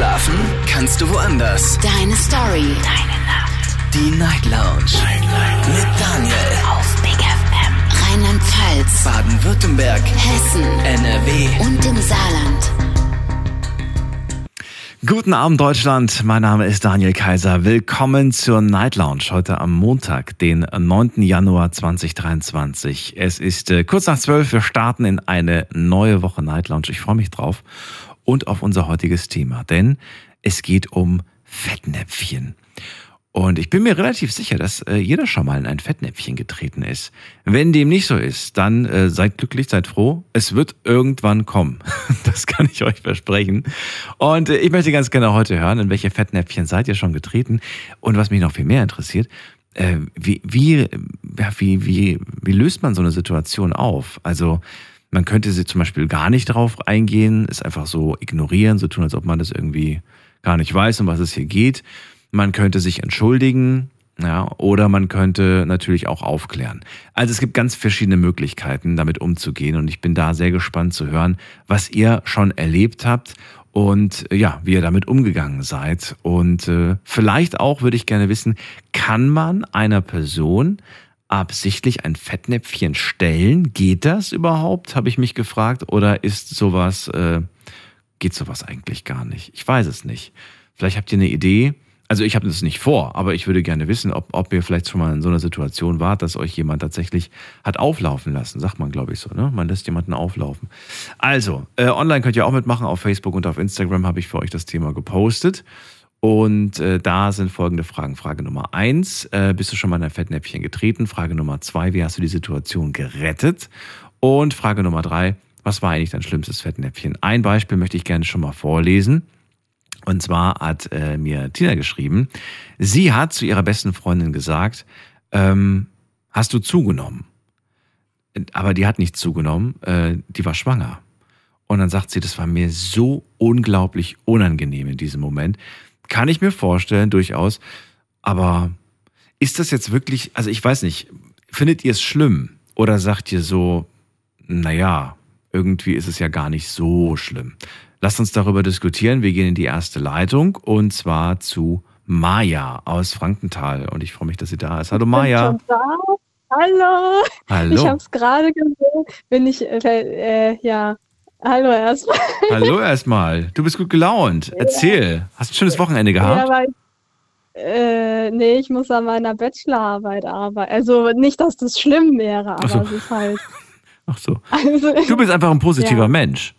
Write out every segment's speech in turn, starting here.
Schlafen kannst du woanders. Deine Story. Deine Nacht. Die Night Lounge. Night, Night. Mit Daniel. Auf Big FM. Rheinland-Pfalz. Baden-Württemberg. Hessen. NRW. Und im Saarland. Guten Abend Deutschland, mein Name ist Daniel Kaiser. Willkommen zur Night Lounge heute am Montag, den 9. Januar 2023. Es ist äh, kurz nach zwölf, wir starten in eine neue Woche Night Lounge. Ich freue mich drauf und auf unser heutiges Thema, denn es geht um Fettnäpfchen. Und ich bin mir relativ sicher, dass äh, jeder schon mal in ein Fettnäpfchen getreten ist. Wenn dem nicht so ist, dann äh, seid glücklich, seid froh. Es wird irgendwann kommen. Das kann ich euch versprechen. Und äh, ich möchte ganz gerne heute hören, in welche Fettnäpfchen seid ihr schon getreten? Und was mich noch viel mehr interessiert, äh, wie, wie, wie, wie, wie löst man so eine Situation auf? Also man könnte sie zum Beispiel gar nicht drauf eingehen, es einfach so ignorieren, so tun, als ob man das irgendwie gar nicht weiß, um was es hier geht. Man könnte sich entschuldigen, ja, oder man könnte natürlich auch aufklären. Also es gibt ganz verschiedene Möglichkeiten, damit umzugehen. Und ich bin da sehr gespannt zu hören, was ihr schon erlebt habt und ja, wie ihr damit umgegangen seid. Und äh, vielleicht auch würde ich gerne wissen, kann man einer Person absichtlich ein Fettnäpfchen stellen? Geht das überhaupt? Habe ich mich gefragt. Oder ist sowas, äh, geht sowas eigentlich gar nicht? Ich weiß es nicht. Vielleicht habt ihr eine Idee. Also ich habe das nicht vor, aber ich würde gerne wissen, ob, ob ihr vielleicht schon mal in so einer Situation wart, dass euch jemand tatsächlich hat auflaufen lassen. Sagt man, glaube ich, so, ne? Man lässt jemanden auflaufen. Also, äh, online könnt ihr auch mitmachen. Auf Facebook und auf Instagram habe ich für euch das Thema gepostet. Und äh, da sind folgende Fragen. Frage Nummer eins, äh, bist du schon mal in ein Fettnäpfchen getreten? Frage Nummer zwei, wie hast du die Situation gerettet? Und Frage Nummer drei, was war eigentlich dein schlimmstes Fettnäpfchen? Ein Beispiel möchte ich gerne schon mal vorlesen. Und zwar hat äh, mir Tina geschrieben, sie hat zu ihrer besten Freundin gesagt, ähm, hast du zugenommen? Aber die hat nicht zugenommen, äh, die war schwanger. Und dann sagt sie, das war mir so unglaublich unangenehm in diesem Moment. Kann ich mir vorstellen, durchaus. Aber ist das jetzt wirklich, also ich weiß nicht, findet ihr es schlimm? Oder sagt ihr so, naja, irgendwie ist es ja gar nicht so schlimm. Lasst uns darüber diskutieren. Wir gehen in die erste Leitung und zwar zu Maja aus Frankenthal. Und ich freue mich, dass sie da ist. Hallo Maja. Hallo. Hallo. Ich habe es gerade gesehen. Bin ich, äh, äh, ja. Hallo erstmal. Hallo erstmal. Du bist gut gelaunt. Erzähl. Hast du ein schönes Wochenende gehabt? Ja, weil, äh, nee, ich muss an meiner Bachelorarbeit arbeiten. Also nicht, dass das schlimm wäre, aber so. es ist halt. Ach so. Also, Du bist einfach ein positiver Ja. Mensch.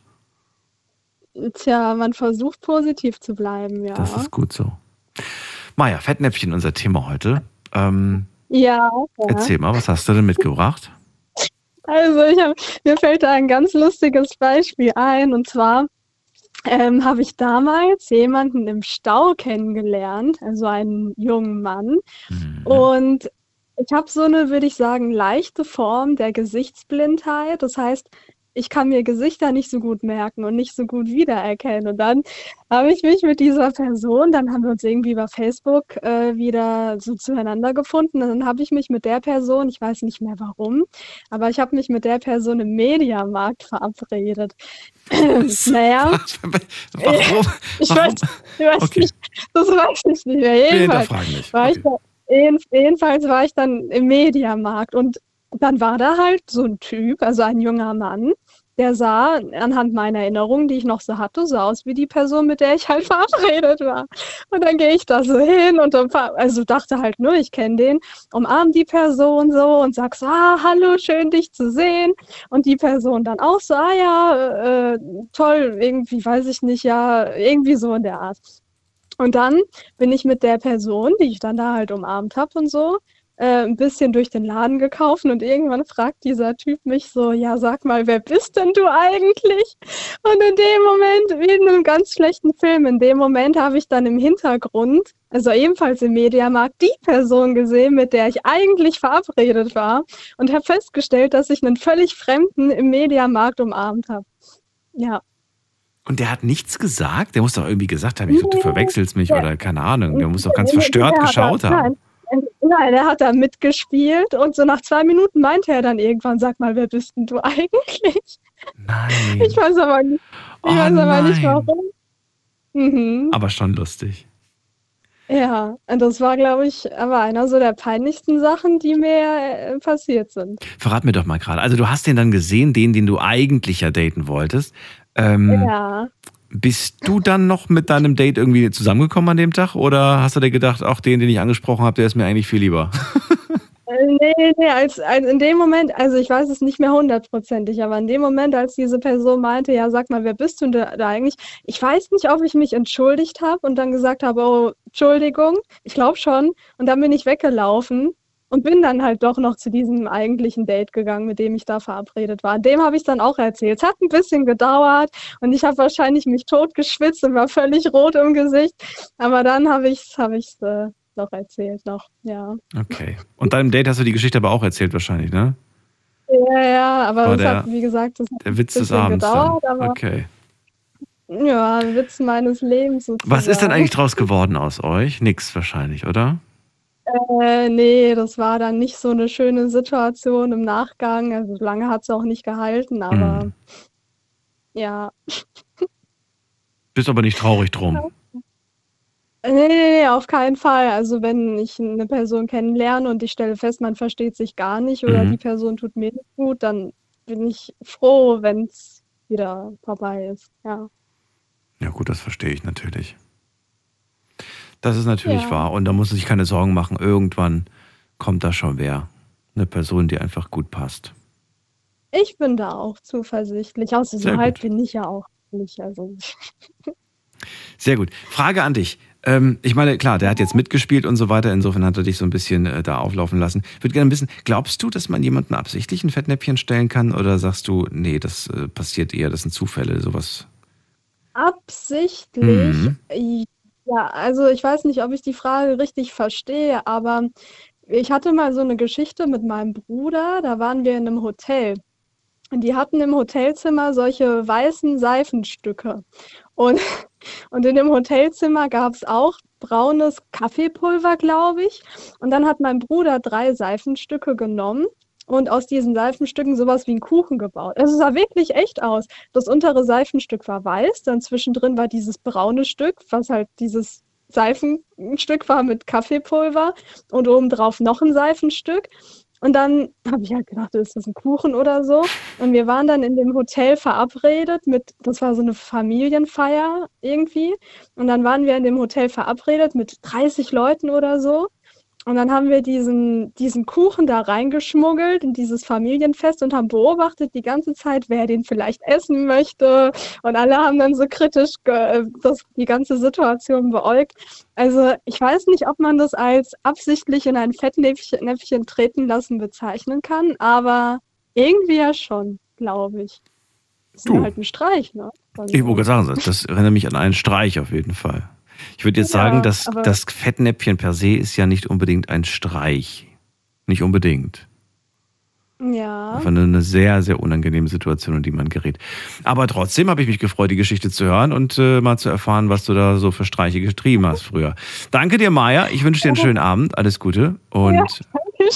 tja, man versucht positiv zu bleiben, ja. Das ist gut so. Maja, Fettnäpfchen, unser Thema heute. Ähm, ja, ja. Erzähl mal, was hast du denn mitgebracht? Also ich hab, mir fällt da ein ganz lustiges Beispiel ein und zwar ähm, habe ich damals jemanden im Stau kennengelernt, also einen jungen Mann Mhm. und ich habe so eine, würde ich sagen, leichte Form der Gesichtsblindheit. Das heißt, ich kann mir Gesichter nicht so gut merken und nicht so gut wiedererkennen. Und dann habe ich mich mit dieser Person, dann haben wir uns irgendwie über Facebook äh, wieder so zueinander gefunden. Und dann habe ich mich mit der Person, ich weiß nicht mehr warum, aber ich habe mich mit der Person im Mediamarkt verabredet. naja, Warum? ich Warum? weiß, ich weiß Okay. nicht, das weiß ich nicht mehr. Wir Jedenfalls hinterfragen nicht. war Okay. ich da, jedenfalls war ich dann im Mediamarkt und dann war da halt so ein Typ, also ein junger Mann, der sah anhand meiner Erinnerungen, die ich noch so hatte, so aus wie die Person, mit der ich halt verabredet war. Und dann gehe ich da so hin und also dachte halt nur, ich kenne den, umarm die Person so und sag so, ah, hallo, schön dich zu sehen. Und die Person dann auch so, ah ja, äh, toll, irgendwie weiß ich nicht, ja, irgendwie so in der Art. Und dann bin ich mit der Person, die ich dann da halt umarmt habe und so, äh, ein bisschen durch den Laden gekauft und irgendwann fragt dieser Typ mich so, ja, sag mal, wer bist denn du eigentlich? Und in dem Moment, wie in einem ganz schlechten Film, in dem Moment habe ich dann im Hintergrund, also ebenfalls im Mediamarkt, die Person gesehen, mit der ich eigentlich verabredet war und habe festgestellt, dass ich einen völlig Fremden im Mediamarkt umarmt habe. Ja. Und der hat nichts gesagt? Der muss doch irgendwie gesagt haben, ich, du verwechselst mich oder keine Ahnung. Der muss doch ganz verstört geschaut haben. Nein, nein, er hat da mitgespielt und so nach zwei Minuten meinte er dann irgendwann, sag mal, wer bist denn du eigentlich? Nein. Ich weiß aber nicht, ich Oh weiß aber nicht warum. Mhm. Aber schon lustig. Ja, und das war, glaube ich, aber einer so der peinlichsten Sachen, die mir äh, passiert sind. Verrat mir doch mal gerade. Also du hast den dann gesehen, den, den du eigentlich ja daten wolltest. Ähm, Ja. Bist du dann noch mit deinem Date irgendwie zusammengekommen an dem Tag? Oder hast du dir gedacht, auch den, den ich angesprochen habe, der ist mir eigentlich viel lieber? Äh, Nee, nee, als, als in dem Moment, also ich weiß es nicht mehr hundertprozentig, aber in dem Moment, als diese Person meinte, ja, sag mal, wer bist du da, da eigentlich? Ich weiß nicht, ob ich mich entschuldigt habe und dann gesagt habe, oh, Entschuldigung, ich glaube schon. Und dann bin ich weggelaufen und bin dann halt doch noch zu diesem eigentlichen Date gegangen, mit dem ich da verabredet war. Dem habe ich dann auch erzählt. Es hat ein bisschen gedauert und ich habe wahrscheinlich mich totgeschwitzt und war völlig rot im Gesicht. Aber dann habe ich es hab ich's, äh, noch erzählt, noch, ja. Okay. Und deinem Date hast du die Geschichte aber auch erzählt wahrscheinlich, ne? Ja, ja, aber der- hat, wie gesagt, das hat Der Witz des bisschen Abends gedauert, Okay. ja, Witz meines Lebens sozusagen. Was ist denn eigentlich draus geworden aus euch? Nix wahrscheinlich, oder? Äh, nee, das war dann nicht so eine schöne Situation im Nachgang. Also lange hat es auch nicht gehalten, aber Hm. ja. Bist aber nicht traurig drum. Nee, nee, nee, auf keinen Fall. Also wenn ich eine Person kennenlerne und ich stelle fest, man versteht sich gar nicht oder Mhm. die Person tut mir nicht gut, dann bin ich froh, wenn es wieder vorbei ist. Ja. Ja gut, das verstehe ich natürlich. Das ist natürlich Ja. wahr. Und da muss man sich keine Sorgen machen. Irgendwann kommt da schon wer. Eine Person, die einfach gut passt. Ich bin da auch zuversichtlich. Außer Sehr so gut. bin ich ja auch nicht. Also Sehr gut. Frage an dich. Ähm, ich meine, klar, der hat jetzt mitgespielt und so weiter. Insofern hat er dich so ein bisschen äh, da auflaufen lassen. Ich würde gerne wissen, glaubst du, dass man jemanden absichtlich ein Fettnäpfchen stellen kann? Oder sagst du, nee, das äh, passiert eher, das sind Zufälle, sowas? absichtlich. Mhm. Ja, also ich weiß nicht, ob ich die Frage richtig verstehe, aber ich hatte mal so eine Geschichte mit meinem Bruder. Da waren wir in einem Hotel. Und die hatten im Hotelzimmer solche weißen Seifenstücke. Und, und in dem Hotelzimmer gab es auch braunes Kaffeepulver, glaube ich. Und dann hat mein Bruder drei Seifenstücke genommen und aus diesen Seifenstücken sowas wie einen Kuchen gebaut. Also es sah wirklich echt aus. Das untere Seifenstück war weiß, dann zwischendrin war dieses braune Stück, was halt dieses Seifenstück war mit Kaffeepulver und obendrauf noch ein Seifenstück. Und dann habe ich halt gedacht, ist das ein Kuchen oder so? Und wir waren dann in dem Hotel verabredet mit, das war so eine Familienfeier irgendwie. Und dann waren wir in dem Hotel verabredet mit 30 Leuten oder so. Und dann haben wir diesen, diesen Kuchen da reingeschmuggelt in dieses Familienfest und haben beobachtet die ganze Zeit, wer den vielleicht essen möchte. Und alle haben dann so kritisch ge das, die ganze Situation beäugt. Also ich weiß nicht, ob man das als absichtlich in ein Fettnäpfchen Näpfchen treten lassen bezeichnen kann, aber irgendwie ja schon, glaube ich. Das ist Du. halt ein Streich, ne? Also, Ich wollte gerade sagen, das erinnert mich an einen Streich auf jeden Fall. Ich würde jetzt Ja, sagen, dass das Fettnäpfchen per se ist ja nicht unbedingt ein Streich. Nicht unbedingt. ja. Einfach eine, sehr, sehr unangenehme Situation, in die man gerät. Aber trotzdem habe ich mich gefreut, die Geschichte zu hören und äh, mal zu erfahren, was du da so für Streiche getrieben hast früher. Danke dir, Maja. Ich wünsche dir einen schönen Abend. Alles Gute und Ja,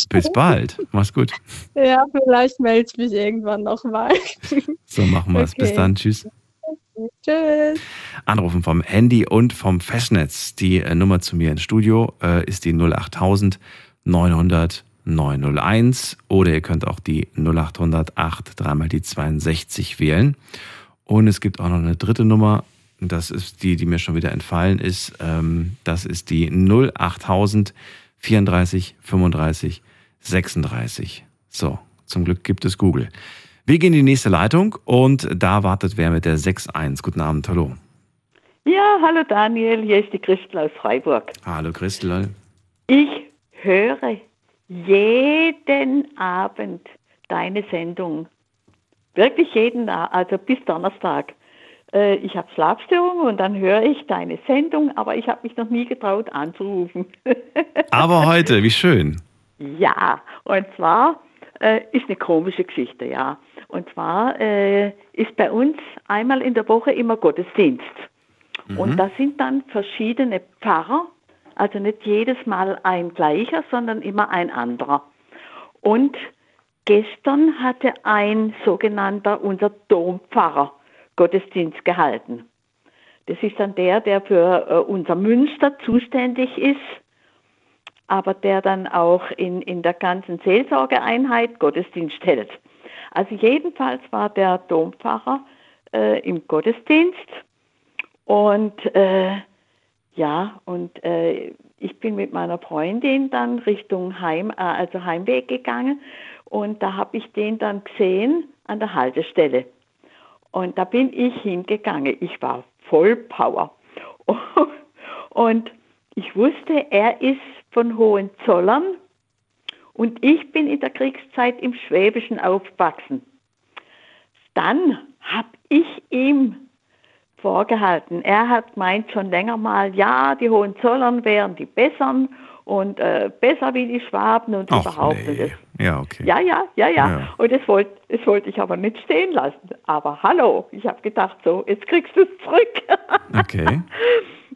bis bald. Mach's gut. Ja, vielleicht melde ich mich irgendwann nochmal. So machen wir es. Bis Okay. dann. Tschüss. Tschüss. Anrufen vom Handy und vom Festnetz. Die äh, Nummer zu mir ins Studio äh, ist die 08000 900 901 oder ihr könnt auch die 0800 8 dreimal die 62 wählen. Und es gibt auch noch eine dritte Nummer. Das ist die, die mir schon wieder entfallen ist. Ähm, das ist die 08000 34 35 36. So, zum Glück gibt es Google. Wir gehen in die nächste Leitung und da wartet wer mit der 61. Guten Abend, hallo. Ja, hallo Daniel, hier ist die Christel aus Freiburg. Hallo Christel. Ich höre jeden Abend deine Sendung. Wirklich jeden, also bis Donnerstag. Äh, Ich habe Schlafstörungen und dann höre ich deine Sendung, aber ich habe mich noch nie getraut anzurufen. Aber heute, wie schön. Ja, und zwar äh, ist eine komische Geschichte, ja. Und zwar äh, ist bei uns einmal in der Woche immer Gottesdienst. Und da sind dann verschiedene Pfarrer, also nicht jedes Mal ein gleicher, sondern immer ein anderer. Und gestern hatte ein sogenannter, unser Dompfarrer, Gottesdienst gehalten. Das ist dann der, der für äh, unser Münster zuständig ist, aber der dann auch in, in der ganzen Seelsorgeeinheit Gottesdienst hält. Also jedenfalls war der Dompfarrer äh, im Gottesdienst und äh, ja, und äh, ich bin mit meiner Freundin dann Richtung Heim, äh, also Heimweg gegangen und da habe ich den dann gesehen an der Haltestelle. Und da bin ich hingegangen. Ich war voll Power. Und ich wusste, er ist von Hohenzollern und ich bin in der Kriegszeit im Schwäbischen aufgewachsen. Dann habe ich ihm vorgehalten. Er hat gemeint schon länger mal, ja, die Hohenzollern wären die Bessern und äh, besser wie die Schwaben und Ach, überhaupt. nee. Das, Ja, okay. ja, ja, ja, ja, Ja. Und das wollte das wollte ich aber nicht stehen lassen. Aber hallo, ich habe gedacht, so, jetzt kriegst du es zurück. Okay.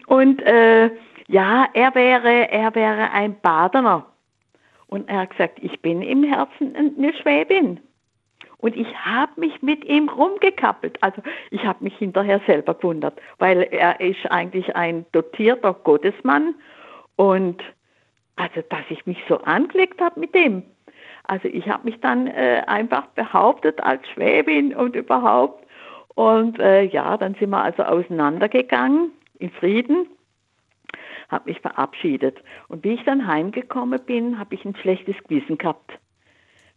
Und äh, ja, er wäre, er wäre ein Badener. Und er hat gesagt, ich bin im Herzen eine Schwäbin. Und ich habe mich mit ihm rumgekappelt. Also ich habe mich hinterher selber gewundert, weil er ist eigentlich ein dotierter Gottesmann. Und also, dass ich mich so angelegt habe mit dem. Also ich habe mich dann äh, einfach behauptet als Schwäbin und überhaupt. Und äh, ja, dann sind wir also auseinandergegangen in Frieden, habe mich verabschiedet. Und wie ich dann heimgekommen bin, habe ich ein schlechtes Gewissen gehabt,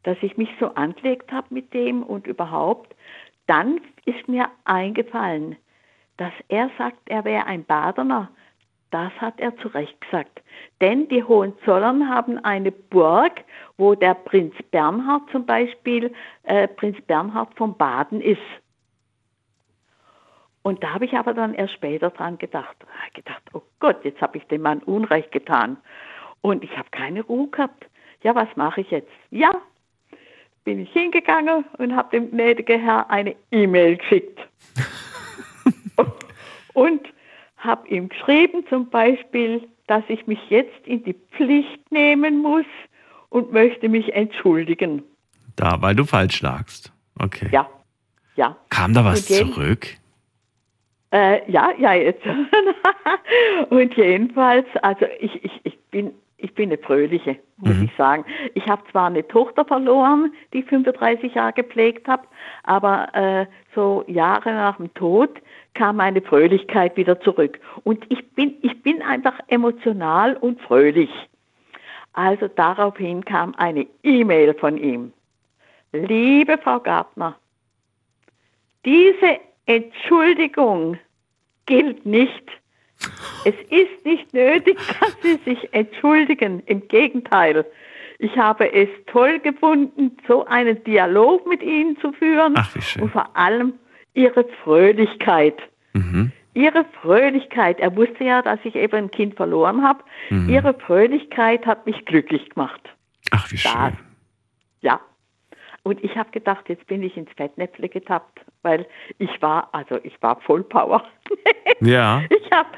dass ich mich so angelegt habe mit dem und überhaupt. Dann ist mir eingefallen, dass er sagt, er wäre ein Badener. Das hat er zu Recht gesagt. Denn die Hohenzollern haben eine Burg, wo der Prinz Bernhard zum Beispiel, äh, Prinz Bernhard von Baden ist. Und da habe ich aber dann erst später dran gedacht. Ah, gedacht, oh Gott, jetzt habe ich dem Mann Unrecht getan. Und ich habe keine Ruhe gehabt. Ja, was mache ich jetzt? Ja, bin ich hingegangen und habe dem gnädigen Herr eine E-Mail geschickt. und habe ihm geschrieben zum Beispiel, dass ich mich jetzt in die Pflicht nehmen muss und möchte mich entschuldigen. Da, weil du falsch lagst. Okay. Ja, ja. Kam da was zurück? Äh, ja, ja, jetzt. und jedenfalls, also ich, ich, ich bin ich bin eine fröhliche, muss ich sagen. Ich habe zwar eine Tochter verloren, die ich 35 Jahre gepflegt habe, aber äh, so Jahre nach dem Tod kam meine Fröhlichkeit wieder zurück. Und ich bin, ich bin einfach emotional und fröhlich. Also daraufhin kam eine E-Mail von ihm. Liebe Frau Gartner, diese Entschuldigung gilt nicht. Es ist nicht nötig, dass Sie sich entschuldigen. Im Gegenteil. Ich habe es toll gefunden, so einen Dialog mit Ihnen zu führen Ach, wie schön. und vor allem Ihre Fröhlichkeit. Mhm. Ihre Fröhlichkeit, er wusste ja, dass ich eben ein Kind verloren habe. Mhm. Ihre Fröhlichkeit hat mich glücklich gemacht. Ach, wie Das. schön. Ja. Und ich habe gedacht, jetzt bin ich ins Fettnäpfle getappt, weil ich war, also ich war voll Power. Ja. Ich habe,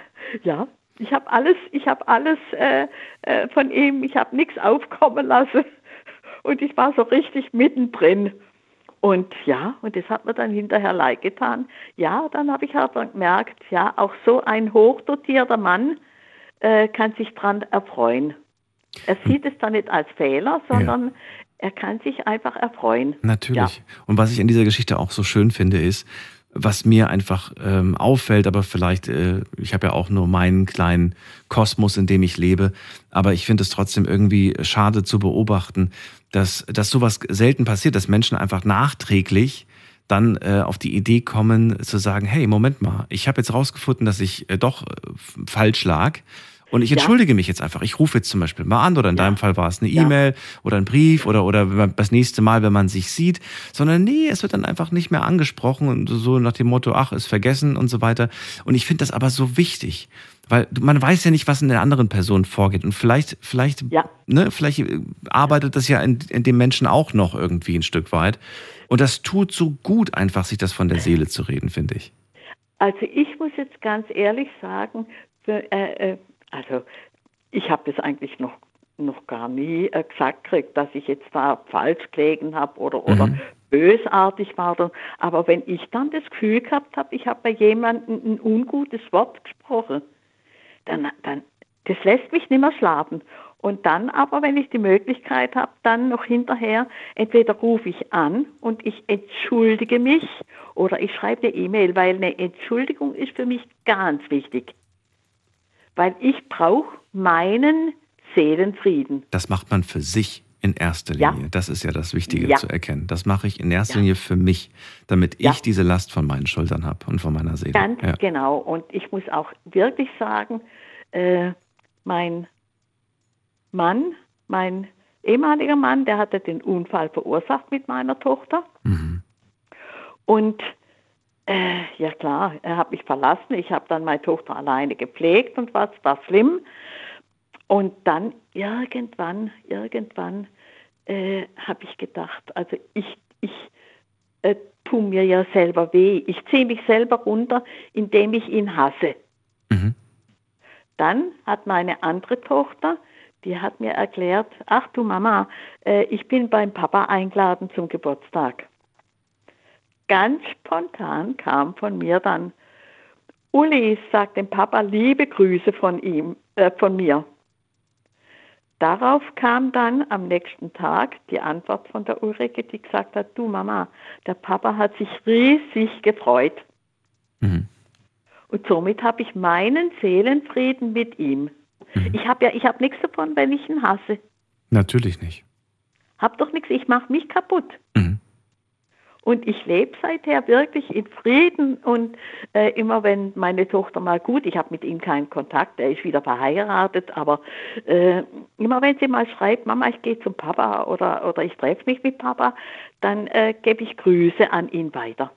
ja, ich habe alles, ich habe alles äh, äh, von ihm, ich habe nichts aufkommen lassen und ich war so richtig mittendrin. Und ja, und das hat mir dann hinterher leid getan. Ja, dann habe ich halt gemerkt, ja, auch so ein hochdotierter Mann äh, kann sich dran erfreuen. Er sieht es dann nicht als Fehler, sondern er kann sich einfach erfreuen. Natürlich. Und was ich in dieser Geschichte auch so schön finde, ist, was mir einfach ähm, auffällt, aber vielleicht, äh, ich habe ja auch nur meinen kleinen Kosmos, in dem ich lebe, aber ich finde es trotzdem irgendwie schade zu beobachten, dass, dass sowas selten passiert, dass Menschen einfach nachträglich dann äh, auf die Idee kommen zu sagen, hey, Moment mal, ich habe jetzt rausgefunden, dass ich äh, doch äh, falsch lag. Und ich Ja. entschuldige mich jetzt einfach. Ich rufe jetzt zum Beispiel mal an oder in Ja. deinem Fall war es eine Ja. E-Mail oder ein Brief oder, oder man- das nächste Mal, wenn man sich sieht, sondern nee, es wird dann einfach nicht mehr angesprochen und so nach dem Motto, ach, ist vergessen und so weiter. Und ich finde das aber so wichtig, weil man weiß ja nicht, was in der anderen Person vorgeht und vielleicht, vielleicht, Ja. ne, vielleicht äh, arbeitet das ja in, in dem Menschen auch noch irgendwie ein Stück weit. Und das tut so gut, einfach sich das von der Seele zu reden, finde ich. Also ich muss jetzt ganz ehrlich sagen, für, äh, äh, also ich habe das eigentlich noch noch gar nie äh, gesagt gekriegt, dass ich jetzt da falsch gelegen habe oder oder Mhm. bösartig war. Oder, aber wenn ich dann das Gefühl gehabt habe, ich habe bei jemandem ein ungutes Wort gesprochen, dann, dann das lässt mich nicht mehr schlafen. Und dann aber, wenn ich die Möglichkeit habe, dann noch hinterher, entweder rufe ich an und ich entschuldige mich oder ich schreibe eine E-Mail, weil eine Entschuldigung ist für mich ganz wichtig. Weil ich brauche meinen Seelenfrieden. Das macht man für sich in erster Ja. Linie. Das ist ja das Wichtige Ja. zu erkennen. Das mache ich in erster Ja. Linie für mich, damit Ja. ich diese Last von meinen Schultern habe und von meiner Seele. Ganz ja. genau. Und ich muss auch wirklich sagen, äh, mein Mann, mein ehemaliger Mann, der hatte den Unfall verursacht mit meiner Tochter. Mhm. Und äh, ja klar, er hat mich verlassen. Ich habe dann meine Tochter alleine gepflegt und was war schlimm. Und dann irgendwann, irgendwann äh, habe ich gedacht, also ich, ich äh, tue mir ja selber weh. Ich ziehe mich selber runter, indem ich ihn hasse. Mhm. Dann hat meine andere Tochter, die hat mir erklärt, ach du Mama, äh, ich bin beim Papa eingeladen zum Geburtstag. Ganz spontan kam von mir dann, Uli, sag dem Papa liebe Grüße von ihm, äh, von mir. Darauf kam dann am nächsten Tag die Antwort von der Ulrike, die gesagt hat, du Mama, der Papa hat sich riesig gefreut. Mhm. Und somit habe ich meinen Seelenfrieden mit ihm. Ich habe ja, ich habe nichts davon, wenn ich ihn hasse. Natürlich nicht. Hab doch nichts, ich mache mich kaputt. Mhm. Und ich lebe seither wirklich in Frieden und äh, immer wenn meine Tochter mal gut, ich habe mit ihm keinen Kontakt, er ist wieder verheiratet, aber äh, immer wenn sie mal schreibt, Mama, ich gehe zum Papa oder, oder ich treffe mich mit Papa, dann äh, gebe ich Grüße an ihn weiter.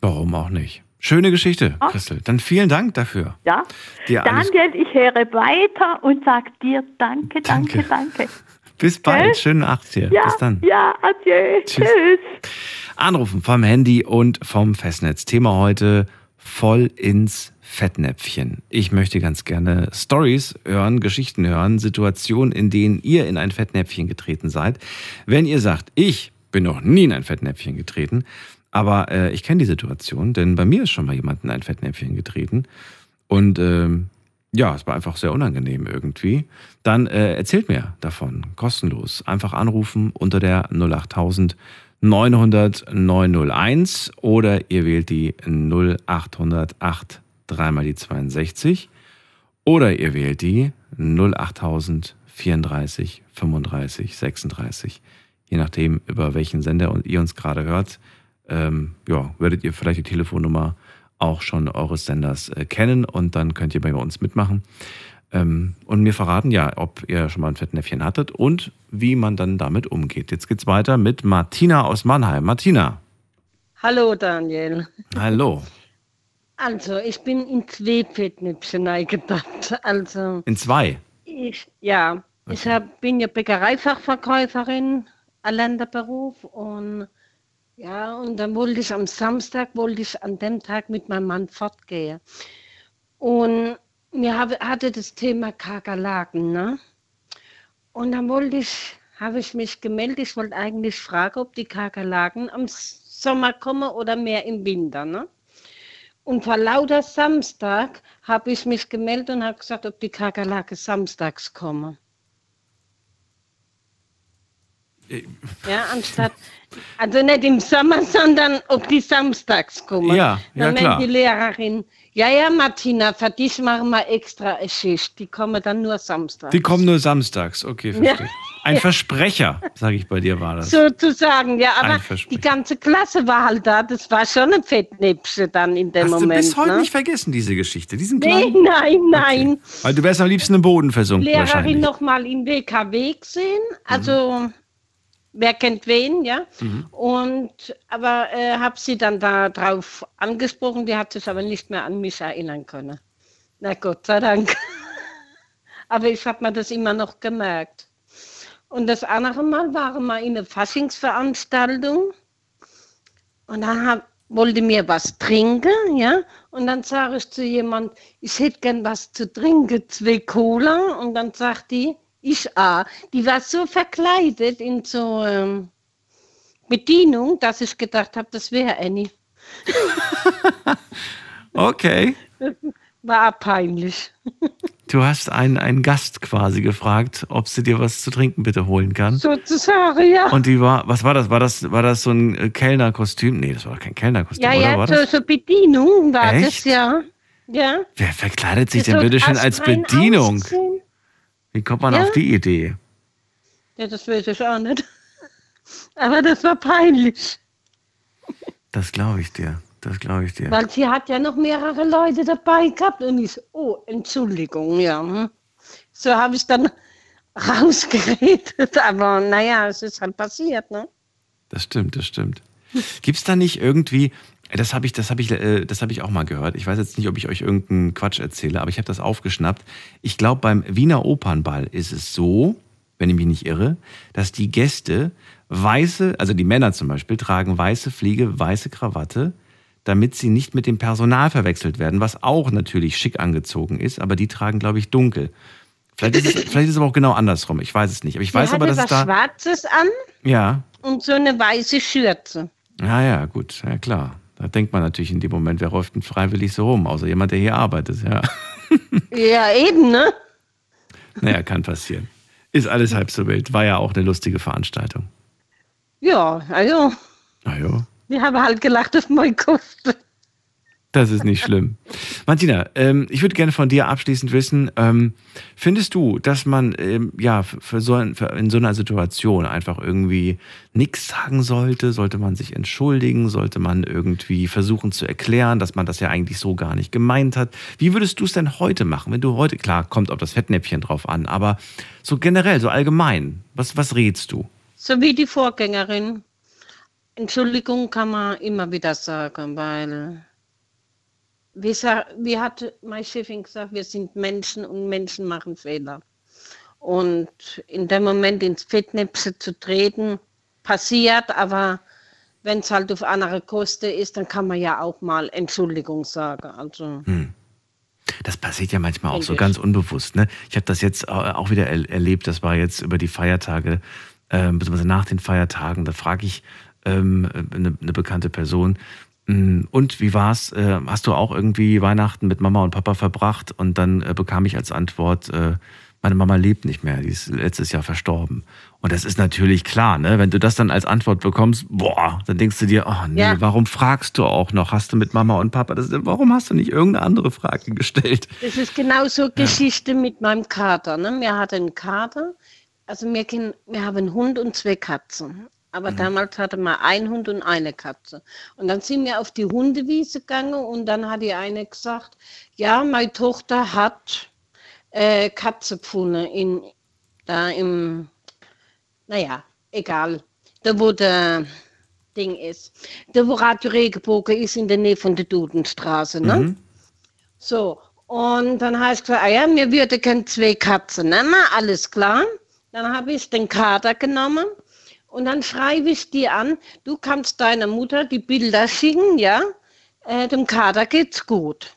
Warum auch nicht? Schöne Geschichte, Ah. Christel. Dann vielen Dank dafür. Ja? Daniel, ich höre weiter und sag dir danke, danke, Danke. danke. Bis bald. Gell? Schönen Nacht dir. Ja, Bis dann. ja, adieu, Tschüss. tschüss. Anrufen vom Handy und vom Festnetz. Thema heute voll ins Fettnäpfchen. Ich möchte ganz gerne Stories hören, Geschichten hören, Situationen, in denen ihr in ein Fettnäpfchen getreten seid. Wenn ihr sagt, ich bin noch nie in ein Fettnäpfchen getreten, aber äh, ich kenne die Situation, denn bei mir ist schon mal jemand in ein Fettnäpfchen getreten und ähm, ja, es war einfach sehr unangenehm irgendwie. Dann äh, erzählt mir davon, kostenlos. Einfach anrufen unter der 08000 900 901 oder ihr wählt die 0808 dreimal die 62 oder ihr wählt die 08000 34 35 36. Je nachdem, über welchen Sender ihr uns gerade hört, ähm, ja, werdet ihr vielleicht die Telefonnummer auch schon eures Senders äh, kennen und dann könnt ihr bei uns mitmachen ähm, und mir verraten, ja, ob ihr schon mal ein Fettnäpfchen hattet und wie man dann damit umgeht. Jetzt geht's weiter mit Martina aus Mannheim. Martina, Hallo Daniel. hallo. Also, ich bin in zwei Fettnäpfchen eingedacht. Also, In zwei. ich, ja, ich hab, bin ja Bäckereifachverkäuferin, erlernter Beruf und ja, und dann wollte ich am Samstag, wollte ich an dem Tag mit meinem Mann fortgehen. Und mir hatte das Thema Kakerlaken, ne? Und dann wollte ich, habe ich mich gemeldet, ich wollte eigentlich fragen, ob die Kakerlaken am Sommer kommen oder mehr im Winter, ne? Und vor lauter Samstag habe ich mich gemeldet und habe gesagt, ob die Kakerlake samstags kommen. Ja, anstatt, also nicht im Sommer, sondern ob die samstags kommen. Ja, ja, Dann klar. die Lehrerin, ja, ja, Martina, für dich machen wir extra eine Schicht. Die kommen dann nur samstags. Die kommen nur samstags. Okay, verstehe. Ein Versprecher, sage ich bei dir, war das. Sozusagen, ja, aber die ganze Klasse war halt da. Das war schon ein Fettnäpfchen dann in dem Hast Moment. du bis heute ne? nicht vergessen, diese Geschichte? Diesen Nee, nein, nein. Weil du wärst am liebsten im Boden versunken Lehrerin wahrscheinlich. noch mal in WKW gesehen. Also, wer kennt wen, ja. Und, aber äh, habe sie dann da drauf angesprochen. Die hat sich aber nicht mehr an mich erinnern können. Na Gott sei Dank. aber ich habe mir das immer noch gemerkt. Und das andere Mal waren wir in einer Faschingsveranstaltung. Und dann hab, wollte mir was trinken, ja. Und dann sage ich zu jemand, ich hätte gern was zu trinken, zwei Cola. Und dann sagt die, ich ah. Die war so verkleidet in so ähm, Bedienung, dass ich gedacht habe, das wäre Annie. Okay. War peinlich. Du hast einen, einen Gast quasi gefragt, ob sie dir was zu trinken bitte holen kann. Sozusagen, ja. Und die war, was war das? War das, war das so ein äh, Kellnerkostüm? Nee, das war kein Kellnerkostüm, Ja, oder? ja, war so, das? so Bedienung war Echt? das, ja. Ja. Wer verkleidet sich So denn bitte schön als Bedienung? aussehen. Wie kommt man Ja. auf die Idee? Ja, das weiß ich auch nicht. Aber das war peinlich, Das glaube ich dir. Das glaube ich dir. weil sie hat ja noch mehrere Leute dabei gehabt und ich so, oh, Entschuldigung, ja. hm. So habe ich dann rausgeredet, aber naja, es ist halt passiert, ne? Das stimmt, das stimmt. Gibt es da nicht irgendwie, das habe ich, das habe ich, äh, das habe ich auch mal gehört. Ich weiß jetzt nicht, ob ich euch irgendeinen Quatsch erzähle, aber ich habe das aufgeschnappt. Ich glaube, beim Wiener Opernball ist es so, wenn ich mich nicht irre, dass die Gäste weiße, also die Männer zum Beispiel, tragen weiße Fliege, weiße Krawatte, damit sie nicht mit dem Personal verwechselt werden, was auch natürlich schick angezogen ist, aber die tragen, glaube ich, dunkel. Vielleicht ist, es, vielleicht ist es aber auch genau andersrum. Ich weiß es nicht. Aber ich weiß aber, dass es was da. Schwarzes an Ja, und so eine weiße Schürze. ja, ja, gut, ja klar. Da denkt man natürlich in dem Moment, wer läuft denn freiwillig so rum, außer jemand, der hier arbeitet. Ja, Ja, eben, ne? naja, kann passieren. Ist alles halb so wild. War ja auch eine lustige Veranstaltung. Ja, also, Na ja, wir haben halt gelacht auf meine Kosten. Das ist nicht schlimm. Martina, ähm, ich würde gerne von dir abschließend wissen, ähm, findest du, dass man ähm, ja für, so ein, für in so einer Situation einfach irgendwie nichts sagen sollte? Sollte man sich entschuldigen? Sollte man irgendwie versuchen zu erklären, dass man das ja eigentlich so gar nicht gemeint hat? Wie würdest du es denn heute machen, wenn du heute, klar, kommt auf das Fettnäpfchen drauf an, aber so generell, so allgemein, was, was rätst du? So wie die Vorgängerin. Entschuldigung kann man immer wieder sagen, weil, wie, wie hat meine Chefin gesagt, wir sind Menschen und Menschen machen Fehler. Und in dem Moment ins Fettnäpfchen zu treten, passiert, aber wenn es halt auf andere Kosten ist, dann kann man ja auch mal Entschuldigung sagen. Also, Das passiert ja manchmal auch so ganz unbewusst. Ne? Ich habe das jetzt äh, auch wieder er erlebt, das war jetzt über die Feiertage, ähm, beziehungsweise nach den Feiertagen. Da frage ich ähm, eine, eine bekannte Person, "Mm, und wie war's? Äh, hast du auch irgendwie Weihnachten mit Mama und Papa verbracht? Und dann äh, bekam ich als Antwort, äh, meine Mama lebt nicht mehr, die ist letztes Jahr verstorben. Und das ist natürlich klar, ne? Wenn du das dann als Antwort bekommst, boah, dann denkst du dir, oh nee, Ja. warum fragst du auch noch? Hast du mit Mama und Papa? Das, warum hast du nicht irgendeine andere Frage gestellt? Das ist genauso Geschichte mit meinem Kater. Ne? Wir hatten einen Kater, also wir, wir haben einen Hund und zwei Katzen. Aber damals hatte man einen Hund und eine Katze. Und dann sind wir auf die Hundewiese gegangen und dann hat die eine gesagt, ja, meine Tochter hat äh, Katze gefunden in, da im, naja, egal, da wo der Ding ist. Da wo Radio Regenbogen ist in der Nähe von der Dudenstraße, ne? So, und dann habe ich gesagt, ah ja, mir würde gerne zwei Katzen nehmen, alles klar. Dann habe ich den Kater genommen und dann schreibe ich die an, du kannst deiner Mutter die Bilder schicken, ja, äh, dem Kater geht's gut.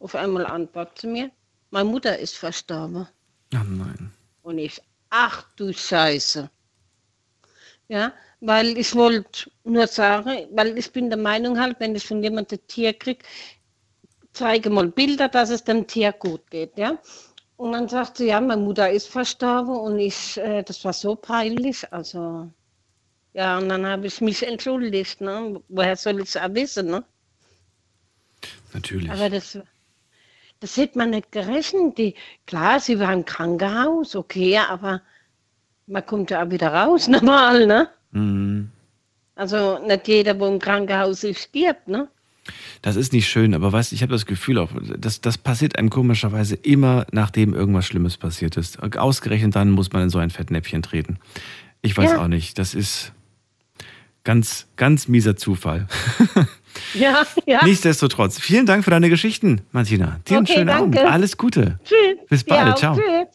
Auf einmal antwortet sie mir, meine Mutter ist verstorben. Oh nein. Und ich, ach du Scheiße. Ja, weil ich wollte nur sagen, weil ich bin der Meinung halt, wenn ich von jemandem ein Tier kriege, zeige mal Bilder, dass es dem Tier gut geht, ja. Und dann sagt sie, ja, meine Mutter ist verstorben und ich, äh, das war so peinlich, also, ja, und dann habe ich mich entschuldigt, ne. Woher soll ich es auch wissen, ne? Natürlich. Aber das, das hätte man nicht gerechnet. Die, klar, sie war im Krankenhaus, okay, aber man kommt ja auch wieder raus, normal, ne? Mhm. Also nicht jeder, wo im Krankenhaus ist, stirbt, ne? Das ist nicht schön, aber weißt du, ich habe das Gefühl auch, das, das passiert einem komischerweise immer, nachdem irgendwas Schlimmes passiert ist. Ausgerechnet dann muss man in so ein Fettnäpfchen treten. Ich weiß Ja. auch nicht. Das ist ganz, ganz mieser Zufall. Ja, ja. Nichtsdestotrotz, vielen Dank für deine Geschichten, Martina. Dir einen Okay, schönen danke. Abend. Alles Gute. Tschüss. Bis bald. Ja, Ciao. Tschüss.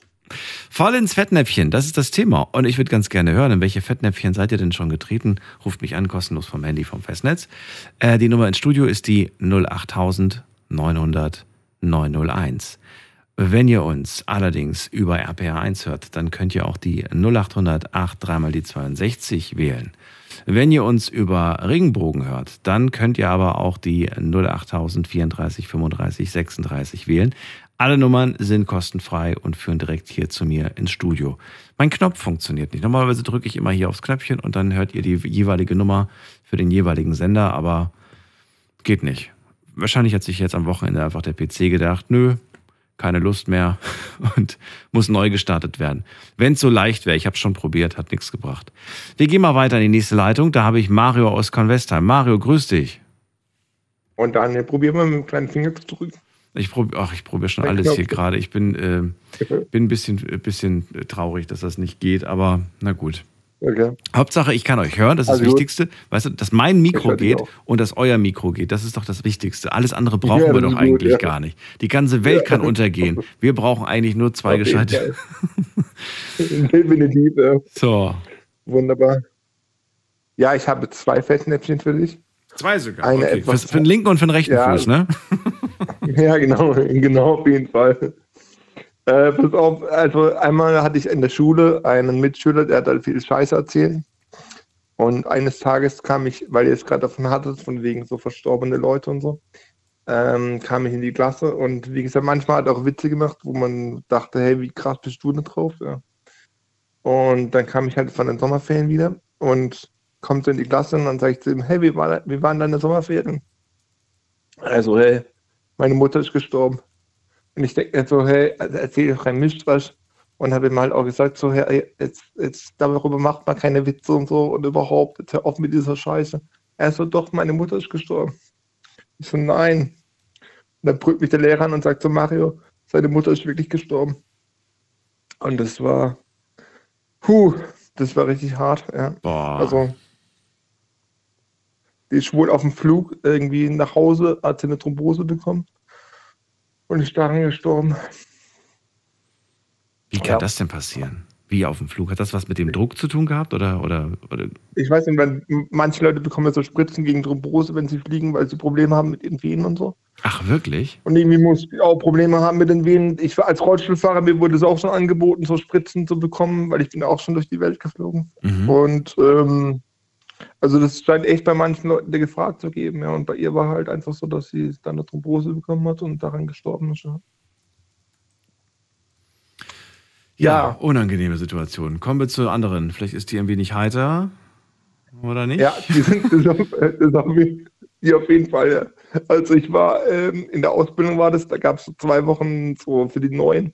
Voll ins Fettnäpfchen, das ist das Thema. Und ich würde ganz gerne hören, in welche Fettnäpfchen seid ihr denn schon getreten? Ruft mich an, kostenlos vom Handy vom Festnetz. Äh, die Nummer ins Studio ist die 08000 900 901. Wenn ihr uns allerdings über RPR1 hört, dann könnt ihr auch die 0800 8 dreimal die 62 wählen. Wenn ihr uns über Regenbogen hört, dann könnt ihr aber auch die 08000 34 35 36 wählen. Alle Nummern sind kostenfrei und führen direkt hier zu mir ins Studio. Mein Knopf funktioniert nicht. Normalerweise drücke ich immer hier aufs Knöpfchen und dann hört ihr die jeweilige Nummer für den jeweiligen Sender, aber geht nicht. Wahrscheinlich hat sich jetzt am Wochenende einfach der PC gedacht, nö, keine Lust mehr und muss neu gestartet werden. Wenn es so leicht wäre, ich habe schon probiert, hat nichts gebracht. Wir gehen mal weiter in die nächste Leitung. Da habe ich Mario aus Convestheim. Mario, grüß dich. Und dann probieren wir mit dem kleinen Finger zu drücken. Ich probiere, ach, ich probiere schon alles hier gerade. Ich bin, äh, bin ein bisschen, bisschen traurig, dass das nicht geht, aber na gut. Okay. Hauptsache, ich kann euch hören, das ist also das Wichtigste. Weißt du, dass mein Mikro geht und dass euer Mikro geht, das ist doch das Wichtigste. Alles andere brauchen ja, wir doch eigentlich gut, ja. gar nicht. Die ganze Welt kann untergehen. Wir brauchen eigentlich nur zwei okay, gescheite. Definitiv, ja. So. Wunderbar. Ja, ich habe zwei Fettnäpfchen für dich. Zwei sogar. Eine okay. etwas, für, für den linken und für den rechten Fuß, ne? ja, genau, genau, auf jeden Fall. Äh, pass auf, also einmal hatte ich in der Schule einen Mitschüler, der hat halt viel Scheiße erzählt. Und eines Tages kam ich, weil ihr es gerade davon hattet, von wegen so verstorbene Leute und so, ähm, kam ich in die Klasse und wie gesagt, manchmal hat er auch Witze gemacht, wo man dachte, hey, wie krass bist du denn drauf? Ja. Und dann kam ich halt von den Sommerferien wieder und kommt so in die Klasse und dann sage ich zu ihm, hey, wie, war, wie waren deine Sommerferien? Also, hey, meine Mutter ist gestorben. Und ich denke mir so, hey, also erzähl doch kein Mist was. Und habe ihm halt auch gesagt, so, hey, jetzt, jetzt darüber macht man keine Witze und so und überhaupt, jetzt hör auf mit dieser Scheiße. Er so, doch, meine Mutter ist gestorben. Ich so, nein. Und dann brüllt mich der Lehrer an und sagt so, Mario, seine Mutter ist wirklich gestorben. Und das war, puh, das war richtig hart, ja. Boah. Also, die ist wohl auf dem Flug irgendwie nach Hause, hat sie eine Thrombose bekommen und ist daran gestorben. Wie kann ja. das denn passieren? Wie auf dem Flug? Hat das was mit dem Druck zu tun gehabt? Oder, oder, oder? Ich weiß nicht, wenn, manche Leute bekommen ja so Spritzen gegen Thrombose, wenn sie fliegen, weil sie Probleme haben mit ihren Venen und so. Ach, wirklich? Und irgendwie muss ich auch Probleme haben mit den Venen. Ich als Rollstuhlfahrer, mir wurde es auch schon angeboten, so Spritzen zu bekommen, weil ich bin auch schon durch die Welt geflogen. Mhm. Und ähm, also das scheint echt bei manchen Leuten der gefragt zu geben, ja. Und bei ihr war halt einfach so, dass sie dann eine Thrombose bekommen hat und daran gestorben ist. Ja. Ja, unangenehme Situation. Kommen wir zu anderen. Vielleicht ist die ein wenig heiter, oder nicht? Ja, die sind das auf, das auf, die auf jeden Fall. Ja. Also ich war ähm, in der Ausbildung war das, da gab es so zwei Wochen so für die Neuen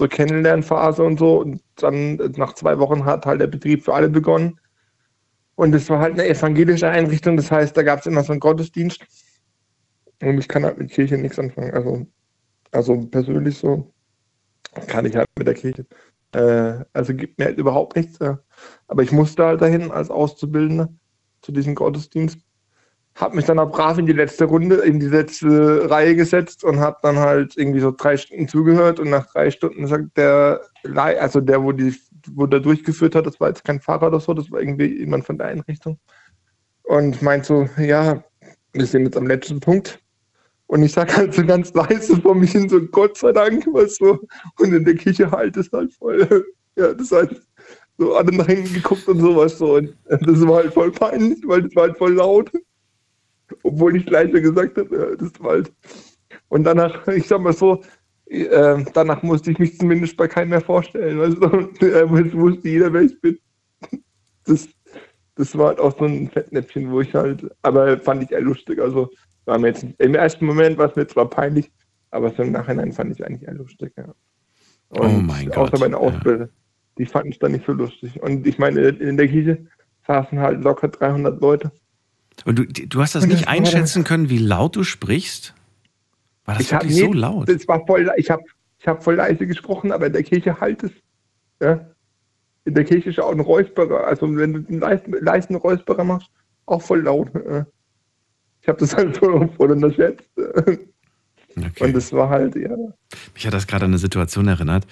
so Kennenlernphase und so. Und dann nach zwei Wochen hat halt der Betrieb für alle begonnen. Und es war halt eine evangelische Einrichtung, das heißt, da gab es immer so einen Gottesdienst. Und ich kann halt mit Kirche nichts anfangen. Also, also persönlich so kann ich halt mit der Kirche. Äh, also gibt mir halt überhaupt nichts. Ja. Aber ich musste halt dahin als Auszubildender zu diesem Gottesdienst. Hab mich dann auch brav in die letzte Runde, in die letzte Reihe gesetzt und hab dann halt irgendwie so drei Stunden zugehört und nach drei Stunden sagt der, also der, wo die wo der durchgeführt hat, das war jetzt kein Fahrer oder so, das war irgendwie jemand von der Einrichtung. Und meint so, ja, wir sind jetzt am letzten Punkt. Und ich sag halt so ganz leise vor mich hin, so Gott sei Dank, was so. Und in der Küche halt es halt voll. Ja, das halt so alle nach hinten geguckt und sowas so. Und das war halt voll peinlich, weil das war halt voll laut. Obwohl ich leise gesagt habe, das war halt. Und danach, ich sag mal so, äh, danach musste ich mich zumindest bei keinem mehr vorstellen. Weißt du? Äh, wusste jeder, wer ich bin. Das, das war halt auch so ein Fettnäpfchen, wo ich halt, aber fand ich eher lustig. Also war mir jetzt, im ersten Moment war es mir zwar peinlich, aber so im Nachhinein fand ich eigentlich eher lustig. Ja. Oh Und oh mein Gott. Außer meine Ausbilder, ja. die fanden es dann nicht so lustig. Und ich meine, in der Kirche saßen halt locker 300 Leute. Und du, du hast das nicht einschätzen können, wie laut du sprichst? War das ich wirklich so laut? Das war voll, ich habe ich hab voll leise gesprochen, aber in der Kirche halt es. Ja? In der Kirche ist auch ein Räusperer. Also wenn du einen leisen, leisen Räusperer machst, auch voll laut. Ja? Ich habe das halt voll, voll unterschätzt. Okay. Und das war halt, ja. Mich hat das gerade an eine Situation erinnert.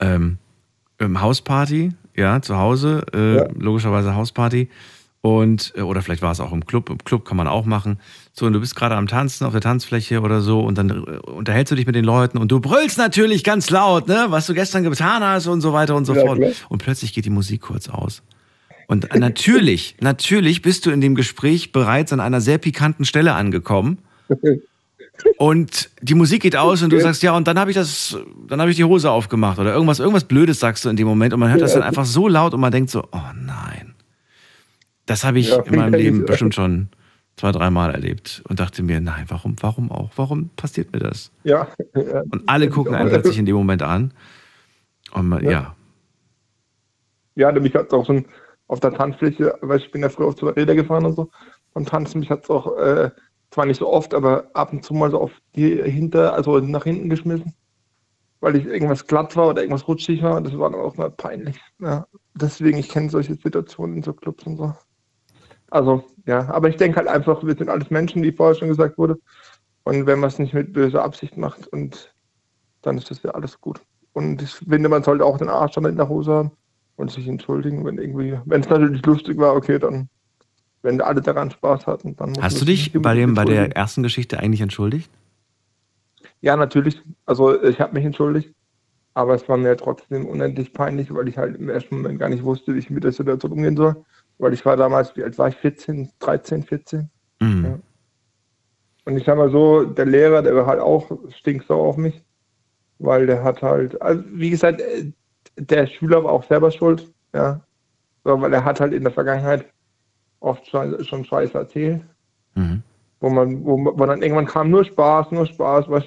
Ähm, Hausparty, ja, zu Hause, äh, ja. logischerweise Hausparty. Und, äh, oder vielleicht war es auch im Club, im Club kann man auch machen. So, und du bist gerade am Tanzen auf der Tanzfläche oder so und dann äh, unterhältst du dich mit den Leuten und du brüllst natürlich ganz laut, ne, was du gestern getan hast und so weiter und so Ja, fort. klar. Und plötzlich geht die Musik kurz aus. Und natürlich, natürlich bist du in dem Gespräch bereits an einer sehr pikanten Stelle angekommen. Und die Musik geht aus und du sagst, ja, und dann habe ich das, dann habe ich die Hose aufgemacht oder irgendwas, irgendwas Blödes sagst du in dem Moment und man hört das dann einfach so laut und man denkt so, oh nein. Das habe ich Ja, in meinem Leben bestimmt schon zwei, dreimal erlebt und dachte mir, nein, warum, warum auch? Warum passiert mir das? Ja. Und alle gucken einen plötzlich in dem Moment an. Und man, Ja. ja. Ja, mich hat es auch schon auf der Tanzfläche, weil ich bin ja früher auf zwei Räder gefahren und so. Und tanzen, mich hat es auch, äh, zwar nicht so oft, aber ab und zu mal so auf die hinter, also nach hinten geschmissen. Weil ich irgendwas glatt war oder irgendwas rutschig war. Das war dann auch mal peinlich. Ja. Deswegen, ich kenne solche Situationen in so Clubs und so. Also, ja, aber ich denke halt einfach, wir sind alles Menschen, wie vorher schon gesagt wurde. Und wenn man es nicht mit böser Absicht macht, und dann ist das ja alles gut. Und ich finde, man sollte auch den Arsch dann in der Hose haben und sich entschuldigen, wenn irgendwie, wenn es natürlich lustig war, okay, dann, wenn alle daran Spaß hatten, dann muss Hast du dich bei, dem, bei der ersten Geschichte eigentlich entschuldigt? Ja, natürlich. Also ich habe mich entschuldigt, aber es war mir trotzdem unendlich peinlich, weil ich halt im ersten Moment gar nicht wusste, wie ich mit der Situation umgehen soll. Weil ich war damals, wie alt war ich? 14, 13, 14. Mhm. Ja. Und ich sag mal so, der Lehrer, der war halt auch stinksauer auf mich, weil der hat halt, also wie gesagt, äh, der Schüler war auch selber schuld, ja. So, weil er hat halt in der Vergangenheit oft schon, schon Scheiße erzählt, Mhm. wo man, wo, man- wo dann irgendwann kam nur Spaß, nur Spaß, was,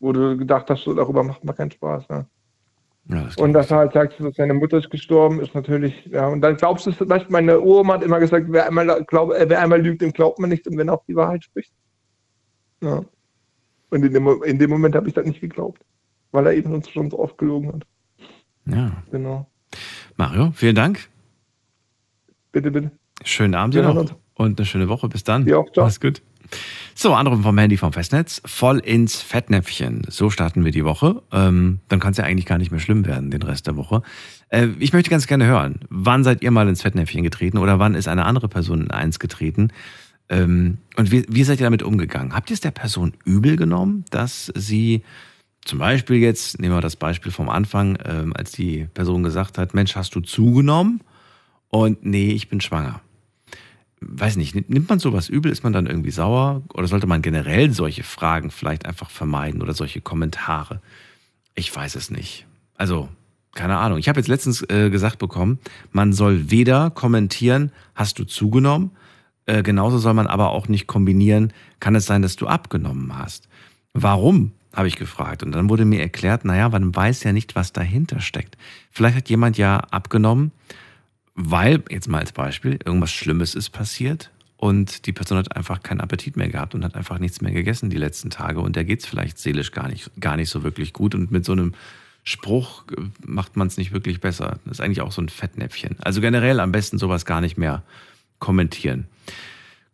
wo du gedacht hast, so darüber macht man keinen Spaß, ja. Ja, das Und dass er halt sagt, seine Mutter ist gestorben, ist natürlich, ja, und dann glaubst du, zum Beispiel meine Uroma hat immer gesagt, wer einmal, glaub, äh, wer einmal lügt, dem glaubt man nicht, und wenn er auch die Wahrheit spricht. Ja. Und in dem, in dem Moment habe ich das nicht geglaubt, weil er eben uns schon so oft gelogen hat. ja. Genau. Mario, vielen Dank. Bitte, bitte. Schönen Abend dir noch und eine schöne Woche. Bis dann. Ja, auch, ciao. Mach's gut. So, Anruf vom Handy vom Festnetz. Voll ins Fettnäpfchen. So starten wir die Woche. Ähm, dann kann es ja eigentlich gar nicht mehr schlimm werden, den Rest der Woche. Äh, ich möchte ganz gerne hören, wann seid ihr mal ins Fettnäpfchen getreten oder wann ist eine andere Person in eins getreten? Ähm, und wie, wie seid ihr damit umgegangen? Habt ihr es der Person übel genommen, dass sie zum Beispiel jetzt, nehmen wir das Beispiel vom Anfang, ähm, als die Person gesagt hat, Mensch, hast du zugenommen? Und nee, ich bin schwanger. Weiß nicht, nimmt man sowas übel? Ist man dann irgendwie sauer? Oder sollte man generell solche Fragen vielleicht einfach vermeiden oder solche Kommentare? Ich weiß es nicht. Also, keine Ahnung. Ich habe jetzt letztens äh, gesagt bekommen, man soll weder kommentieren, hast du zugenommen, äh, genauso soll man aber auch nicht kombinieren, kann es sein, dass du abgenommen hast. Warum? habe ich gefragt. Und dann wurde mir erklärt, naja, man weiß ja nicht, was dahinter steckt. Vielleicht hat jemand ja abgenommen, weil, jetzt mal als Beispiel, irgendwas Schlimmes ist passiert und die Person hat einfach keinen Appetit mehr gehabt und hat einfach nichts mehr gegessen die letzten Tage und der geht es vielleicht seelisch gar nicht, gar nicht so wirklich gut und mit so einem Spruch äh, macht man es nicht wirklich besser. Das ist eigentlich auch so ein Fettnäpfchen. Also generell am besten sowas gar nicht mehr kommentieren.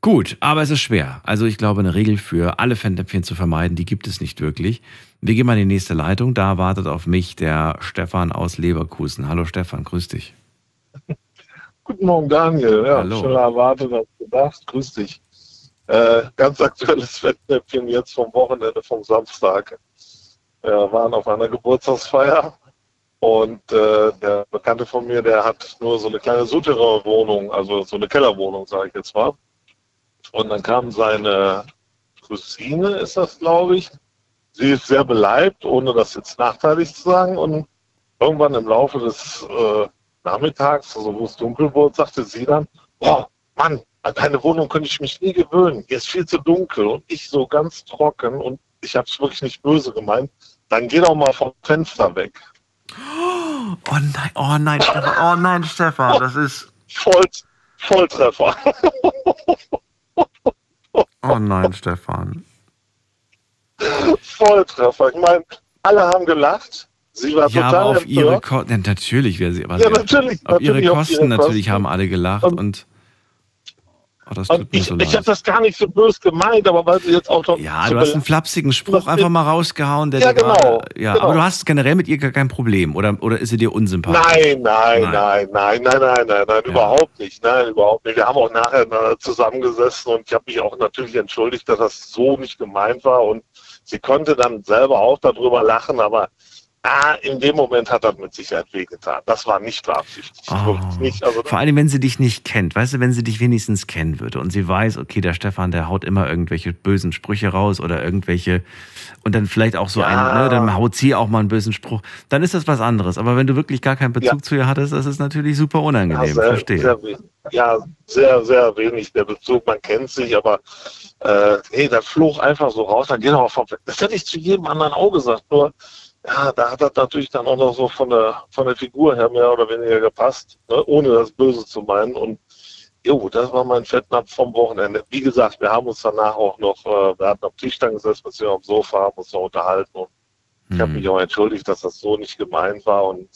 Gut, aber es ist schwer. Also ich glaube, eine Regel für alle Fettnäpfchen zu vermeiden, die gibt es nicht wirklich. Wir gehen mal in die nächste Leitung. Da wartet auf mich der Stefan aus Leverkusen. Hallo Stefan, grüß dich. Guten Morgen, Daniel. Ja, Hallo. schneller erwartet als gedacht. Grüß dich. Äh, ganz aktuelles Fettnäpfchen jetzt vom Wochenende, vom Samstag. Wir waren auf einer Geburtstagsfeier und äh, der Bekannte von mir, der hat nur so eine kleine Souterrain-Wohnung, also so eine Kellerwohnung, sage ich jetzt mal. Und dann kam seine Cousine, ist das, glaube ich. Sie ist sehr beleibt, ohne das jetzt nachteilig zu sagen. Und irgendwann im Laufe des äh, nachmittags, also wo es dunkel wurde, sagte sie dann, boah, Mann, an deine Wohnung könnte ich mich nie gewöhnen. Hier ist viel zu dunkel. Und ich so ganz trocken und ich habe es wirklich nicht böse gemeint. Dann geh doch mal vom Fenster weg. Oh nein, oh nein, Stefan, oh nein, Stefan, das ist. Voll, Volltreffer. Oh nein, Stefan. Volltreffer. Ich meine, alle haben gelacht. Sie war Ja, aber total auf ihre. Kosten. Ja, natürlich wäre sie. Aber Ja, natürlich, Auf ihre natürlich auf Kosten ihre natürlich Kosten. haben alle gelacht Und- und. Oh, ich so ich habe das gar nicht so böse gemeint, aber weil sie jetzt auch noch. Ja, so du hast einen flapsigen Spruch einfach mal rausgehauen, der Ja, genau, Ja, genau. aber du hast generell mit ihr gar kein Problem, oder, oder ist sie dir unsympathisch? Nein, nein, Nein. nein, nein, nein, nein, nein, nein, überhaupt nicht, nein, überhaupt nicht. Wir haben auch nachher zusammengesessen und ich habe mich auch natürlich entschuldigt, dass das so nicht gemeint war und sie konnte dann selber auch darüber lachen, aber ah, in dem Moment hat das mit Sicherheit wehgetan. Das war nicht beabsichtigt, Oh. nicht. Also Vor allem, wenn sie dich nicht kennt. Weißt du, wenn sie dich wenigstens kennen würde und sie weiß, okay, der Stefan, der haut immer irgendwelche bösen Sprüche raus oder irgendwelche und dann vielleicht auch so Ja. ein, ne, dann haut sie auch mal einen bösen Spruch, dann ist das was anderes. Aber wenn du wirklich gar keinen Bezug Ja. zu ihr hattest, das ist natürlich super Ja, unangenehm. sehr, Verstehe. Sehr, ja, sehr, sehr wenig der Bezug. Man kennt sich, aber äh, nee, das flog einfach so raus. Dann geht er auch vom. Das hätte ich zu jedem anderen auch gesagt. Nur, ja, da hat das natürlich dann auch noch so von der, von der Figur her mehr oder weniger gepasst, ne? ohne das Böse zu meinen. Und jo, das war mein Fettnapf vom Wochenende. Wie gesagt, wir haben uns danach auch noch, äh, wir hatten am Tisch dann gesessen, beziehungsweise am Sofa, haben uns noch unterhalten und ich habe mich auch entschuldigt, dass das so nicht gemeint war und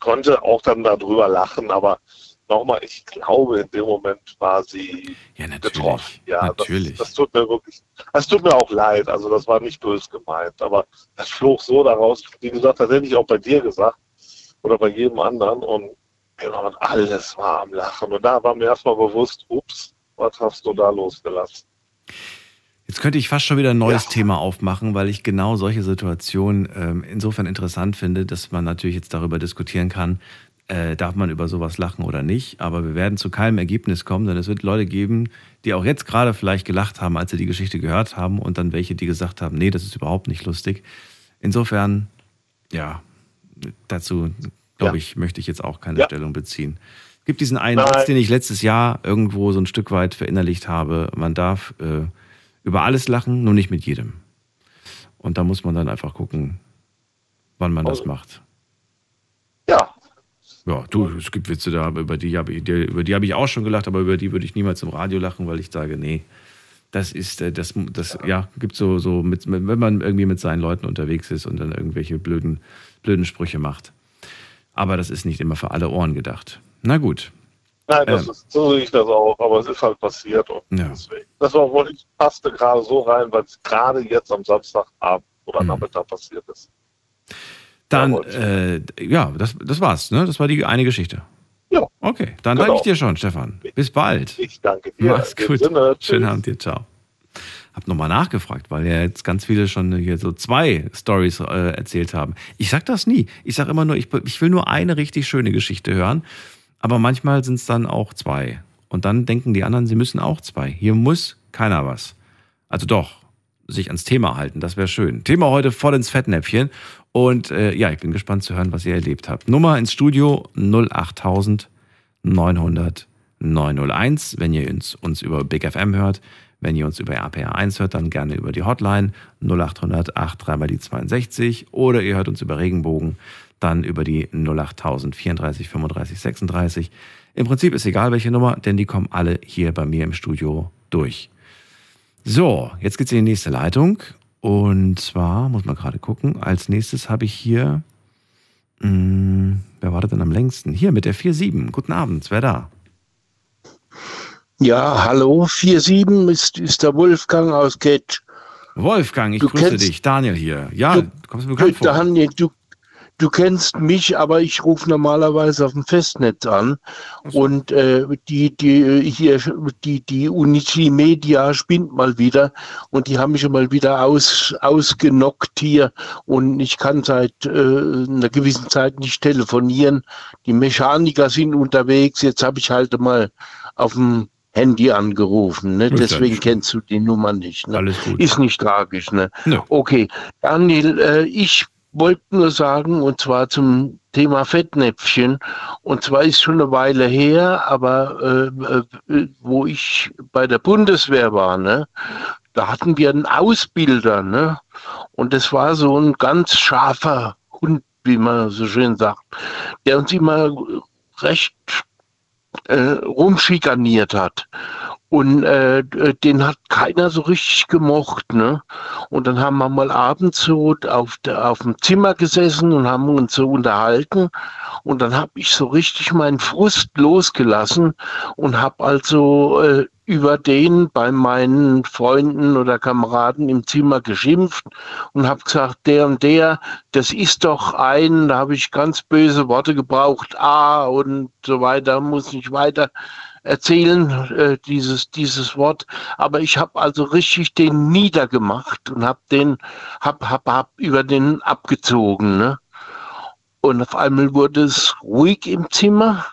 konnte auch dann darüber lachen, aber nochmal, ich glaube, in dem Moment war sie Ja, getroffen. natürlich. Ja, natürlich. Das, das tut mir wirklich, das tut mir auch leid. Also das war nicht böse gemeint, aber das flog so daraus. Wie gesagt, das hätte ich auch bei dir gesagt oder bei jedem anderen und, genau, und alles war am Lachen. Und da war mir erstmal bewusst, ups, was hast du da losgelassen? Jetzt könnte ich fast schon wieder ein neues Ja. Thema aufmachen, weil ich genau solche Situationen ähm, insofern interessant finde, dass man natürlich jetzt darüber diskutieren kann, äh, darf man über sowas lachen oder nicht. Aber wir werden zu keinem Ergebnis kommen, denn es wird Leute geben, die auch jetzt gerade vielleicht gelacht haben, als sie die Geschichte gehört haben und dann welche, die gesagt haben, nee, das ist überhaupt nicht lustig. Insofern, ja, dazu glaube Ja. ich, möchte ich jetzt auch keine Ja. Stellung beziehen. Es gibt diesen einen Nein. Satz, den ich letztes Jahr irgendwo so ein Stück weit verinnerlicht habe. Man darf äh, über alles lachen, nur nicht mit jedem. Und da muss man dann einfach gucken, wann man das Also- macht. Ja, Ja, du, es gibt Witze da, über die habe ich, über die habe ich auch schon gelacht, aber über die würde ich niemals im Radio lachen, weil ich sage, nee, das ist, äh, das, das, ja, gibt so, so, mit, wenn man irgendwie mit seinen Leuten unterwegs ist und dann irgendwelche blöden, blöden Sprüche macht. Aber das ist nicht immer für alle Ohren gedacht. Na gut. nein, das Ähm. ist, so sehe ich das auch, aber es ist halt passiert Ja. deswegen. Das war wohl, ich passte gerade so rein, weil es gerade jetzt am Samstagabend oder Hm. Nachmittag passiert ist. Dann, äh, ja, das, das war's, ne? Das war die eine Geschichte. Ja. Okay, dann Genau. danke ich dir schon, Stefan. Bis bald. Ich danke dir. Mach's gut. Sinne, Schönen. Abend dir, ciao. Hab nochmal nachgefragt, weil ja jetzt ganz viele schon hier so zwei Stories äh, erzählt haben. Ich sag das nie. Ich sag immer nur, ich, ich will nur eine richtig schöne Geschichte hören. Aber manchmal sind es dann auch zwei. Und dann denken die anderen, sie müssen auch zwei. Hier muss keiner was. Also doch, sich ans Thema halten, das wäre schön. Thema heute voll ins Fettnäpfchen. Und äh, ja, ich bin gespannt zu hören, was ihr erlebt habt. Nummer ins Studio 08000 900 901. Wenn ihr uns, uns über Big FM hört, wenn ihr uns über RPR1 hört, dann gerne über die Hotline 0800 83 mal die 62 oder ihr hört uns über Regenbogen, dann über die 08000 34 35 36. Im Prinzip ist egal welche Nummer, denn die kommen alle hier bei mir im Studio durch. So, jetzt geht's in die nächste Leitung. Und zwar, muss man gerade gucken, als nächstes habe ich hier, mh, wer war das denn am längsten? Hier mit der 47. Guten Abend, wer da? Ja, hallo, 47 ist, ist der Wolfgang aus Ketsch. Wolfgang, ich Du grüße kennst- dich. Daniel hier. Ja, Du- du kommst mir bekannt vor. Daniel, du, du kennst mich, aber ich rufe normalerweise auf dem Festnetz an. Und äh, die, die hier, die, die Unity Media spinnt mal wieder und die haben mich schon mal wieder aus, ausgenockt hier und ich kann seit äh, einer gewissen Zeit nicht telefonieren. Die Mechaniker sind unterwegs, jetzt habe ich halt mal auf dem Handy angerufen, ne? Deswegen kennst du die Nummer nicht. Ne? Alles gut. Ist nicht tragisch, ne? Nö. Okay, Daniel, äh, ich wollte nur sagen, und zwar zum Thema Fettnäpfchen, und zwar ist schon eine Weile her, aber äh, äh, wo ich bei der Bundeswehr war, ne, da hatten wir einen Ausbilder, ne, und das war so ein ganz scharfer Hund, wie man so schön sagt, der uns immer recht äh, rumschikaniert hat. Und äh, den hat keiner so richtig gemocht, ne? Und dann haben wir mal abends so auf, der, auf dem Zimmer gesessen und haben uns so unterhalten. Und dann habe ich so richtig meinen Frust losgelassen und habe also äh, über den bei meinen Freunden oder Kameraden im Zimmer geschimpft und habe gesagt, der und der, das ist doch ein, da habe ich ganz böse Worte gebraucht, ah und so weiter, muss nicht weiter erzählen, äh, dieses, dieses Wort. Aber ich habe also richtig den niedergemacht und habe den, hab, hab, hab über den abgezogen. Ne? Und auf einmal wurde es ruhig im Zimmer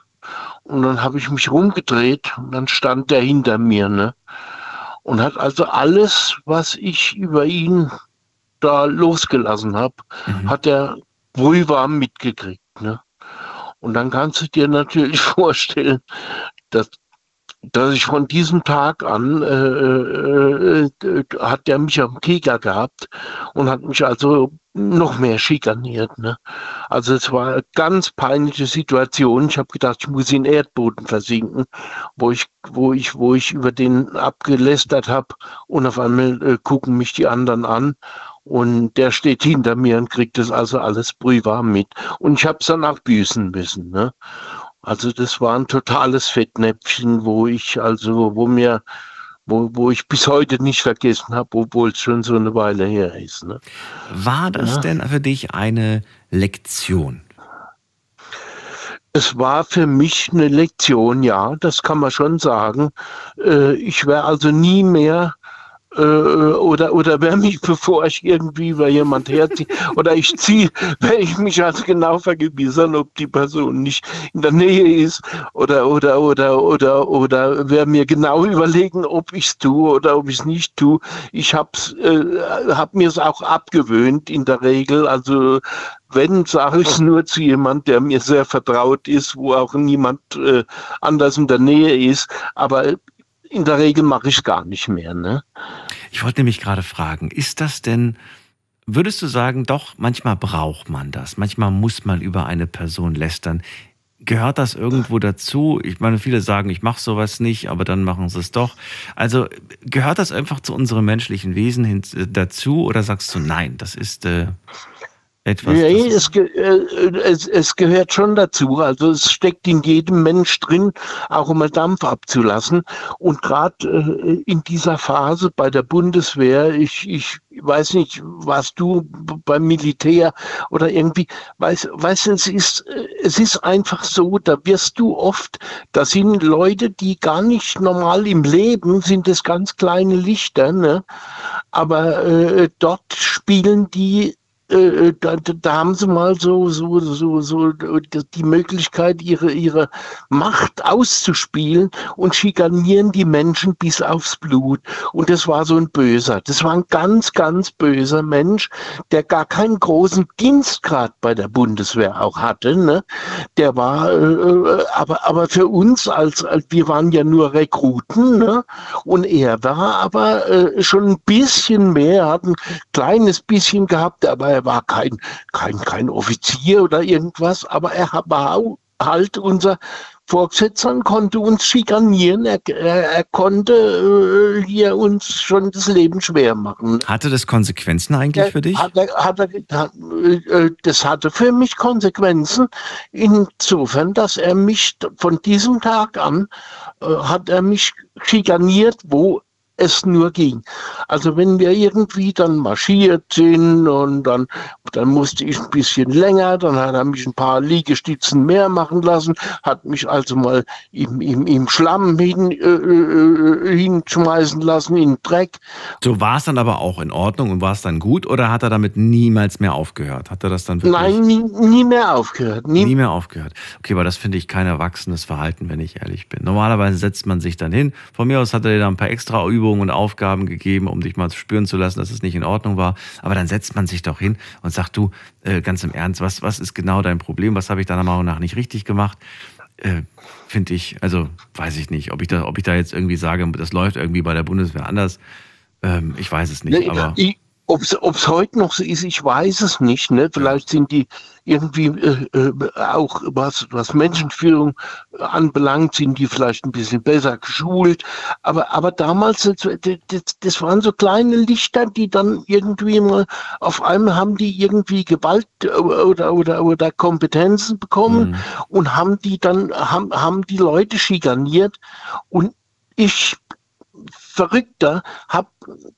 und dann habe ich mich rumgedreht und dann stand er hinter mir. Ne? Und hat also alles, was ich über ihn da losgelassen habe, mhm. hat er brühwarm mitgekriegt. Ne? Und dann kannst du dir natürlich vorstellen, dass dass ich von diesem Tag an äh, äh, äh, hat der mich am Kieger gehabt und hat mich also noch mehr schikaniert. Ne? Also es war eine ganz peinliche Situation. Ich habe gedacht, ich muss in Erdboden versinken, wo ich, wo ich, wo ich über den abgelästert habe und auf einmal äh, gucken mich die anderen an und der steht hinter mir und kriegt das also alles brühwarm mit. Und ich habe es dann auch büßen müssen. Ne? Also das war ein totales Fettnäpfchen, wo ich also, wo mir, wo, wo ich bis heute nicht vergessen habe, obwohl es schon so eine Weile her ist. Ne? War das ja. denn für dich eine Lektion? Es war für mich eine Lektion, ja, das kann man schon sagen. Äh, ich wäre also nie mehr äh, oder oder wer mich, bevor ich irgendwie bei jemand herziehe, oder ich ziehe, werde ich mich also genau vergewissern, ob die Person nicht in der Nähe ist oder oder oder oder oder wer mir genau überlegen, ob ich es tue oder ob ich es nicht tue. Ich habe äh, hab mir es auch abgewöhnt in der Regel, also wenn, sage ich es nur zu jemand, der mir sehr vertraut ist, wo auch niemand äh, anders in der Nähe ist. Aber in der Regel mache ich gar nicht mehr. Ne? Ich wollte nämlich gerade fragen, ist das denn, würdest du sagen, doch, manchmal braucht man das, manchmal muss man über eine Person lästern. Gehört das irgendwo dazu? Ich meine, viele sagen, ich mache sowas nicht, aber dann machen sie es doch. Also gehört das einfach zu unserem menschlichen Wesen hin, äh, dazu oder sagst du, nein, das ist äh, etwas. Ja, es, äh, es, es, gehört schon dazu. Also es steckt in jedem Mensch drin, auch um Dampf abzulassen. Und gerade äh, in dieser Phase bei der Bundeswehr, ich, ich weiß nicht, warst du beim Militär oder irgendwie, weißt, weißt es ist, äh, es ist einfach so, da wirst du oft, da sind Leute, die gar nicht normal im Leben sind, das ganz kleine Lichter, ne? aber äh, dort spielen die äh, äh, da, da, haben sie mal so, so, so, so die Möglichkeit, ihre, ihre Macht auszuspielen und schikanieren die Menschen bis aufs Blut. Und das war so ein Böser. Das war ein ganz, ganz böser Mensch, der gar keinen großen Dienstgrad bei der Bundeswehr auch hatte. Ne? Der war, äh, äh, aber, aber für uns als, als wir waren ja nur Rekruten, ne? und er war aber äh, schon ein bisschen mehr, hat ein kleines bisschen gehabt, aber er war kein, kein, kein Offizier oder irgendwas, aber er war halt unser Vorgesetzter und konnte uns schikanieren. Er, er, konnte äh, hier uns schon das Leben schwer machen. Hatte das Konsequenzen eigentlich er, für dich? Hat er, hat hat, äh, das hatte für mich Konsequenzen insofern, dass er mich von diesem Tag an äh, hat er mich schikaniert, wo es nur ging. Also wenn wir irgendwie dann marschiert sind und dann, dann musste ich ein bisschen länger, dann hat er mich ein paar Liegestützen mehr machen lassen, hat mich also mal im, im, im Schlamm hin, äh, äh, hinschmeißen lassen, in den Dreck. So war es dann aber auch in Ordnung und war es dann gut oder hat er damit niemals mehr aufgehört? Hat er das dann wirklich? Nein, nie, nie mehr aufgehört. Nie, nie mehr aufgehört. Okay, aber das finde ich kein erwachsenes Verhalten, wenn ich ehrlich bin. Normalerweise setzt man sich dann hin. Von mir aus hat er da ein paar extra Übungen Übungen und Aufgaben gegeben, um dich mal spüren zu lassen, dass es nicht in Ordnung war. Aber dann setzt man sich doch hin und sagt, du, äh, ganz im Ernst, was, was ist genau dein Problem? Was habe ich deiner Meinung nach nicht richtig gemacht? Äh, Finde ich, also weiß ich nicht, ob ich, da, ob ich da jetzt irgendwie sage, das läuft irgendwie bei der Bundeswehr anders. Ähm, ich weiß es nicht. Nee, aber ich, ob es heute noch so ist, ich weiß es nicht. Ne? Vielleicht sind die irgendwie äh, äh, auch, was, was Menschenführung anbelangt, sind die vielleicht ein bisschen besser geschult. Aber, aber damals, das, das waren so kleine Lichter, die dann irgendwie mal, auf einmal haben die irgendwie Gewalt äh, oder, oder, oder Kompetenzen bekommen mhm. und haben die dann, haben, haben die Leute schikaniert. Und ich verrückter, hab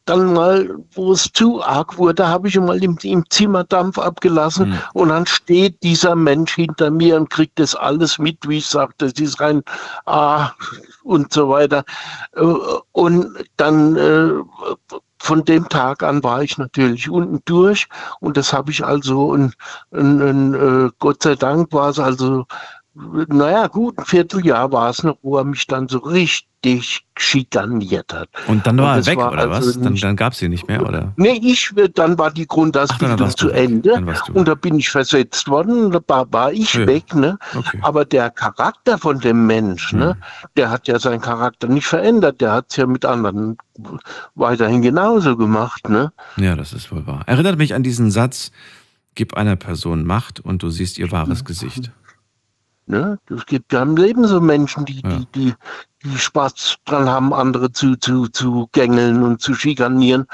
dann mal, wo es zu arg wurde, habe ich mal im, im Zimmer Dampf abgelassen Mhm. und dann steht dieser Mensch hinter mir und kriegt das alles mit, wie ich sagte, das ist rein ah, und so weiter. Äh, Und dann äh, von dem Tag an war ich natürlich unten durch und das habe ich also, und, und, und, äh, Gott sei Dank war es also, naja gut, ein Vierteljahr war es noch, wo er mich dann so richtig schikaniert hat. Und dann war er das weg, war oder also was? Dann, dann gab es sie nicht mehr, oder? Nee, ich, dann war die Grundausbildung zu. Ende und da bin ich versetzt worden und da war, ich Ja. weg, ne? Okay. Aber der Charakter von dem Mensch, Hm. ne, der hat ja seinen Charakter nicht verändert, der hat es ja mit anderen weiterhin genauso gemacht, ne? Ja, das ist wohl wahr. Erinnert mich an diesen Satz, gib einer Person Macht und du siehst ihr wahres. Gesicht. Ne? Es gibt ja im Leben so Menschen, die, Ja. die, die, die Spaß dran haben, andere zu, zu, zu gängeln und zu schikanieren.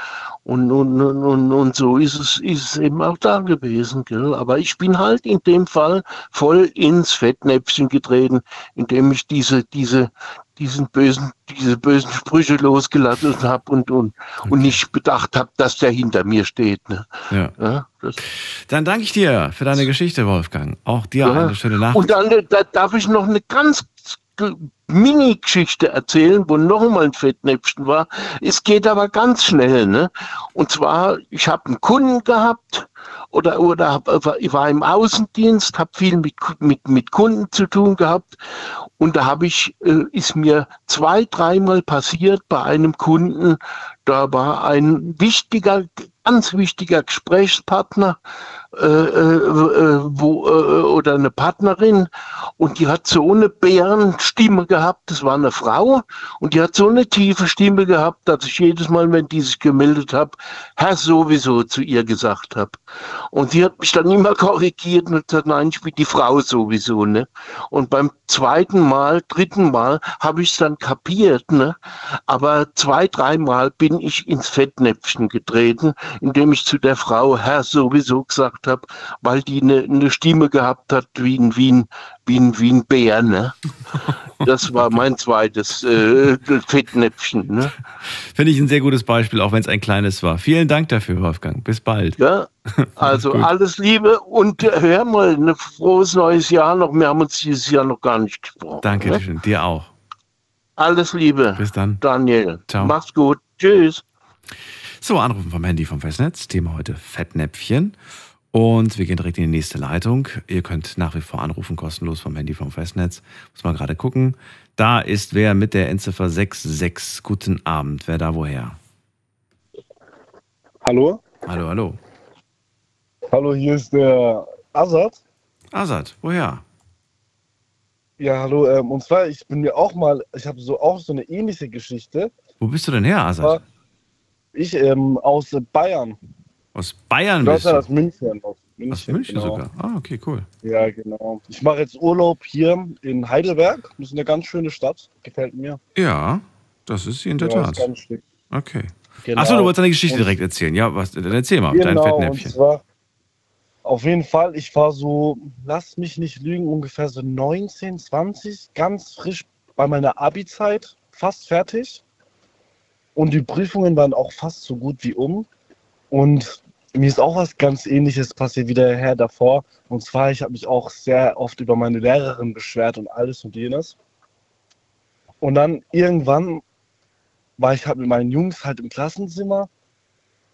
Und, und, und, und, und so ist es, ist es eben auch da gewesen. Gell? Aber ich bin halt in dem Fall voll ins Fettnäpfchen getreten, indem ich diese, diese, diesen bösen, diese bösen Sprüche losgelassen habe und, und, und nicht bedacht habe, dass der hinter mir steht. Ne? Ja. Ja, Dann danke ich dir für deine Geschichte, Wolfgang. Auch dir Ja. eine schöne Nacht. Und dann da darf ich noch eine ganz Mini-Geschichte erzählen, wo noch mal ein Fettnäpfchen war. Es geht aber ganz schnell. Ne? Und zwar, ich habe einen Kunden gehabt oder, oder hab, ich war im Außendienst, habe viel mit, mit, mit Kunden zu tun gehabt. Und da habe ich, äh, ist mir zwei, dreimal passiert bei einem Kunden, da war ein wichtiger, ganz wichtiger Gesprächspartner äh, äh, äh, wo, äh, oder eine Partnerin und die hat so eine Bärenstimme gehabt, das war eine Frau und die hat so eine tiefe Stimme gehabt, dass ich jedes Mal, wenn die sich gemeldet habe, Herr sowieso zu ihr gesagt habe. Und die hat mich dann immer korrigiert und gesagt, nein, ich bin die Frau sowieso. Ne? Und beim zweiten Mal, dritten Mal habe ich es dann kapiert. Ne? Aber zwei, dreimal bin ich ins Fettnäpfchen getreten, indem ich zu der Frau Herr sowieso gesagt habe, weil die eine, eine Stimme gehabt hat wie ein, wie ein, wie ein, wie ein Bär. Ne? Das war mein zweites äh, Fettnäpfchen. Ne? Finde ich ein sehr gutes Beispiel, auch wenn es ein kleines war. Vielen Dank dafür, Wolfgang. Bis bald. Ja, also alles Liebe und äh, hör mal, ein frohes neues Jahr noch. Wir haben uns dieses Jahr noch gar nicht gesprochen. Danke Ne? schön. Dir auch. Alles Liebe. Bis dann. Daniel. Ciao. Mach's gut. Tschüss. So, Anrufen vom Handy vom Festnetz. Thema heute Fettnäpfchen. Und wir gehen direkt in die nächste Leitung. Ihr könnt nach wie vor anrufen, kostenlos vom Handy vom Festnetz. Muss mal gerade gucken. Da ist wer mit der Endziffer 66. Guten Abend. Wer da woher? Hallo? Hallo, hallo. Hallo, hier ist der Azad. Asad, woher? Ja, hallo. Ähm, und zwar, ich bin mir auch mal, ich habe so auch so eine ähnliche Geschichte. Wo bist du denn her, Asad? Ich ähm, aus Bayern. Aus Bayern Ich bist aus du? München. Aus München, Aus München genau. sogar. Ah, okay, cool. Ja, genau. Ich mache jetzt Urlaub hier in Heidelberg. Das ist eine ganz schöne Stadt. Gefällt mir. Ja, das ist sie in der ja, Tat. ist ganz schick. Okay. Genau. Achso, du wolltest deine Geschichte Und- direkt erzählen. Ja, was, dann erzähl mal, dein Genau, und Fettnäpfchen. zwar auf jeden Fall, ich war so, lass mich nicht lügen, ungefähr so 19, 20, ganz frisch bei meiner Abi-Zeit, fast fertig. Und die Prüfungen waren auch fast so gut wie um. Und mir ist auch was ganz ähnliches passiert wie der Herr davor. Und zwar, ich habe mich auch sehr oft über meine Lehrerin beschwert und alles und jenes. Und dann irgendwann war ich halt mit meinen Jungs halt im Klassenzimmer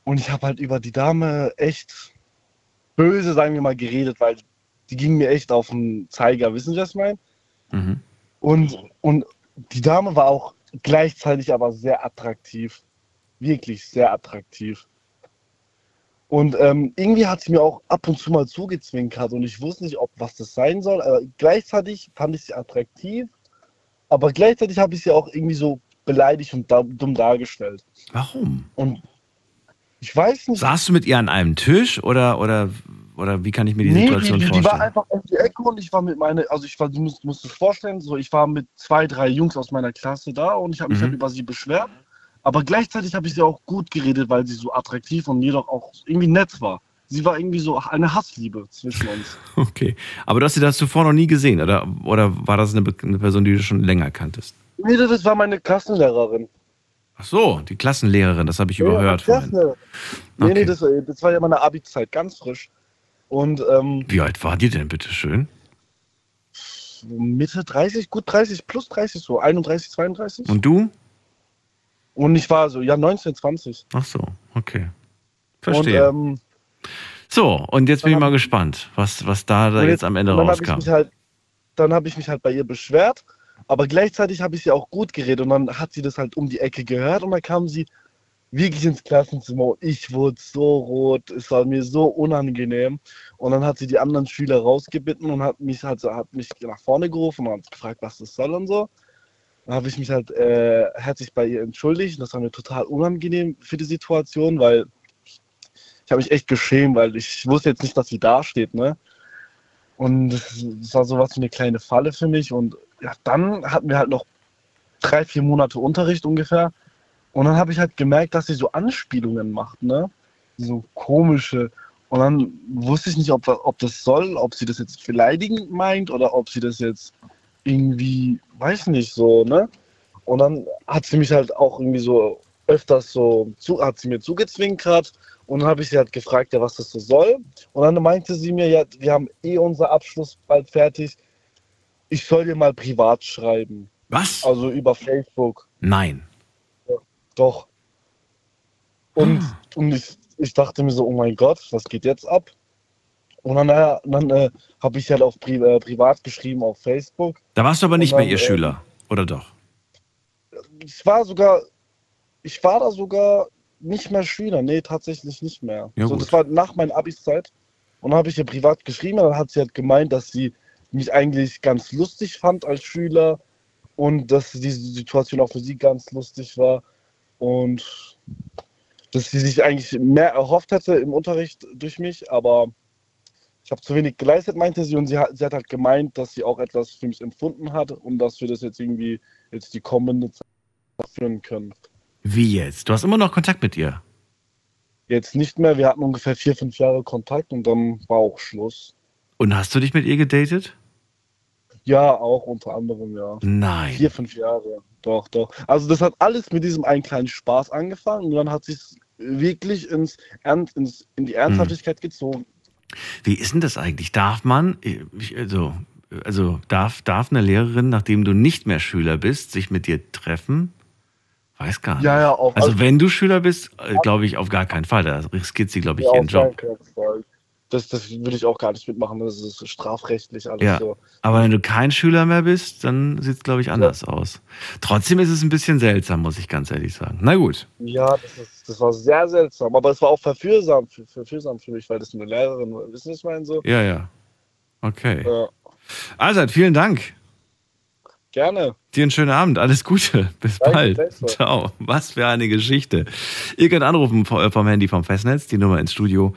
und ich habe halt über die Dame echt böse, sagen wir mal, geredet, weil die ging mir echt auf den Zeiger, wissen Sie, was ich meine? Mhm. Und, und die Dame war auch gleichzeitig aber sehr attraktiv. Wirklich sehr attraktiv. Und ähm, irgendwie hat sie mir auch ab und zu mal zugezwinkert und ich wusste nicht, ob was das sein soll, aber gleichzeitig fand ich sie attraktiv, aber gleichzeitig habe ich sie auch irgendwie so beleidigt und dumm dargestellt. Warum? Und ich weiß nicht. Saßt du mit ihr an einem Tisch oder, oder, oder wie kann ich mir die Nee, Situation die, die, die war vorstellen? einfach um die Ecke und ich war mit meiner, also ich war, du musst, musst dir vorstellen, so ich war mit zwei, drei Jungs aus meiner Klasse da und ich habe mich Mhm. halt über sie beschwert. Aber gleichzeitig habe ich sie auch gut geredet, weil sie so attraktiv und jedoch auch irgendwie nett war. Sie war irgendwie so eine Hassliebe zwischen uns. Okay. Aber du hast sie das zuvor noch nie gesehen, oder, oder war das eine, eine Person, die du schon länger kanntest? Nee, das war meine Klassenlehrerin. Ach so, die Klassenlehrerin, das habe ich überhört ja, vorhin. Klassenlehrerin. Nee, Okay. nee, das, das war ja meine Abi-Zeit, ganz frisch. Und ähm, Wie alt war die denn, bitte schön? Mitte 30, gut 30, plus 30, so 31, 32. Und du? Und ich war so, ja, 19, 20. Ach so, okay. Verstehe. Und, ähm, so, und jetzt bin ich mal gespannt, was, was da, da Und jetzt am Ende dann rauskam. mich halt, dann habe ich mich halt bei ihr beschwert, aber gleichzeitig habe ich sie auch gut geredet und dann hat sie das halt um die Ecke gehört und dann kam sie wirklich ins Klassenzimmer und ich wurde so rot, es war mir so unangenehm und dann hat sie die anderen Schüler rausgebitten und hat mich halt so, hat mich nach vorne gerufen und hat gefragt, was das soll und so. Dann habe ich mich halt äh, herzlich bei ihr entschuldigt. Das war mir total unangenehm für die Situation, weil ich habe mich echt geschämt, weil ich wusste jetzt nicht, dass sie da steht, ne? Und es war sowas wie eine kleine Falle für mich. Und ja, dann hatten wir halt noch drei, vier Monate Unterricht ungefähr. Und dann habe ich halt gemerkt, dass sie so Anspielungen macht, ne? So komische. Und dann wusste ich nicht, ob, ob das soll, ob sie das jetzt beleidigend meint oder ob sie das jetzt irgendwie, weiß nicht, so, ne? Und dann hat sie mich halt auch irgendwie so öfters so, zu, hat sie mir zugezwinkert und dann habe ich sie halt gefragt, ja, was das so soll. Und dann meinte sie mir, ja, wir haben eh unser Abschluss bald fertig. Ich soll dir mal privat schreiben. Was? Also über Facebook. Nein. Doch. Und, und ich, ich dachte mir so, oh mein Gott, was geht jetzt ab? Und dann, äh, dann äh, habe ich halt auf Pri äh, privat geschrieben auf Facebook. Da warst du aber Und nicht dann, mehr ihr äh, Schüler, oder doch? Ich war sogar, ich war da sogar nicht mehr Schüler. Nee, tatsächlich nicht mehr. Ja, so, das war nach meiner Abi-Zeit. Und dann habe ich ihr privat geschrieben. Dann hat sie halt gemeint, dass sie mich eigentlich ganz lustig fand als Schüler und dass diese Situation auch für sie ganz lustig war. Und dass sie sich eigentlich mehr erhofft hätte im Unterricht durch mich, aber ich habe zu wenig geleistet, meinte sie, und sie hat, sie hat halt gemeint, dass sie auch etwas für mich empfunden hat und dass wir das jetzt irgendwie jetzt die kommende Zeit führen können. Wie jetzt? Du hast immer noch Kontakt mit ihr. Jetzt nicht mehr, wir hatten ungefähr vier, fünf Jahre Kontakt und dann war auch Schluss. Und hast du dich mit ihr gedatet? Ja, auch unter anderem, ja. Nein. Vier, fünf Jahre. Doch, doch. Also das hat alles mit diesem einen kleinen Spaß angefangen und dann hat sich wirklich ins, ins in die Ernsthaftigkeit gezogen. Wie ist denn das eigentlich? Darf man, ich- also, also darf, darf eine Lehrerin, nachdem du nicht mehr Schüler bist, sich mit dir treffen? Weiß gar nicht. Ja, ja, auch. Also wenn du Schüler bist, glaube ich auf gar keinen Fall. Da riskiert sie, glaube ich, Ja, ihren auf Job. keinen Fall. Das, das würde ich auch gar nicht mitmachen. Das ist strafrechtlich alles Ja, so. aber wenn du kein Schüler mehr bist, dann sieht es, glaube ich, anders aus. Trotzdem ist es ein bisschen seltsam, muss ich ganz ehrlich sagen. Na gut. Ja, das, ist, das war sehr seltsam. Aber es war auch verführsam, für- verführsam für mich, weil das eine Lehrerin war. Wissen Sie, ich meine? So? Ja, ja. Okay. Ja, Also, vielen Dank. gerne. Dir einen schönen Abend. Alles Gute. Bis Danke, bald. gleichfalls. Ciao. Was für eine Geschichte. Ihr könnt anrufen vom vom Handy vom Festnetz. Die Nummer ins Studio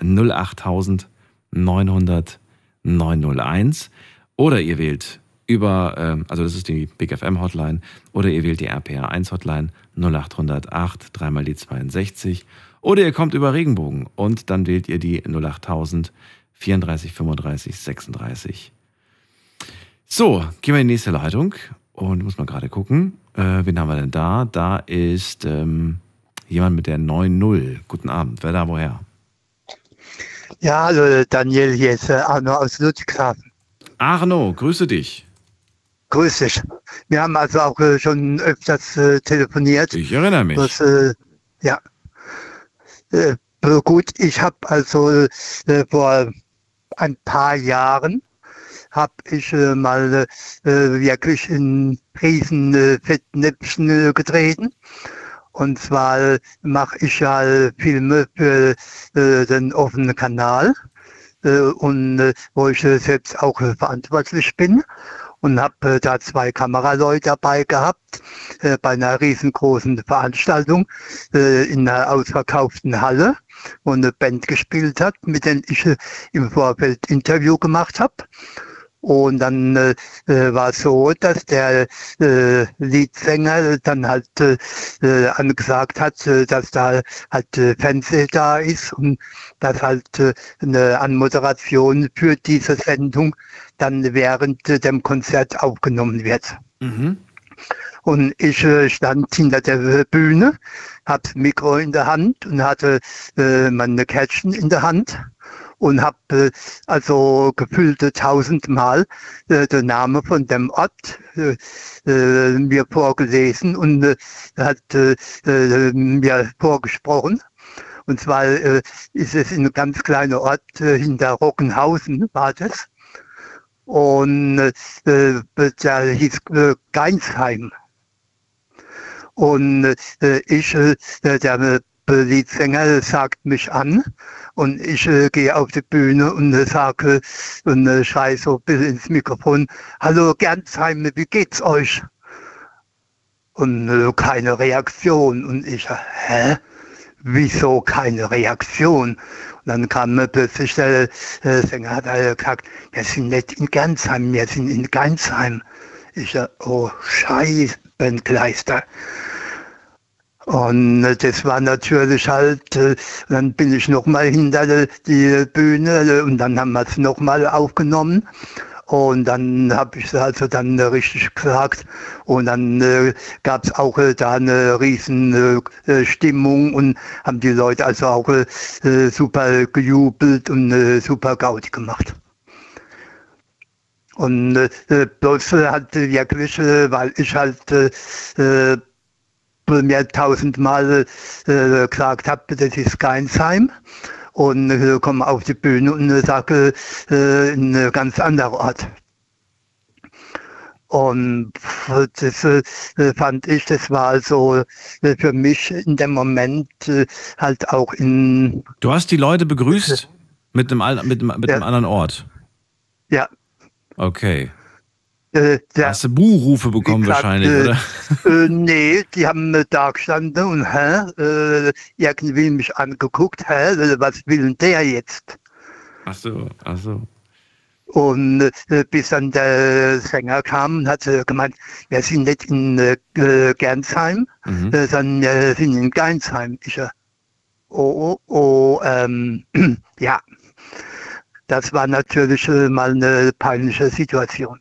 08000 900 901. Oder ihr wählt über, ähm, also das ist die Big FM Hotline, oder ihr wählt die RPR 1 Hotline 0808 dreimal die 62. Oder ihr kommt über Regenbogen und dann wählt ihr die 08000 34 35 36. So, gehen wir in die nächste Leitung und muss mal gerade gucken. Äh, wen haben wir denn da? Da ist ähm, jemand mit der 9-0. Guten Abend. Wer da woher? Ja, hallo Daniel, hier ist äh, Arno aus Ludwigshafen. Arno, grüße dich. Grüß dich. Wir haben also auch äh, schon öfters äh, telefoniert. Ich erinnere mich. Das, ja. Gut, ich habe also vor ein paar Jahren habe ich äh, mal äh, wirklich in riesen äh, Fettnäpfchen getreten. Und zwar mache ich ja Filme für äh, den offenen Kanal äh, und äh, wo ich selbst auch verantwortlich bin und habe äh, da zwei Kameraleute dabei gehabt äh, bei einer riesengroßen Veranstaltung äh, in einer ausverkauften Halle, wo eine Band gespielt hat, mit denen ich im Vorfeld Interview gemacht habe. Und dann äh, äh, war es so, dass der äh, Leadsänger dann halt äh, äh, angesagt hat, äh, dass da halt äh, Fernseh da ist und dass halt äh, eine Anmoderation für diese Sendung dann während äh, dem Konzert aufgenommen wird. Mhm. Und ich äh, stand hinter der Bühne, hab Mikro in der Hand und hatte äh, meine Kärtchen in der Hand und habe äh, also gefüllte tausendmal äh, den Namen von dem Ort äh, äh, mir vorgelesen und äh, hat äh, äh, mir vorgesprochen. Und zwar äh, ist es ein ganz kleiner Ort äh, hinter Rockenhausen, war das. Und äh, der hieß äh, Geinsheim. Und äh, ich, äh, der Liedsänger sagt mich an und ich äh, gehe auf die Bühne und äh, sage und äh, schreie so ein bisschen ins Mikrofon, Hallo Gernsheim, wie geht's euch? Und äh, keine Reaktion. Und ich, hä? Wieso keine Reaktion? Und dann kam äh, plötzlich der äh, Sänger, hat er gesagt, wir sind nicht in Gernsheim, wir sind in Gernsheim. Ich, äh, oh Scheibenkleister. Und äh, das war natürlich halt, äh, dann bin ich nochmal hinter die Bühne äh, und dann haben wir es nochmal aufgenommen. Und dann habe ich es also dann richtig gesagt. Und dann äh, gab es auch äh, da eine riesen äh, Stimmung und haben die Leute also auch äh, super gejubelt und äh, super Gaudi gemacht. Und äh, bloß halt wirklich, äh, weil ich halt äh, mir tausendmal äh, gesagt habe, das ist Geinsheim und äh, komme auf die Bühne und äh, sage äh, in einen ganz anderen Ort. Und das äh, fand ich, das war also äh, für mich in dem Moment äh, halt auch in. Du hast die Leute begrüßt mit einem, mit, mit Ja. einem anderen Ort. Ja, Okay. Äh, der, Hast du Buhrufe bekommen gesagt, wahrscheinlich, äh, oder? Äh, nee, die haben äh, da gestanden und hä, äh, irgendwie mich angeguckt, hä, äh, was will denn der jetzt? Ach so, ach so. Und äh, bis dann der Sänger kam und hat gemeint, wir sind nicht in äh, Gernsheim, Mhm. sondern wir sind in Geinsheim. Ich äh, oh, oh, oh, ähm, ja. Das war natürlich mal eine peinliche Situation.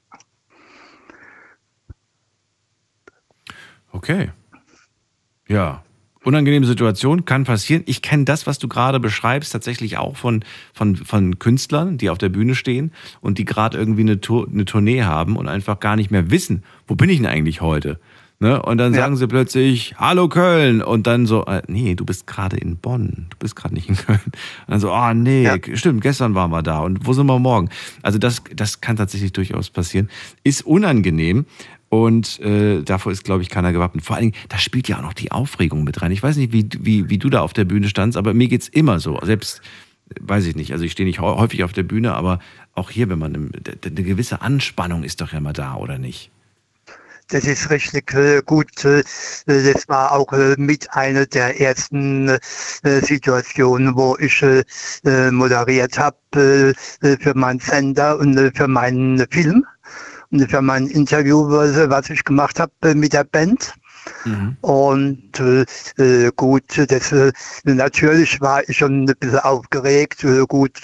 Okay. Ja. Unangenehme Situation kann passieren. Ich kenne das, was du gerade beschreibst, tatsächlich auch von, von, von Künstlern, die auf der Bühne stehen und die gerade irgendwie eine, Tour, eine Tournee haben und einfach gar nicht mehr wissen, wo bin ich denn eigentlich heute? Ne? Und dann Ja. sagen sie plötzlich, hallo Köln. Und dann so, äh, nee, du bist gerade in Bonn. Du bist gerade nicht in Köln. Und dann so, ah, nee, Ja. stimmt, gestern waren wir da. Und wo sind wir morgen? Also das, das kann tatsächlich durchaus passieren. Ist unangenehm. Und äh, davor ist, glaube ich, keiner gewappnet. Vor allen Dingen, da spielt ja auch noch die Aufregung mit rein. Ich weiß nicht, wie, wie, wie du da auf der Bühne standst, aber mir geht's immer so. Selbst, weiß ich nicht, also ich stehe nicht häufig auf der Bühne, aber auch hier, wenn man, eine gewisse Anspannung ist doch ja immer da, oder nicht? Das ist richtig äh, gut. Äh, das war auch äh, mit einer der ersten Situationen, wo ich moderiert habe für meinen Sender und für meinen Film für mein Interview, was, ich gemacht habe äh, mit der Band. Und äh, äh, gut, das, äh, natürlich war ich schon ein bisschen aufgeregt. Äh, gut,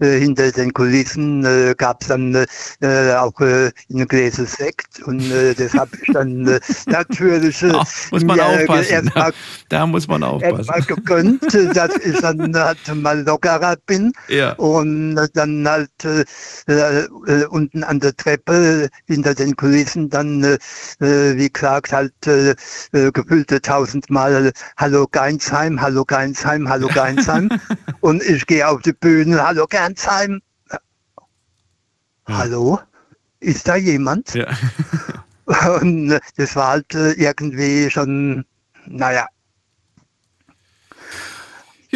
hinter den Kulissen äh, gab es dann äh, auch äh, ein Gläser Sekt und äh, das habe ich dann äh, natürlich äh, Da muss man aufpassen. erstmal Da muss man aufpassen. erstmal gegönnt, dass ich dann halt mal lockerer bin. Ja. Und dann halt äh, unten an der Treppe hinter den Kulissen dann, wie gesagt, halt äh, äh, gefüllte tausendmal Hallo Geinsheim, Hallo Geinsheim, Hallo Geinsheim. Und ich gehe auf die Bühne, Hallo Geinsheim. Hallo? Ist da jemand? Ja. Und äh, das war halt äh, irgendwie schon, naja.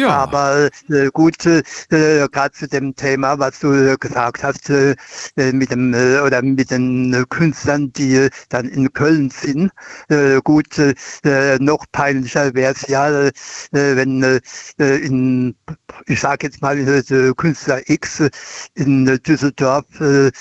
Ja. Aber äh, gut, äh, gerade zu dem Thema, was du äh, gesagt hast, äh, äh, mit dem äh, oder mit den äh, Künstlern, die dann in Köln sind. Äh, gut, äh, noch peinlicher wäre es ja, äh, wenn äh, in, ich sage jetzt mal, äh, Künstler X in Düsseldorf äh,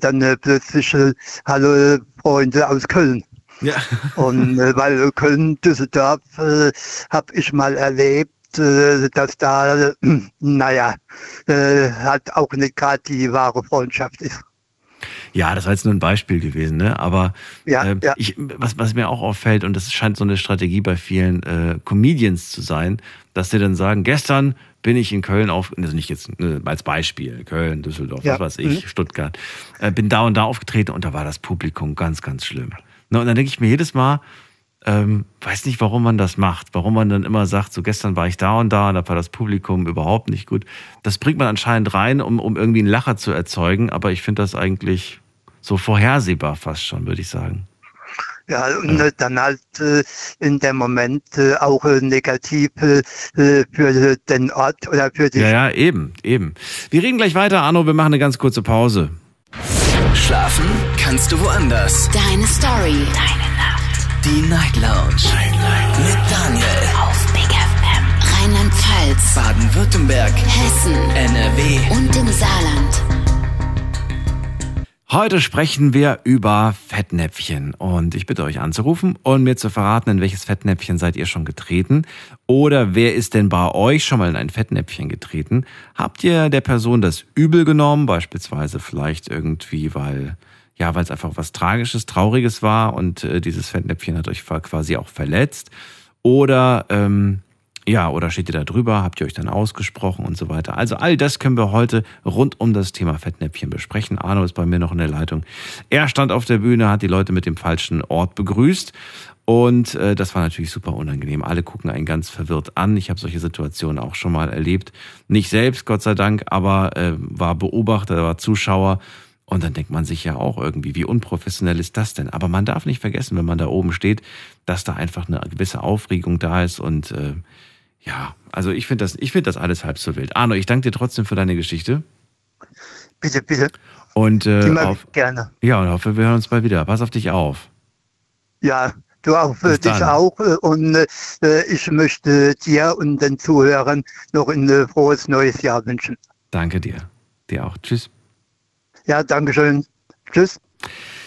dann plötzlich, äh, hallo Freunde aus Köln. Ja. Und äh, weil Köln, Düsseldorf äh, habe ich mal erlebt, äh, dass da, äh, naja, äh, halt auch nicht gerade die wahre Freundschaft ist. Ja, das war jetzt nur ein Beispiel gewesen, ne? Aber Ja, äh, ja. Ich, was, was mir auch auffällt, und das scheint so eine Strategie bei vielen äh, Comedians zu sein, dass sie dann sagen, gestern bin ich in Köln auf, also nicht jetzt äh, als Beispiel, Köln, Düsseldorf, Ja, was weiß ich, mhm. Stuttgart, äh, bin da und da aufgetreten und da war das Publikum ganz, ganz schlimm. Ne, und dann denke ich mir jedes Mal, ähm, weiß nicht, warum man das macht, warum man dann immer sagt, so gestern war ich da und da und da war das Publikum überhaupt nicht gut. Das bringt man anscheinend rein, um, um irgendwie einen Lacher zu erzeugen, aber ich finde das eigentlich so vorhersehbar fast schon, würde ich sagen. Ja, und äh, dann halt äh, in dem Moment äh, auch äh, negativ äh, äh, für den Ort oder für die Ja, ja, eben, eben. Wir reden gleich weiter, Arno, wir machen eine ganz kurze Pause. Schlafen kannst du woanders. Deine Story. Deine. Die Night Lounge. Night, Night. Mit Daniel. Auf Big FM. Rheinland-Pfalz. Baden-Württemberg. Hessen. NRW. Und im Saarland. Heute sprechen wir über Fettnäpfchen und ich bitte euch anzurufen und mir zu verraten, in welches Fettnäpfchen seid ihr schon getreten oder wer ist denn bei euch schon mal in ein Fettnäpfchen getreten? Habt ihr der Person das übel genommen, beispielsweise vielleicht irgendwie, weil ja, weil es einfach was Tragisches, Trauriges war und äh, dieses Fettnäpfchen hat euch quasi auch verletzt oder ähm, ja, oder steht ihr da drüber? Habt ihr euch dann ausgesprochen und so weiter? Also all das können wir heute rund um das Thema Fettnäpfchen besprechen. Arno ist bei mir noch in der Leitung. Er stand auf der Bühne, hat die Leute mit dem falschen Ort begrüßt. Und äh, das war natürlich super unangenehm. Alle gucken einen ganz verwirrt an. Ich habe solche Situationen auch schon mal erlebt. Nicht selbst, Gott sei Dank, aber äh, war Beobachter, war Zuschauer. Und dann denkt man sich ja auch irgendwie, wie unprofessionell ist das denn? Aber man darf nicht vergessen, wenn man da oben steht, dass da einfach eine gewisse Aufregung da ist und äh, ja, also ich finde das, ich finde das alles halb so wild. Arno, ich danke dir trotzdem für deine Geschichte. Bitte, bitte. Und äh, Immer auf, gerne. ja, und hoffe, wir hören uns bald wieder. Pass auf dich auf. Ja, du auch für Bis dich auch. äh, Und äh, ich möchte dir und den Zuhörern noch ein äh, frohes neues Jahr wünschen. Danke dir. Dir auch. Tschüss. Ja, Dankeschön. Tschüss.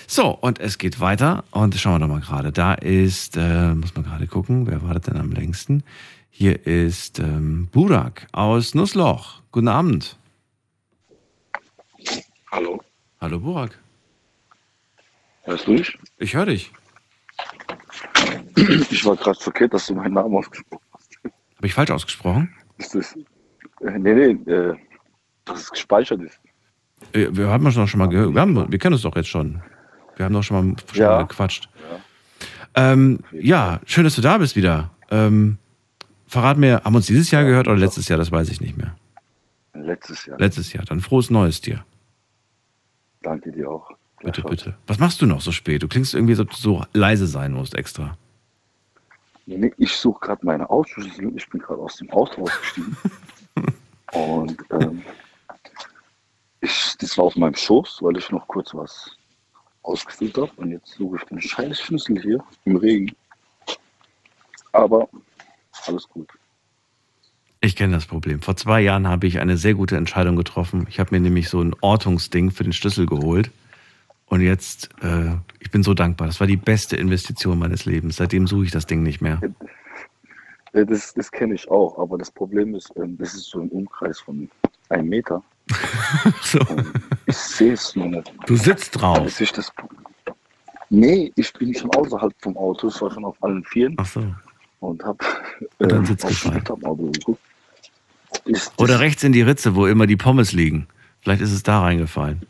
So, und es geht weiter. Und schauen wir doch mal gerade. Da ist, äh, muss man gerade gucken, wer war das denn am längsten? Hier ist ähm, Burak aus Nussloch. Guten Abend. Hallo, Hallo Burak. hörst du mich? Ich höre dich. Ich war gerade schockiert, dass du meinen Namen ausgesprochen hast. Habe ich falsch ausgesprochen? Ist das, äh, nee, nee, äh, dass es gespeichert ist. Äh, Wir haben uns doch schon mal gehört. Wir, haben, wir kennen uns doch jetzt schon. Wir haben doch schon mal, schon Ja. mal gequatscht. Ähm, ja, schön, dass du da bist wieder. Ähm, verrat mir, haben wir uns dieses Jahr gehört oder letztes Jahr? Das weiß ich nicht mehr. Letztes Jahr. Letztes Jahr. Dann frohes Neues dir. Danke dir auch. Bitte, bitte. Was machst du noch so spät? Du klingst irgendwie so, so leise sein musst extra. Nee, ich suche gerade meine Autoschlüssel. Ich bin gerade aus dem Auto ausgestiegen. Und ähm, ich, das war auf meinem Schoß, weil ich noch kurz was ausgefüllt habe. Und jetzt suche ich den scheiß Schlüssel hier im Regen. Aber alles gut. Ich kenne das Problem. Vor zwei Jahren habe ich eine sehr gute Entscheidung getroffen. Ich habe mir nämlich so ein Ortungsding für den Schlüssel geholt. Und jetzt, äh, ich bin so dankbar. Das war die beste Investition meines Lebens. Seitdem suche ich das Ding nicht mehr. Das das kenne ich auch, aber das Problem ist, ähm, das ist so ein Umkreis von einem Meter. so. Ich sehe es nur nicht. Du sitzt drauf. Das ist das nee, ich bin schon außerhalb vom Auto, ich war schon auf allen Vieren Ach so. und habe Und dann ähm, sitzt gefallen. Oder rechts in die Ritze, wo immer die Pommes liegen. Vielleicht ist es da reingefallen.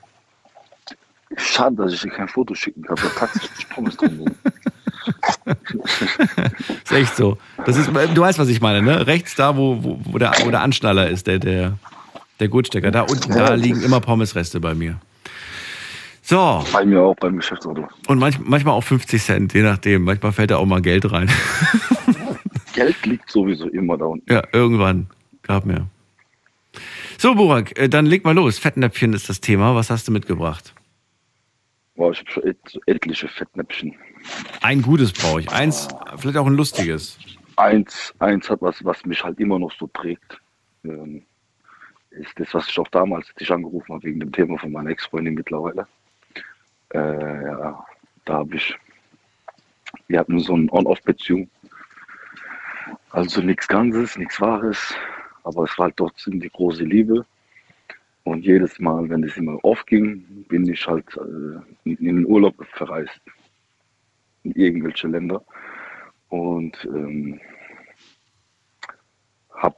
Schade, dass ich dir kein Foto schicken kann, da tatsächlich Pommes drin sind. Ist echt so. Das ist, du weißt, was ich meine, ne? Rechts da, wo, wo, wo, der, wo der Anschnaller ist, der, der, der Gurtstecker. Da unten, da liegen immer Pommesreste bei mir. So. Bei mir auch beim Geschäftsauto. Und manch, manchmal auch 50 Cent, je nachdem. Manchmal fällt da auch mal Geld rein. Geld liegt sowieso immer da unten. Ja, irgendwann. Gab mir. So, Burak, äh, dann leg mal los. Fettnäpfchen ist das Thema. Was hast du mitgebracht? Boah, ich habe schon et etliche Fettnäpfchen. Ein gutes brauche ich. Eins, vielleicht auch ein lustiges. Eins, eins hat was, was mich halt immer noch so prägt. Ähm, ist das, was ich auch damals dich angerufen habe, wegen dem Thema von meiner Ex-Freundin mittlerweile. Äh, ja, da habe ich, wir hatten so eine On-Off-Beziehung. Also nichts Ganzes, nichts Wahres, aber es war halt trotzdem die große Liebe. Und jedes Mal, wenn es immer aufging, bin ich halt äh, in den Urlaub verreist. In irgendwelche Länder. Und ähm, habe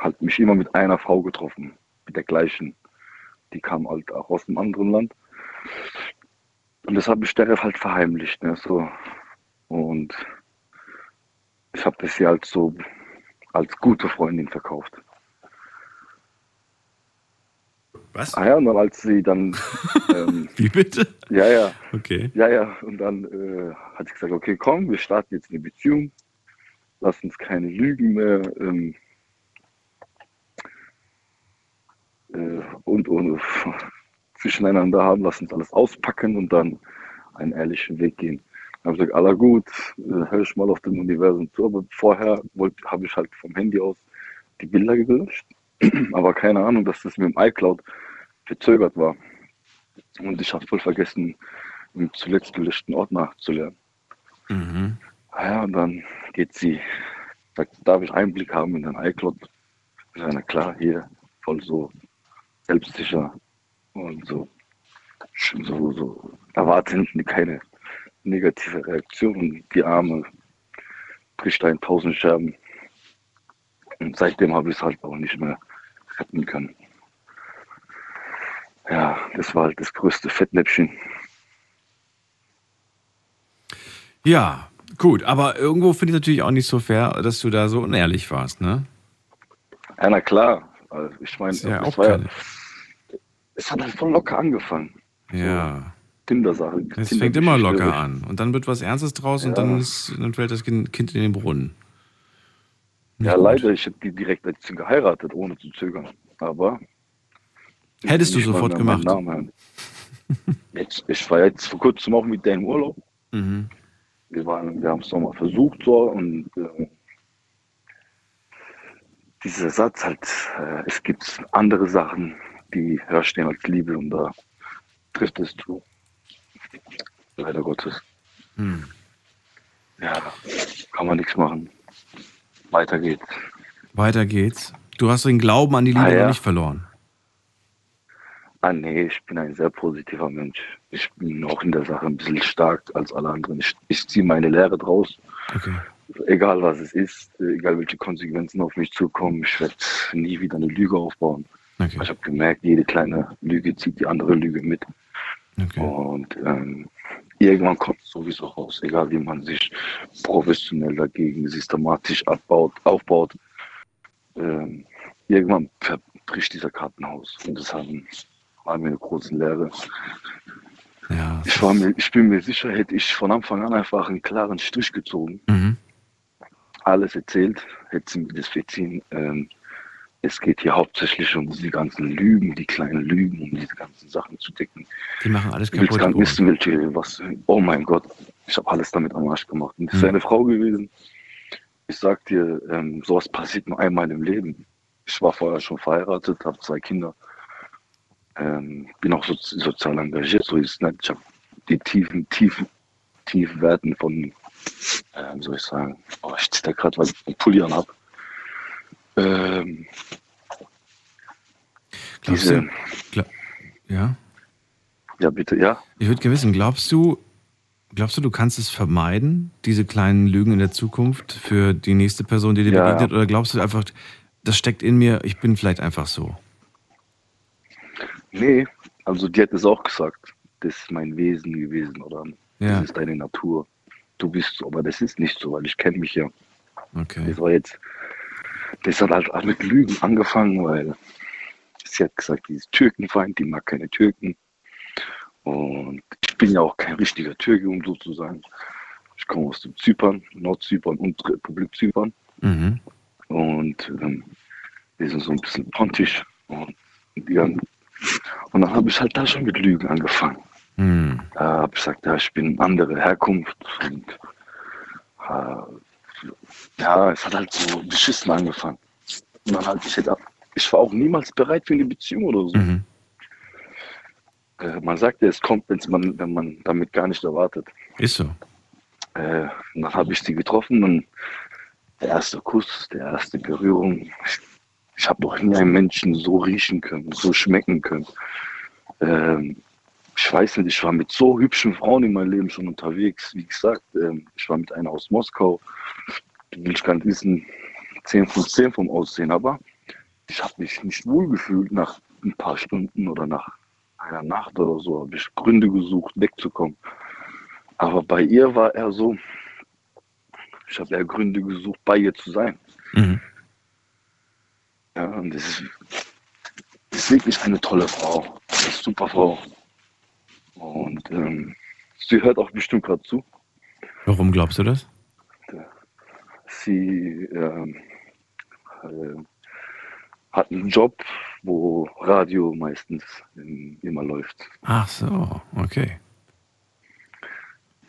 halt mich immer mit einer Frau getroffen, mit der gleichen. Die kam halt auch aus einem anderen Land. Und das habe ich der halt verheimlicht. Ne, so. Und ich habe das ihr halt so als gute Freundin verkauft. Was? Ah ja, und dann als sie dann. Ähm, Wie bitte? ja, ja. Okay. Ja, ja. Und dann äh, hat sie gesagt, okay, komm, wir starten jetzt eine Beziehung. Lass uns keine Lügen mehr ähm, äh, und, und zwischeneinander haben. Lass uns alles auspacken und dann einen ehrlichen Weg gehen. Dann habe ich gesagt, aller gut, äh, hör ich mal auf dem Universum zu. Aber vorher habe ich halt vom Handy aus die Bilder gelöscht. Aber keine Ahnung, dass das mit dem iCloud verzögert war. Und ich habe voll vergessen, im zuletzt gelöschten Ordner zu lernen. Mhm. Ah Ja, und dann geht sie, sagt, darf ich Einblick haben in dein iCloud? Ich sage, na klar, hier, voll so selbstsicher und so, so, so erwarten keine negative Reaktion. Die Arme bricht da in tausend Scherben. Und seitdem habe ich es halt auch nicht mehr retten können. Ja, das war halt das größte Fettnäpfchen. Ja, gut, aber irgendwo finde ich natürlich auch nicht so fair, dass du da so unehrlich warst, ne? Ja, na klar. Also ich meine, ja das auch war ja, es hat halt voll locker angefangen. Ja. Tinder-Sache. Es fängt immer locker an. Und dann wird was Ernstes draus und Ja. dann, ist, dann fällt das Kind in den Brunnen. Ja, leider, ich hätte die direkt als geheiratet, ohne zu zögern. Aber. Hättest du nicht sofort gemacht. Jetzt, ich war jetzt vor kurzem auch mit der im Urlaub. Mhm. Wir, waren, wir haben es nochmal versucht so und äh, dieser Satz halt, äh, es gibt andere Sachen, die höher stehen als Liebe und da trifft es zu. Leider Gottes. Hm. Ja, kann man nichts machen. Weiter geht's. Weiter geht's. Du hast den Glauben an die Liebe Ah, ja. noch nicht verloren. Ah nee, ich bin ein sehr positiver Mensch. Ich bin auch in der Sache ein bisschen stark als alle anderen. Ich, ich ziehe meine Lehre draus. Okay. Egal was es ist, egal welche Konsequenzen auf mich zukommen, ich werde nie wieder eine Lüge aufbauen. Okay. Ich habe gemerkt, jede kleine Lüge zieht die andere Lüge mit. Okay. Und ähm, irgendwann kommt es sowieso raus, egal wie man sich professionell dagegen systematisch abbaut, aufbaut. Ähm, irgendwann bricht dieser Kartenhaus. Und das haben, war mir eine große Lehre. Ja. Ich, war mir, ich bin mir sicher, hätte ich von Anfang an einfach einen klaren Strich gezogen, Mhm. alles erzählt, hätte sie mir das verziehen. Ähm, es geht hier hauptsächlich um diese ganzen Lügen, die kleinen Lügen, um diese ganzen Sachen zu decken. Die machen alles willst kaputt. gar nicht Boris. wissen, welche, was, oh mein Gott, ich habe alles damit am Arsch gemacht. Und das ist Hm. eine Frau gewesen. Ich sag dir, ähm, sowas passiert nur einmal im Leben. Ich war vorher schon verheiratet, habe zwei Kinder, ähm, bin auch so, sozial engagiert, so ist es nicht. Ich habe die tiefen, tiefen, tiefen Werten von, ähm, soll ich sagen, oh, ich zitter gerade, weil ich einen Pulli an habe. Ähm, Glaubst diese, du? Gla ja. ja, bitte, ja. Ich würde gerne wissen, glaubst du, glaubst du, du kannst es vermeiden, diese kleinen Lügen in der Zukunft für die nächste Person, die dir Ja. begegnet? Oder glaubst du einfach, das steckt in mir, ich bin vielleicht einfach so? Nee, also die hat es auch gesagt. Das ist mein Wesen gewesen oder Ja. das ist deine Natur. Du bist so, aber das ist nicht so, weil ich kenne mich ja. Okay. Das war jetzt, das hat halt auch mit Lügen angefangen, weil sie hat gesagt, die ist Türkenfeind, die mag keine Türken. Und ich bin ja auch kein richtiger Türke, um so zu sagen. Ich komme aus dem Zypern, Nordzypern und Republik Zypern. Mhm. Und ähm, wir sind so ein bisschen pontisch. Und, haben, und dann habe ich halt da schon mit Lügen angefangen. Hm. Da habe ich gesagt, ja, ich bin andere Herkunft. Und, äh, ja, es hat halt so beschissen angefangen. Und dann halt, ich, hätte, ich war auch niemals bereit für eine Beziehung oder so. Mhm. Äh, man sagt ja, es kommt, wenn's man, wenn man damit gar nicht erwartet. Ist so. Äh, und dann habe ich sie getroffen und der erste Kuss, der erste Berührung, ich, ich habe noch nie einen Menschen so riechen können, so schmecken können. Ähm, ich weiß nicht, ich war mit so hübschen Frauen in meinem Leben schon unterwegs. Wie gesagt, ähm, ich war mit einer aus Moskau. Will ich gar nicht wissen, 10 von 10 vom Aussehen, aber ich habe mich nicht wohl gefühlt nach ein paar Stunden oder nach einer Nacht oder so. Habe ich Gründe gesucht, wegzukommen. Aber bei ihr war er so, ich habe eher Gründe gesucht, bei ihr zu sein. Mhm. Ja, und das ist, das ist wirklich eine tolle Frau. Eine super Frau. Und ähm, sie hört auch bestimmt gerade zu. Warum glaubst du das? Sie ähm, äh, hat einen Job, wo Radio meistens ähm, immer läuft. Ach so, okay.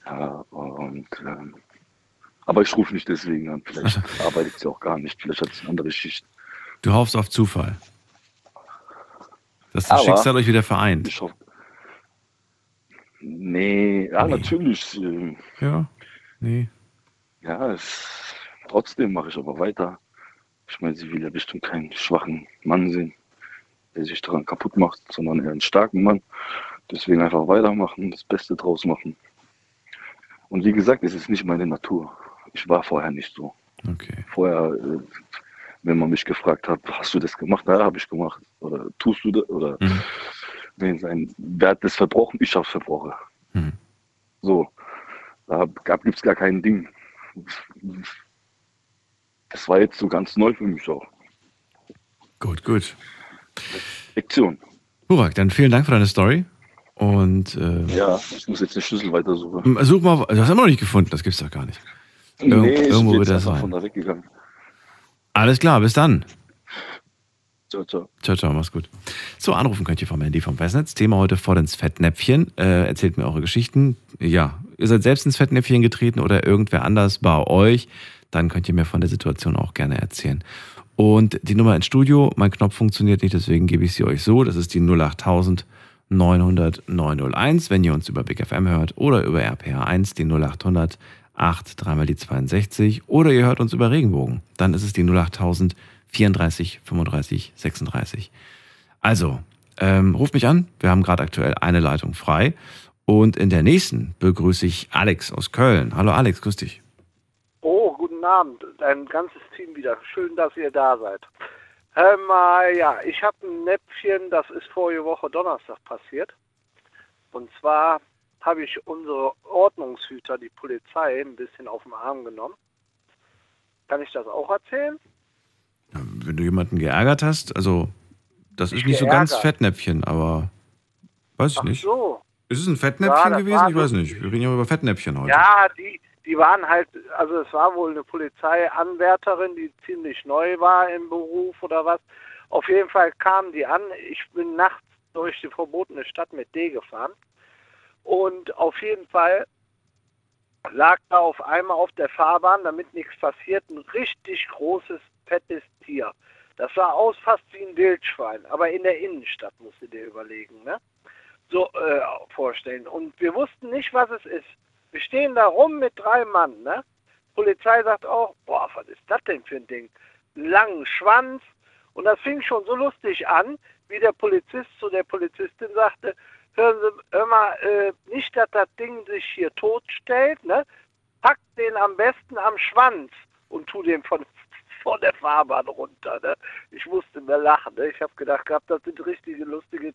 Ja, und ähm, aber ich rufe nicht deswegen an. Vielleicht arbeitet sie auch gar nicht. Vielleicht hat sie eine andere Schicht. Du hoffst auf Zufall. Dass das Aber- Schicksal euch wieder vereint. Ich hoffe. Nee, ja, natürlich. ähm, Ja, nee. Ja, es, trotzdem mache ich aber weiter. Ich meine, sie will ja bestimmt keinen schwachen Mann sehen, der sich daran kaputt macht, sondern eher einen starken Mann. Deswegen einfach weitermachen, das Beste draus machen. Und wie gesagt, es ist nicht meine Natur. Ich war vorher nicht so. Okay. Vorher, äh, wenn man mich gefragt hat, hast du das gemacht? Ja, habe ich gemacht. Oder tust du das? Oder Mhm. Wenn sein Wer hat das verbrochen? Ich habe es verbrochen. Mhm. So, da gibt es gar kein Ding. Das war jetzt so ganz neu für mich auch. Gut, gut. Lektion. Burak, dann vielen Dank für deine Story. Und äh, Ja, ich muss jetzt den Schlüssel weitersuchen. such mal, das haben wir noch nicht gefunden, das gibt's doch gar nicht. Irg nee, irgendwo wird das sein. Alles klar, bis dann. Ciao, ciao. Ciao, ciao, mach's gut. So, anrufen könnt ihr vom Handy vom Festnetz. Thema heute voll ins Fettnäpfchen. Äh, erzählt mir eure Geschichten. Ja, ihr seid selbst ins Fettnäpfchen getreten oder irgendwer anders bei euch. Dann könnt ihr mir von der Situation auch gerne erzählen. Und die Nummer ins Studio, mein Knopf funktioniert nicht, deswegen gebe ich sie euch so. Das ist die 08000 900 901, wenn ihr uns über Big FM hört oder über RPA1, die 0800 8, dreimal die 62 oder ihr hört uns über Regenbogen. Dann ist es die 08000 34 35 36. Also, ähm, ruft mich an. Wir haben gerade aktuell eine Leitung frei. Und in der nächsten begrüße ich Alex aus Köln. Hallo Alex, grüß dich. Oh, guten Abend, dein ganzes Team wieder. Schön, dass ihr da seid. Hör mal, ja, ich habe ein Näpfchen, das ist vorige Woche Donnerstag passiert. Und zwar habe ich unsere Ordnungshüter, die Polizei, ein bisschen auf den Arm genommen. Kann ich das auch erzählen? Wenn du jemanden geärgert hast, also das ist Nicht nicht so ganz geärgert. Fettnäpfchen, aber weiß ich Ach nicht. so. Ist es ein Ja, Fettnäpfchen das gewesen? Ich weiß nicht. Wir reden ja über Fettnäpfchen heute. Ja, die, die waren halt, also es war wohl eine Polizeianwärterin, die ziemlich neu war im Beruf oder was. Auf jeden Fall kamen die an. Ich bin nachts durch die verbotene Stadt mit D gefahren. Und auf jeden Fall lag da auf einmal auf der Fahrbahn, damit nichts passiert, ein richtig großes, fettes Tier. Das sah aus fast wie ein Wildschwein, aber in der Innenstadt, musst du dir überlegen, ne? So äh, vorstellen. Und wir wussten nicht, was es ist. Wir stehen da rum mit drei Mann, ne? Polizei sagt auch, boah, was ist das denn für ein Ding? Einen langen Schwanz. Und das fing schon so lustig an, wie der Polizist zu der Polizistin sagte, hören Sie, hör mal, äh, nicht, dass das Ding sich hier totstellt, ne? Pack den am besten am Schwanz und tu den von, von der Fahrbahn runter, ne? Ich musste mir lachen, ne? Ich habe gedacht gehabt, das sind richtige lustige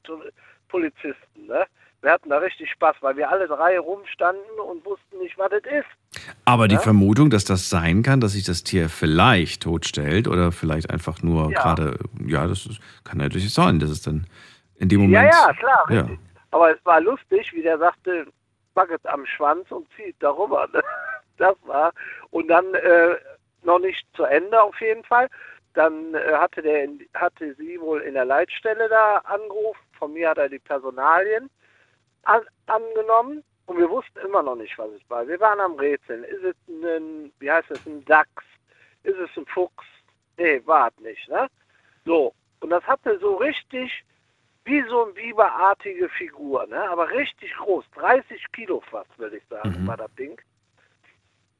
Polizisten, ne? Wir hatten da richtig Spaß, weil wir alle drei rumstanden und wussten nicht, was das ist. Aber die Ja? Vermutung, dass das sein kann, dass sich das Tier vielleicht totstellt oder vielleicht einfach nur Ja. gerade, ja, das kann natürlich sein, dass es dann in dem Ja, Moment. ja, klar, Ja. Aber es war lustig, wie der sagte, packet am Schwanz und zieht darüber. ne? Das war. Und dann äh, noch nicht zu Ende auf jeden Fall. Dann äh, hatte, der, hatte sie wohl in der Leitstelle da angerufen. Von mir hat er die Personalien an, angenommen. Und wir wussten immer noch nicht, was es war. Wir waren am Rätseln. Ist es ein, wie heißt es, ein Dachs? Ist es ein Fuchs? Nee, war es nicht, ne? So. Und das hatte so richtig wie so eine biberartige Figur, ne? aber richtig groß, 30 Kilo fast, würde ich sagen, Mhm. war das Ding.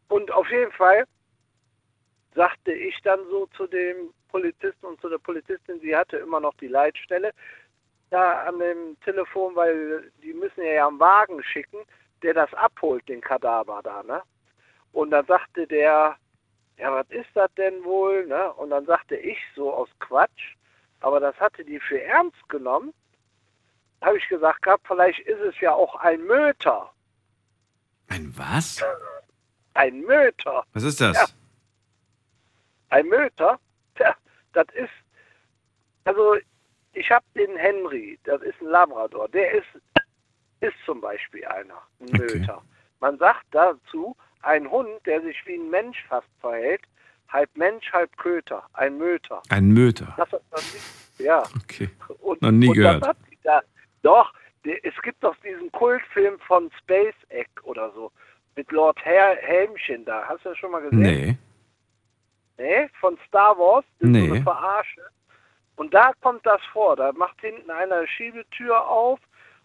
Und auf jeden Fall sagte ich dann so zu dem Polizisten und zu der Polizistin, sie hatte immer noch die Leitstelle da an dem Telefon, weil die müssen ja einen Wagen schicken, der das abholt, den Kadaver da, ne? Und dann sagte der, ja, was ist das denn wohl, ne? Und dann sagte ich so aus Quatsch, aber das hatte die für ernst genommen. Habe ich gesagt gehabt, vielleicht ist es ja auch ein Möter. Ein was? Ein Möter. Was ist das? Ja. Ein Möter? Tja, das ist, also ich habe den Henry, das ist ein Labrador, der ist, ist zum Beispiel einer, ein Okay. Möter. Man sagt dazu, ein Hund, der sich wie ein Mensch fast verhält, halb Mensch, halb Köter, ein Möter. Ein Möter. Das, das, ja. Okay. Und, Noch nie und gehört. Hat da, doch, es gibt doch diesen Kultfilm von Space Egg oder so, mit Lord Hel Helmchen da. Hast du das schon mal gesehen? Nee. Nee, von Star Wars, das ist so Nee. eine Verarsche. Und da kommt das vor, da macht hinten einer eine Schiebetür auf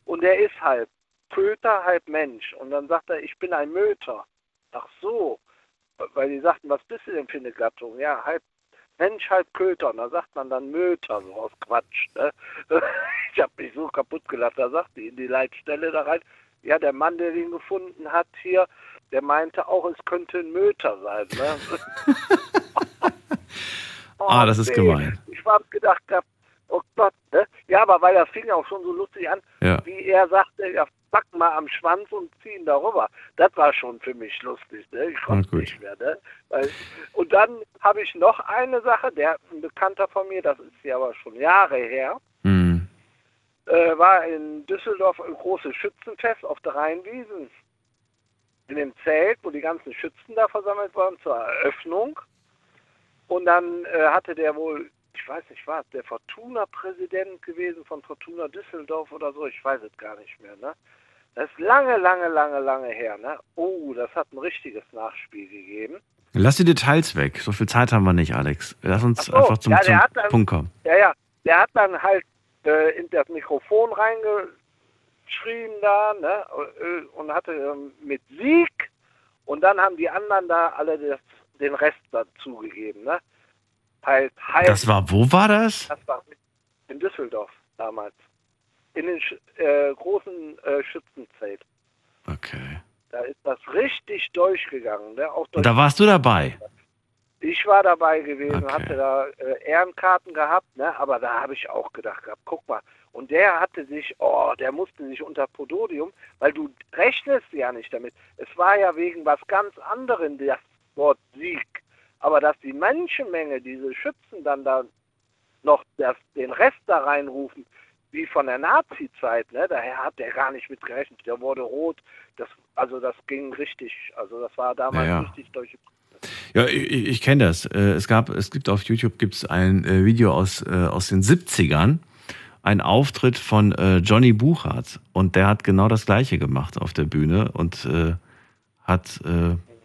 und der ist halb Köter, halb Mensch. Und dann sagt er, ich bin ein Möter. Ach so, weil die sagten, was bist du denn für eine Gattung? Ja, halb Mensch, halb Köter. Und da sagt man dann Möter, so aus Quatsch. Ne? Ich habe mich so kaputt gelacht. Da sagt die in die Leitstelle da rein, ja, der Mann, der den gefunden hat hier, der meinte auch, es könnte ein Möter sein. Ne? Ah, das ist nee. gemein. Ich habe gedacht, gehabt, oh Gott, ne? Ja, aber weil das fing auch schon so lustig an, Ja. wie er sagte, ja, pack mal am Schwanz und zieh ihn darüber. Das war schon für mich lustig, ne? Ich konnte gut. nicht mehr, ne? Weil, und dann habe ich noch eine Sache, der ein Bekannter von mir, das ist ja aber schon Jahre her, Hm. äh, war in Düsseldorf ein großes Schützenfest auf der Rheinwiesen. In dem Zelt, wo die ganzen Schützen da versammelt waren zur Eröffnung. Und dann äh, hatte der wohl, ich weiß nicht was, der Fortuna-Präsident gewesen von Fortuna Düsseldorf oder so, ich weiß es gar nicht mehr, ne? Das ist lange, lange, lange, lange her, ne? Oh, das hat ein richtiges Nachspiel gegeben. Lass die Details weg. So viel Zeit haben wir nicht, Alex. Lass uns so, einfach zum, ja, zum dann- Punkt kommen. Ja, ja, der hat dann halt äh, in das Mikrofon reingeschrien da, ne? äh, Und hatte ähm, mit Sieg und dann haben die anderen da alle das, den Rest dazugegeben, ne? Halt, halt. Das war, wo war das? Das war in Düsseldorf damals. In den äh, großen äh, Schützenzelt. Okay. Da ist das richtig durchgegangen. Ne? Auch Und durch da warst du dabei. Ich war dabei gewesen, Okay. hatte da äh, Ehrenkarten gehabt, ne? aber da habe ich auch gedacht gehabt, guck mal. Und der hatte sich, oh, der musste sich unter Pododium, weil du rechnest ja nicht damit. Es war ja wegen was ganz anderem das Wort Sieg. Aber dass die Menschenmenge, diese Schützen dann da noch das, den Rest da reinrufen, wie von der Nazi-Zeit, ne? daher hat der gar nicht mit gerechnet. Der wurde rot. Das, also das ging richtig, also das war damals Ja, richtig durch. Ja, ich, ich kenne das. Äh, Es gab, es gibt auf YouTube gibt's ein äh, Video aus, äh, aus den 70ern, ein Auftritt von Johnny Buchhardt und der hat genau das gleiche gemacht auf der Bühne und hat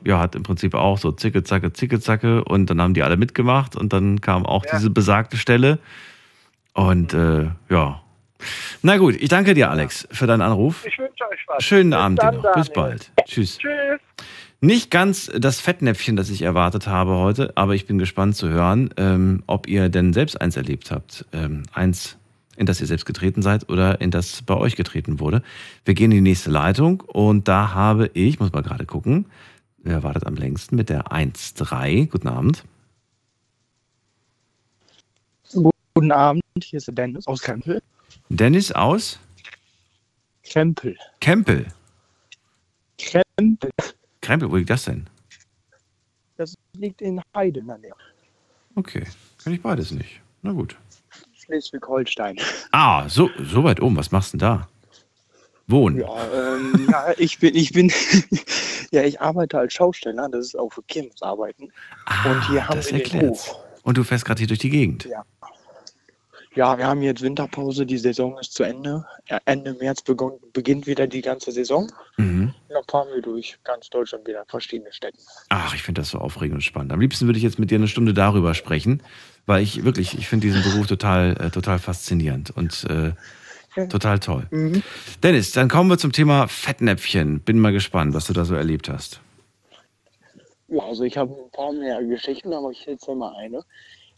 ja hat im Prinzip auch so zicke zacke zicke zacke und dann haben die alle mitgemacht und dann kam auch diese besagte Stelle und äh, ja. Na gut, ich danke dir Alex für deinen Anruf. Ich wünsche euch was. Schönen Bis Abend dir noch. Bis bald. Tschüss. Tschüss. Nicht ganz das Fettnäpfchen, das ich erwartet habe heute, aber ich bin gespannt zu hören, ähm, ob ihr denn selbst eins erlebt habt. Ähm, eins, in das ihr selbst getreten seid oder in das bei euch getreten wurde. Wir gehen in die nächste Leitung und da habe ich, muss mal gerade gucken, wer wartet am längsten mit der 1.3. Guten Abend. Guten Abend, hier ist der Dennis aus Krempel. Dennis aus Krempel. Kempel. Krempel. Krempel, wo liegt das denn? Das liegt in Heide in der Nähe. Okay, kann ich beides nicht. Na gut. Schleswig-Holstein. Ah, so, so weit oben. Was machst du denn da? Wohnen. Ja, ähm, ja, ich bin, ich bin, ja, ich arbeite als Schausteller, das ist auch für Kirmesarbeiten. Und hier haben Ah, Das wir den. Hof. Und du fährst gerade hier durch die Gegend. Ja. Ja, wir haben jetzt Winterpause, die Saison ist zu Ende. Ende März beginnt wieder die ganze Saison. Mhm. Dann fahren wir durch ganz Deutschland wieder verschiedene Städte. Ach, ich finde das so aufregend und spannend. Am liebsten würde ich jetzt mit dir eine Stunde darüber sprechen, weil ich wirklich, ich finde diesen Beruf total, äh, total faszinierend und äh, total toll. Mhm. Dennis, dann kommen wir zum Thema Fettnäpfchen. Bin mal gespannt, was du da so erlebt hast. Ja, also ich habe ein paar mehr Geschichten, aber ich erzähle mal eine.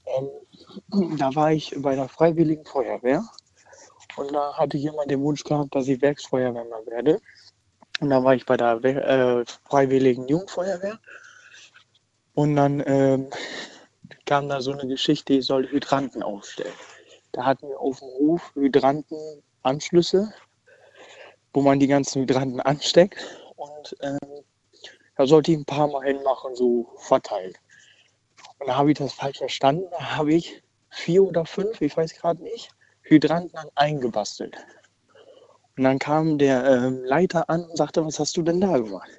ähm, da war ich bei der Freiwilligen Feuerwehr und da hatte jemand den Wunsch gehabt, dass ich Werksfeuerwehrmann werde. Und da war ich bei der We äh, Freiwilligen Jugendfeuerwehr und dann ähm, kam da so eine Geschichte, ich soll Hydranten aufstellen. Da hatten wir auf dem Hof Hydrantenanschlüsse, wo man die ganzen Hydranten ansteckt und ähm, da sollte ich ein paar Mal hinmachen, so verteilt. Und da habe ich das falsch verstanden. Da habe ich vier oder fünf, ich weiß gerade nicht, Hydranten dann eingebastelt. Und dann kam der ähm, Leiter an und sagte, was hast du denn da gemacht?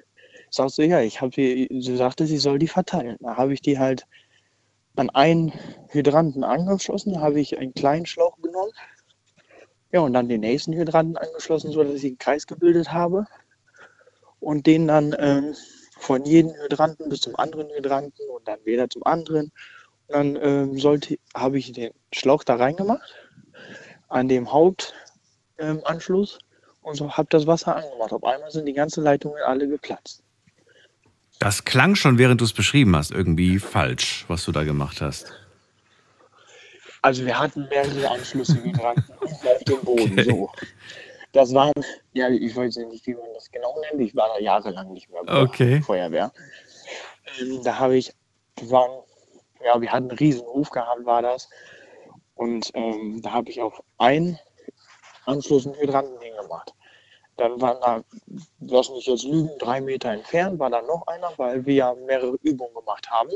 Ich sagte, ja, ich habe sie, sie sagte, sie soll die verteilen. Da habe ich die halt an einen Hydranten angeschlossen, da habe ich einen kleinen Schlauch genommen. Ja, und dann den nächsten Hydranten angeschlossen, sodass ich einen Kreis gebildet habe. Und den dann ähm, von jedem Hydranten bis zum anderen Hydranten und dann wieder zum anderen. Und dann ähm, habe ich den Schlauch da reingemacht, an dem Hauptanschluss ähm, und so habe das Wasser angemacht. Auf einmal sind die ganzen Leitungen alle geplatzt. Das klang schon, während du es beschrieben hast, irgendwie falsch, was du da gemacht hast. Also wir hatten mehrere Anschlüsse Hydranten auf dem Boden. Okay. So. Das waren, ja, ich weiß nicht, wie man das genau nennt. Ich war da jahrelang nicht mehr bei okay. der Feuerwehr. Ähm, da habe ich, waren, ja, wir hatten einen riesen Hof gehabt, war das. Und ähm, da habe ich auf einen Anschluss einen Hydranten hingemacht. Dann waren da, lass mich jetzt lügen, drei Meter entfernt war da noch einer, weil wir ja mehrere Übungen gemacht haben.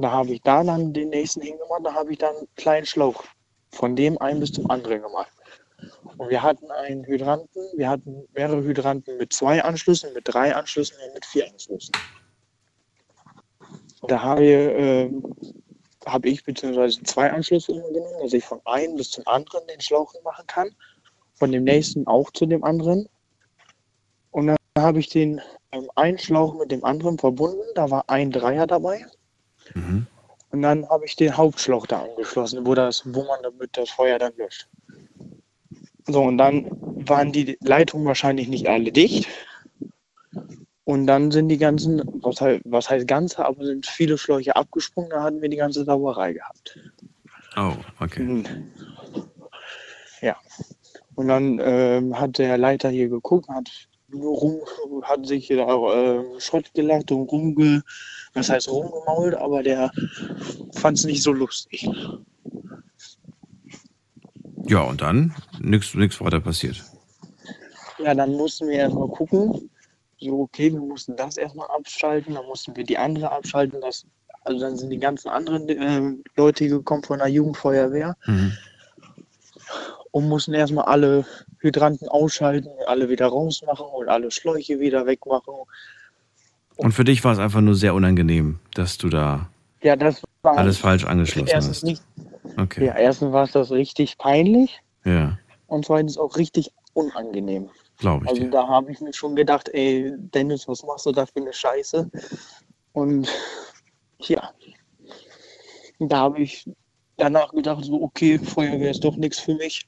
Da habe ich da dann den nächsten hingemacht, da habe ich dann einen kleinen Schlauch von dem einen bis zum anderen gemacht. Und wir hatten einen Hydranten, wir hatten mehrere Hydranten mit zwei Anschlüssen, mit drei Anschlüssen und mit vier Anschlüssen. Da habe ich, äh, hab ich beziehungsweise zwei Anschlüsse genommen, dass ich von einem bis zum anderen den Schlauch machen kann, von dem nächsten auch zu dem anderen. Und dann habe ich den ähm, einen Schlauch mit dem anderen verbunden, da war ein Dreier dabei. Mhm. Und dann habe ich den Hauptschlauch da angeschlossen, wo, das, wo man damit das Feuer dann löscht. So, und dann waren die Leitungen wahrscheinlich nicht alle dicht. Und dann sind die ganzen, was heißt, was heißt ganze, aber sind viele Schläuche abgesprungen, da hatten wir die ganze Sauerei gehabt. Oh, okay. Mhm. Ja. Und dann ähm, hat der Leiter hier geguckt, hat rum, hat sich da äh, Schrott gelacht und rumge, was heißt rumgemault, aber der fand es nicht so lustig. Ja, und dann nichts weiter passiert. Ja, dann mussten wir erstmal gucken. So, okay, wir mussten das erstmal abschalten, dann mussten wir die andere abschalten. Das, also dann sind die ganzen anderen äh, Leute gekommen von der Jugendfeuerwehr Mhm. und mussten erstmal alle Hydranten ausschalten, alle wieder rausmachen und alle Schläuche wieder wegmachen. Und für dich war es einfach nur sehr unangenehm, dass du da Ja, das war alles falsch angeschlossen hast. nicht. Okay. Ja, erstens war es das richtig peinlich Ja, und zweitens auch richtig unangenehm. glaube ich Also dir. da habe ich mir schon gedacht, ey, Dennis, was machst du da für eine Scheiße? Und ja, da habe ich danach gedacht, so, okay, Feuerwehr ist doch nichts für mich.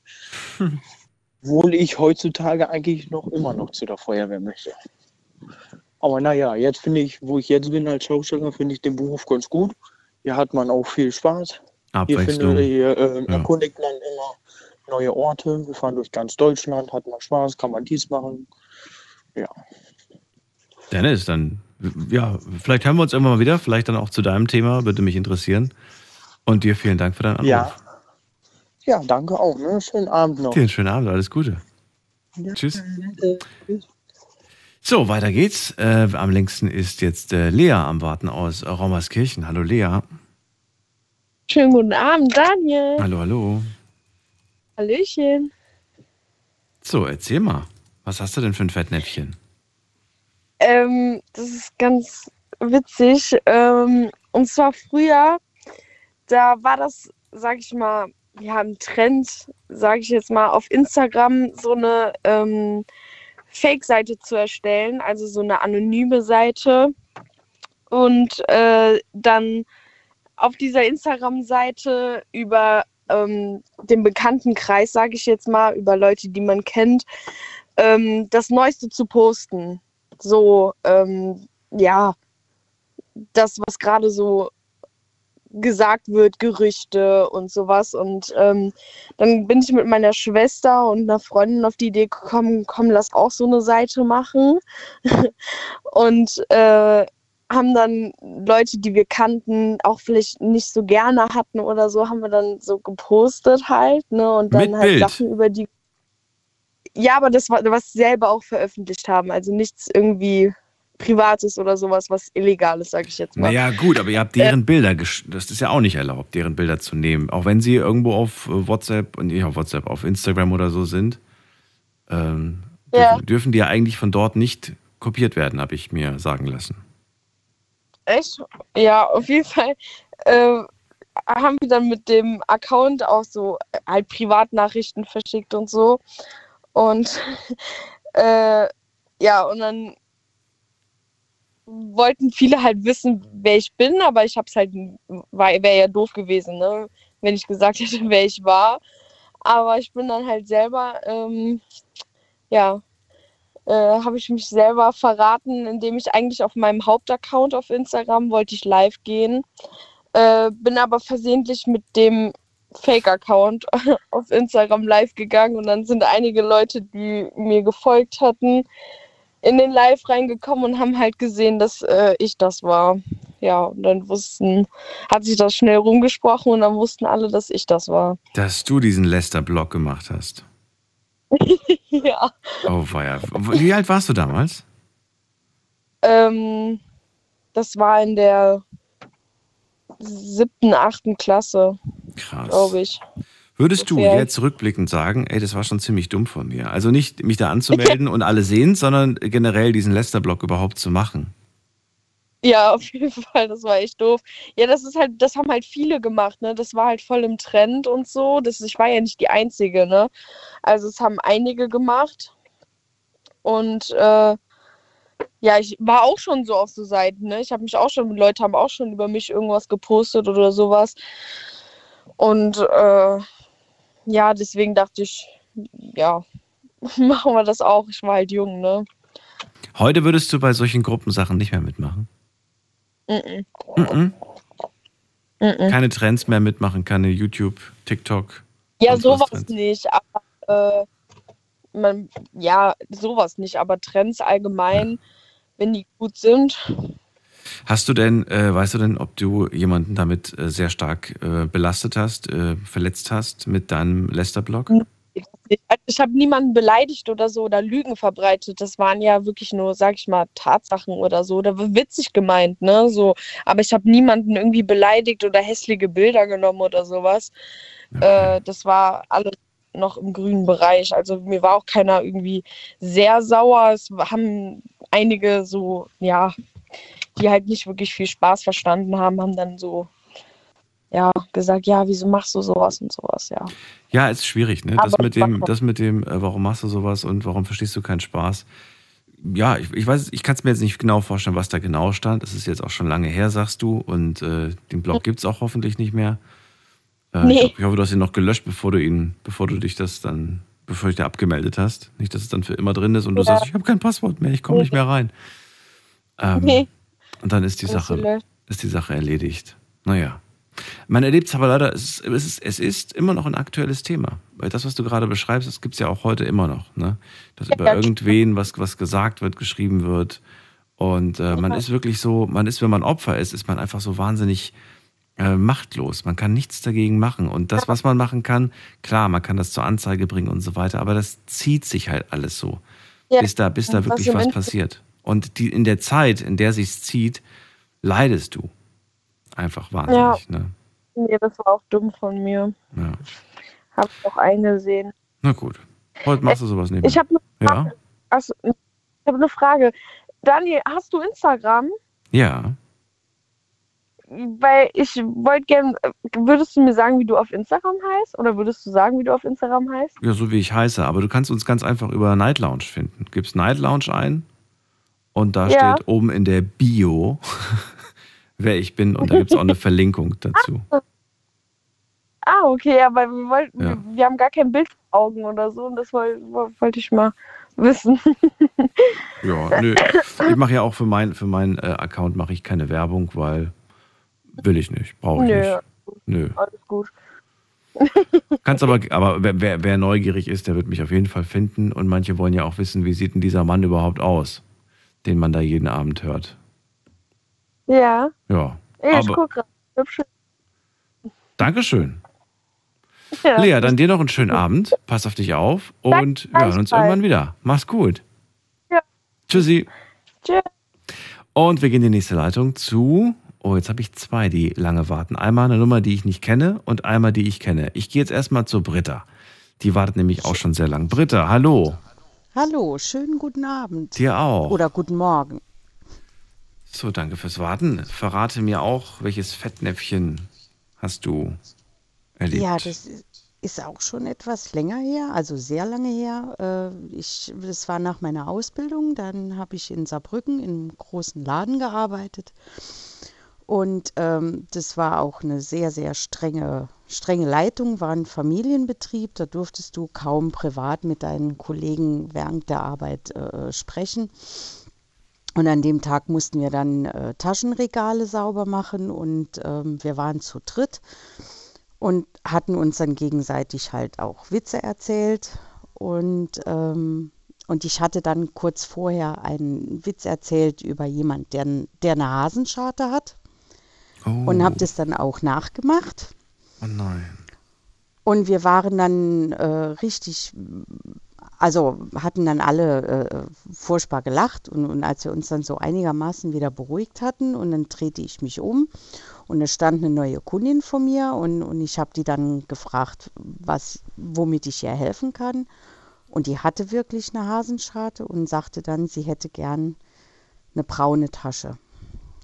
Obwohl ich heutzutage eigentlich noch immer noch zu der Feuerwehr möchte. Aber naja, jetzt finde ich, wo ich jetzt bin als Schausteller, finde ich den Beruf ganz gut. Hier hat man auch viel Spaß. Hier, Abwechslung. finde, hier äh, Ja. erkundigt man immer neue Orte. Wir fahren durch ganz Deutschland, hat man Spaß, kann man dies machen. Ja. Dennis, dann, ja, vielleicht hören wir uns irgendwann mal wieder, vielleicht dann auch zu deinem Thema, würde mich interessieren. Und dir vielen Dank für deinen Anruf. Ja. Ja, danke auch. Ne? Schönen Abend noch. Dir einen schönen Abend, alles Gute. Ja, Tschüss. danke. Tschüss. So, weiter geht's. Äh, am längsten ist jetzt äh, Lea am Warten aus Rommerskirchen. Hallo Lea. Schönen guten Abend, Daniel. Hallo, hallo. Hallöchen. So, erzähl mal. Was hast du denn für ein Fettnäpfchen? Ähm, das ist ganz witzig. Ähm, und zwar früher, da war das, sag ich mal, ja, ein Trend, sag ich jetzt mal, auf Instagram so eine ähm, Fake-Seite zu erstellen, also so eine anonyme Seite. Und äh, dann auf dieser Instagram-Seite über ähm, den Bekanntenkreis, sage ich jetzt mal, über Leute, die man kennt, ähm, das Neueste zu posten. So, ähm, ja, das, was gerade so gesagt wird, Gerüchte und sowas. Und ähm, dann bin ich mit meiner Schwester und einer Freundin auf die Idee gekommen, komm, lass auch so eine Seite machen. und äh, haben dann Leute, die wir kannten, auch vielleicht nicht so gerne hatten oder so, haben wir dann so gepostet halt, ne? Und dann Mit halt Bild? Sachen über die. Ja, aber das war, was sie selber auch veröffentlicht haben. Also nichts irgendwie Privates oder sowas, was Illegales, sag ich jetzt mal. Naja, gut, aber ihr habt deren Bilder, gesch- das ist ja auch nicht erlaubt, deren Bilder zu nehmen. Auch wenn sie irgendwo auf äh, WhatsApp und nicht auf WhatsApp, auf Instagram oder so sind, ähm, Ja. dürfen, dürfen die ja eigentlich von dort nicht kopiert werden, habe ich mir sagen lassen. Echt? Ja, auf jeden Fall äh, haben wir dann mit dem Account auch so äh, halt Privatnachrichten verschickt und so. Und äh, ja, und dann wollten viele halt wissen, wer ich bin, aber ich hab's halt, wäre ja doof gewesen, ne? wenn ich gesagt hätte, wer ich war. Aber ich bin dann halt selber, ähm, ja, äh, habe ich mich selber verraten, indem ich eigentlich auf meinem Hauptaccount auf Instagram wollte ich live gehen, äh, bin aber versehentlich mit dem Fake-Account auf Instagram live gegangen und dann sind einige Leute, die mir gefolgt hatten, in den Live reingekommen und haben halt gesehen, dass äh, ich das war. Ja, und dann wussten, hat sich das schnell rumgesprochen und dann wussten alle, dass ich das war. Dass du diesen Lester-Blog gemacht hast. ja. Oh, weia. Wie alt warst du damals? Ähm, das war in der siebten, achten Klasse, Krass. glaube ich. Würdest du jetzt rückblickend sagen, ey, das war schon ziemlich dumm von mir. Also nicht mich da anzumelden und alle sehen, sondern generell diesen Lester-Blog überhaupt zu machen. Ja, auf jeden Fall, das war echt doof. Ja, das ist halt, das haben halt viele gemacht, ne? Das war halt voll im Trend und so. Das, ich war ja nicht die Einzige, ne? Also es haben einige gemacht. Und äh, ja, ich war auch schon so auf so Seiten, ne? Ich habe mich auch schon, Leute haben auch schon über mich irgendwas gepostet oder sowas. Und äh, ja, deswegen dachte ich, ja, machen wir das auch. Ich war halt jung, ne? Heute würdest du bei solchen Gruppensachen nicht mehr mitmachen. Mhm. Mhm. Mhm. Keine Trends mehr mitmachen, keine YouTube, TikTok. Ja, sowas Trends. nicht, aber äh, man, ja, sowas nicht, aber Trends allgemein, wenn die gut sind. Hast du denn, äh, weißt du denn, ob du jemanden damit äh, sehr stark äh, belastet hast, äh, verletzt hast mit deinem Lester-Blog? Also ich habe niemanden beleidigt oder so oder Lügen verbreitet. Das waren ja wirklich nur, sag ich mal, Tatsachen oder so. Da war witzig gemeint, ne? So, aber ich habe niemanden irgendwie beleidigt oder hässliche Bilder genommen oder sowas. Äh, das war alles noch im grünen Bereich. Also mir war auch keiner irgendwie sehr sauer. Es haben einige so, ja, die halt nicht wirklich viel Spaß verstanden haben, haben dann so, ja, gesagt, ja, wieso machst du sowas und sowas, ja. Ja, ist schwierig, ne? Das Aber mit dem, das mit dem, äh, warum machst du sowas und warum verstehst du keinen Spaß? Ja, ich, ich weiß, ich kann es mir jetzt nicht genau vorstellen, was da genau stand. Das ist jetzt auch schon lange her, sagst du, und äh, den Blog gibt es auch hoffentlich nicht mehr. Äh, Nee. ich, hoffe, ich hoffe, du hast ihn noch gelöscht, bevor du ihn, bevor du dich das dann, bevor du dich da abgemeldet hast. Nicht, dass es dann für immer drin ist und du Ja. sagst, ich habe kein Passwort mehr, ich komme nicht mehr rein. Ähm, Nee. Und dann ist die Sache, ist die Sache erledigt. Naja. Man erlebt es aber leider, es ist, es, ist, immer noch ein aktuelles Thema. Weil das, was du gerade beschreibst, das gibt es ja auch heute immer noch. Ne? Dass über Ja, irgendwen was, was gesagt wird, geschrieben wird. Und äh, man ist wirklich so, man ist, wenn man Opfer ist, ist man einfach so wahnsinnig äh, machtlos. Man kann nichts dagegen machen. Und das, was man machen kann, klar, man kann das zur Anzeige bringen und so weiter, aber das zieht sich halt alles so, Ja, bis da, bis da wirklich was passiert. Und die, in der Zeit, in der sich's zieht, leidest du. Einfach wahnsinnig. Ne? Nee, das war auch dumm von mir. Ja. Hab ich auch eingesehen. Na gut. Heute machst du sowas nebenbei. Ich habe eine Ja. Frage. Also, ich habe eine Frage. Daniel, hast du Instagram? Ja. Weil ich wollte gerne, würdest du mir sagen, wie du auf Instagram heißt? Oder würdest du sagen, wie du auf Instagram heißt? Ja, so wie ich heiße. Aber du kannst uns ganz einfach über Night Lounge finden. Gibst Night Lounge ein und da Ja. steht oben in der Bio, wer ich bin. Und da gibt es auch eine Verlinkung dazu. Ah, okay, ja, weil wir wollten, Ja. wir, wir haben gar kein Bild vor Augen oder so und das woll- woll- wollte ich mal wissen. Ja, nö. Ich mache ja auch für, mein, für meinen äh, Account mache ich keine Werbung, weil Will ich nicht, brauche ich Nö. nicht. Nö. Alles gut. Kannst aber, aber wer, wer, wer neugierig ist, der wird mich auf jeden Fall finden. Und manche wollen ja auch wissen, wie sieht denn dieser Mann überhaupt aus, den man da jeden Abend hört. Ja. Ja. Ich aber guck grad. Hübsch. Dankeschön. Ja. Lea, dann dir noch einen schönen Abend. Pass auf dich auf und wir hören uns gleichfalls. irgendwann wieder. Mach's gut. Ja. Tschüssi. Tschüss. Und wir gehen in die nächste Leitung zu. Oh, jetzt habe ich zwei, die lange warten. Einmal eine Nummer, die ich nicht kenne und einmal, die ich kenne. Ich gehe jetzt erstmal zu Britta. Die wartet nämlich auch schon sehr lang. Britta, hallo. Hallo, schönen guten Abend. Dir auch. Oder guten Morgen. So, danke fürs Warten. Verrate mir auch, welches Fettnäpfchen hast du erlebt? Ja, das ist- auch schon etwas länger her, also sehr lange her. Äh, Ich, das war nach meiner Ausbildung. Dann habe ich in Saarbrücken in einem großen Laden gearbeitet. Und ähm, das war auch eine sehr, sehr strenge, strenge Leitung, war ein Familienbetrieb. Da durftest du kaum privat mit deinen Kollegen während der Arbeit äh, sprechen. Und an dem Tag mussten wir dann äh, Taschenregale sauber machen und ähm, wir waren zu dritt und hatten uns dann gegenseitig halt auch Witze erzählt. Und, ähm, und ich hatte dann kurz vorher einen Witz erzählt über jemand, der, der eine Hasenscharte hat. Und habe das dann auch nachgemacht. Oh nein. Und wir waren dann äh, richtig, also hatten dann alle äh, furchtbar gelacht. Und, und als wir uns dann so einigermaßen wieder beruhigt hatten, und dann drehte ich mich um und da stand eine neue Kundin vor mir und, und ich habe die dann gefragt, was, womit ich ihr helfen kann. Und die hatte wirklich eine Hasenscharte und sagte dann, sie hätte gern eine braune Tasche.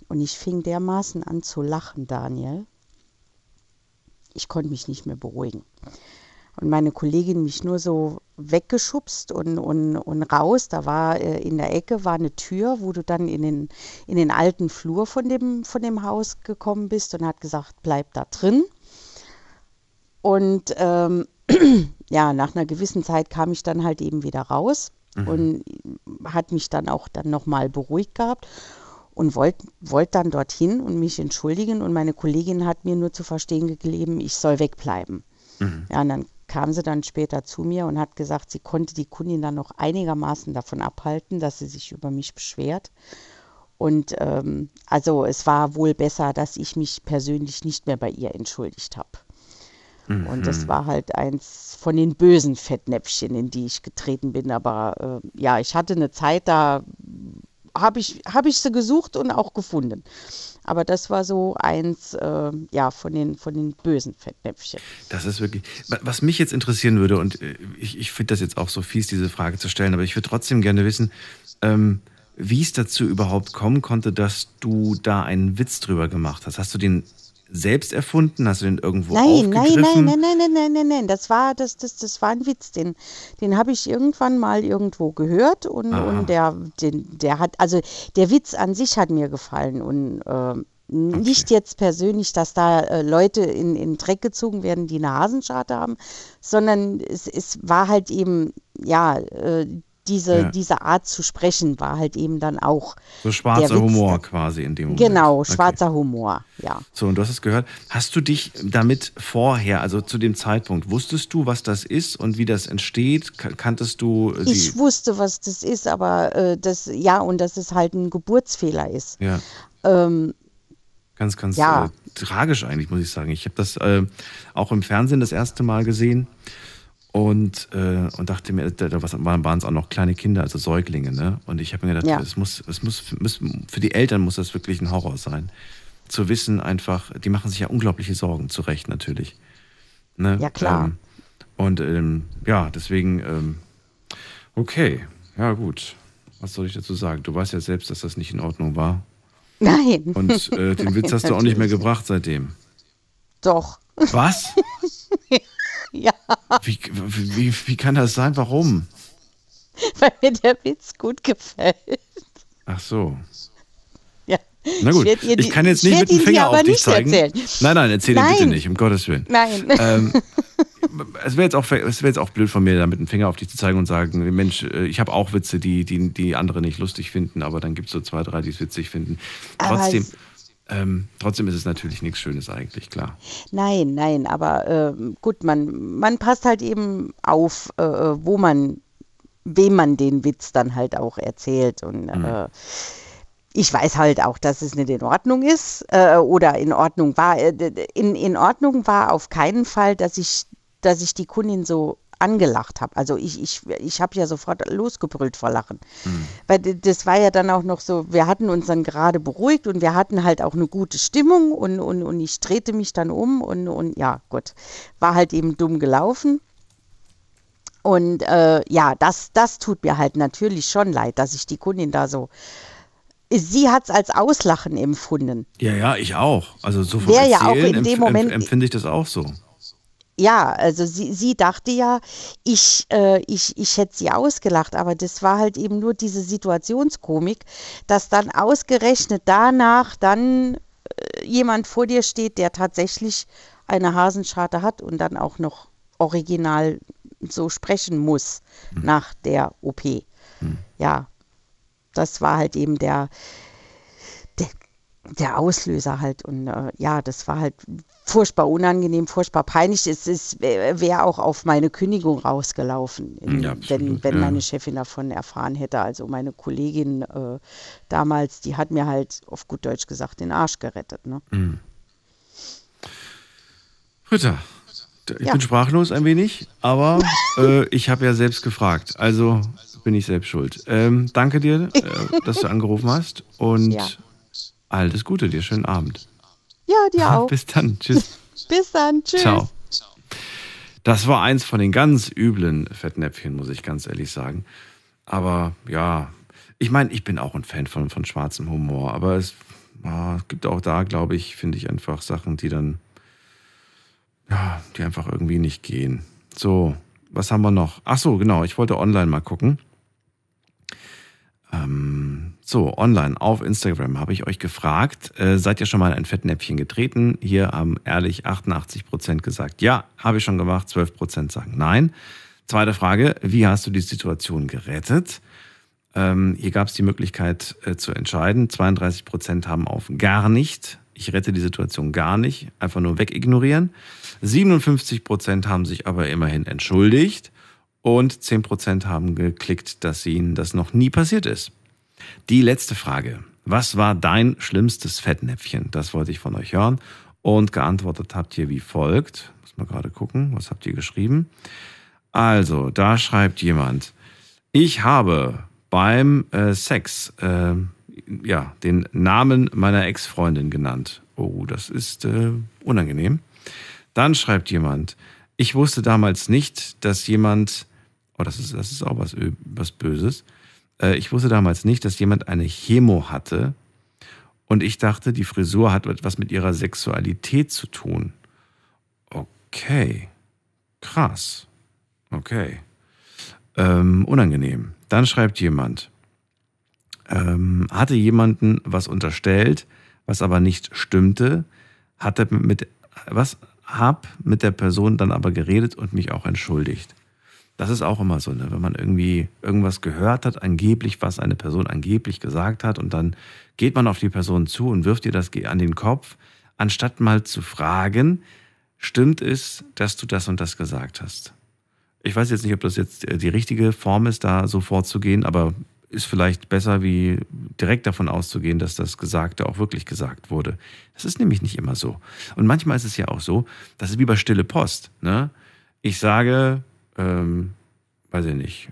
Und ich fing dermaßen an zu lachen, Daniel. Ich konnte mich nicht mehr beruhigen. Und meine Kollegin mich nur so weggeschubst und, und, und raus. Da war äh, in der Ecke war eine Tür, wo du dann in den, in den alten Flur von dem, von dem Haus gekommen bist und hat gesagt, bleib da drin. Und ähm, ja, nach einer gewissen Zeit kam ich dann halt eben wieder raus Mhm. und hat mich dann auch dann nochmal beruhigt gehabt und wollte wollt dann dorthin und mich entschuldigen. Und meine Kollegin hat mir nur zu verstehen gegeben, ich soll wegbleiben. Ja, und dann kam sie dann später zu mir und hat gesagt, sie konnte die Kundin dann noch einigermaßen davon abhalten, dass sie sich über mich beschwert. Und ähm, also es war wohl besser, dass ich mich persönlich nicht mehr bei ihr entschuldigt habe. Und das Mhm. war halt eins von den bösen Fettnäpfchen, in die ich getreten bin. Aber äh, ja, ich hatte eine Zeit, da habe ich, hab ich sie gesucht und auch gefunden. Aber das war so eins äh, ja, von, den, von den bösen Fettnäpfchen. Das ist wirklich. wa- Was mich jetzt interessieren würde, und äh, ich, ich finde das jetzt auch so fies, diese Frage zu stellen, aber ich würde trotzdem gerne wissen, ähm, wie es dazu überhaupt kommen konnte, dass du da einen Witz drüber gemacht hast. Hast du den selbst erfunden? Hast du den irgendwo Nein, nein, aufgegriffen? nein, nein, nein, nein, nein, nein, nein. Das war, das, das, das war ein Witz. Den, den habe ich irgendwann mal irgendwo gehört und, Ah. und der, den, der hat, also der Witz an sich hat mir gefallen und ähm, nicht jetzt persönlich, dass da äh, Leute in, in Dreck gezogen werden, die eine Hasenscharte haben, sondern es, es war halt eben, ja, äh, diese, Ja. diese Art zu sprechen war halt eben dann auch So schwarzer der Witz. Humor quasi in dem Moment. Genau, Okay. schwarzer Humor, ja. So, und du hast es gehört. Hast du dich damit vorher, also zu dem Zeitpunkt, wusstest du, was das ist und wie das entsteht? Ka- Kanntest du äh. Ich wusste, was das ist, aber äh, das, ja, und dass es halt ein Geburtsfehler ist. ja. Ähm, Ganz, ganz Ja. äh, tragisch eigentlich, muss ich sagen. Ich habe das äh, auch im Fernsehen das erste Mal gesehen und, äh, und dachte mir, da, waren es auch noch kleine Kinder, also Säuglinge. Ne? Und ich habe mir gedacht, Ja. es muss, es muss, für die Eltern muss das wirklich ein Horror sein. Zu wissen einfach, die machen sich ja unglaubliche Sorgen, zu Recht natürlich. Ne? Ja, klar. Ähm, und ähm, ja, deswegen, ähm, okay, ja gut. Was soll ich dazu sagen? Du weißt ja selbst, dass das nicht in Ordnung war. Nein. Und äh, den Witz hast du auch nicht mehr gebracht seitdem. Doch. Was? ja, Wie, wie, wie kann das sein? Warum? weil mir der Witz gut gefällt. Ach so. Ja. Na gut, ich die- kann jetzt ich nicht mit dem Finger auf dich nicht zeigen. erzählen. Nein, nein, erzähl ihn bitte nicht, um Gottes Willen. Nein. Ähm, es wäre jetzt, auch- es wär jetzt auch blöd von mir, da mit dem Finger auf dich zu zeigen und sagen, Mensch, äh, ich habe auch Witze, die, die, die andere nicht lustig finden, aber dann gibt es so zwei, drei, die es witzig finden. Aber Trotzdem, es- Ähm, trotzdem ist es natürlich nichts Schönes eigentlich, klar. Nein, nein, aber äh, gut, man, man passt halt eben auf, äh, wo man, wem man den Witz dann halt auch erzählt. Und Mhm. äh, ich weiß halt auch, dass es nicht in Ordnung ist äh, oder in Ordnung war. Äh, In, in Ordnung war auf keinen Fall, dass ich, dass ich die Kundin so angelacht habe. Also ich, ich, ich habe ja sofort losgebrüllt vor Lachen. Weil d- das war ja dann auch noch so, wir hatten uns dann gerade beruhigt und wir hatten halt auch eine gute Stimmung und, und, und ich drehte mich dann um und, und ja, gut, war halt eben dumm gelaufen. Und äh, ja, das, das tut mir halt natürlich schon leid, dass ich die Kundin da so. Sie hat es als Auslachen empfunden. Ja, ja, ich auch. Also so vom Wäre ja auch in dem Moment- empf- empfinde ich das auch so. Ja, also sie, sie dachte ja, ich, äh, ich, ich hätte sie ausgelacht, aber das war halt eben nur diese Situationskomik, dass dann ausgerechnet danach dann äh, jemand vor dir steht, der tatsächlich eine Hasenscharte hat und dann auch noch original so sprechen muss nach der OP. Ja, das war halt eben der, der, der Auslöser halt. Und äh, ja, das war halt furchtbar unangenehm, furchtbar peinlich. Es ist- wäre auch auf meine Kündigung rausgelaufen, Ja, wenn, absolut, wenn ja. meine Chefin davon erfahren hätte. Also meine Kollegin äh, damals, die hat mir halt auf gut Deutsch gesagt den Arsch gerettet. Ne? Mhm. Ritter, ich Ja. bin sprachlos ein wenig, aber äh, ich habe ja selbst gefragt. Also bin ich selbst schuld. Ähm, danke dir, äh, dass du angerufen hast und alles Gute dir. Schönen Abend. Ja, dir auch. Bis dann. Tschüss. Bis dann. Tschüss. Ciao. Das war eins von den ganz üblen Fettnäpfchen, muss ich ganz ehrlich sagen. Aber ja, ich meine, ich bin auch ein Fan von, von schwarzem Humor, aber es, ah, gibt auch da, glaube ich, finde ich einfach Sachen, die dann, ja, die einfach irgendwie nicht gehen. So, was haben wir noch? Ach so, genau, ich wollte online mal gucken. Ähm, so, online auf Instagram habe ich euch gefragt, äh, seid ihr schon mal in ein Fettnäpfchen getreten? Hier haben ehrlich 88% gesagt, ja, habe ich schon gemacht, 12% sagen nein. Zweite Frage, wie hast du die Situation gerettet? Ähm, hier gab es die Möglichkeit äh, zu entscheiden. 32% haben auf gar nicht. Ich rette die Situation gar nicht. Einfach nur wegignorieren. 57% haben sich aber immerhin entschuldigt. Und 10% haben geklickt, dass ihnen das noch nie passiert ist. Die letzte Frage. Was war dein schlimmstes Fettnäpfchen? Das wollte ich von euch hören. Und geantwortet habt ihr wie folgt. Muss mal gerade gucken. Was habt ihr geschrieben? Also, da schreibt jemand. Ich habe beim äh, Sex äh, ja, den Namen meiner Ex-Freundin genannt. Oh, das ist äh, unangenehm. Dann schreibt jemand, ich wusste damals nicht, dass jemand, oh, das ist, das ist auch was, was Böses. Äh, ich wusste damals nicht, dass jemand eine Chemo hatte. Und ich dachte, die Frisur hat etwas mit ihrer Sexualität zu tun. Okay. Krass. Okay. Ähm, unangenehm. Dann schreibt jemand, ähm, hatte jemanden was unterstellt, was aber nicht stimmte, hatte mit, was, hab mit der Person dann aber geredet und mich auch entschuldigt. Das ist auch immer so, ne? wenn man irgendwie irgendwas gehört hat, angeblich, was eine Person angeblich gesagt hat, und dann geht man auf die Person zu und wirft ihr das an den Kopf, anstatt mal zu fragen, stimmt es, dass du das und das gesagt hast? Ich weiß jetzt nicht, ob das jetzt äh, die richtige Form ist, da so vorzugehen, aber ist vielleicht besser, wie direkt davon auszugehen, dass das Gesagte auch wirklich gesagt wurde. Das ist nämlich nicht immer so. Und manchmal ist es ja auch so, das ist wie bei Stille Post. Ne? Ich sage, ähm, weiß ich nicht,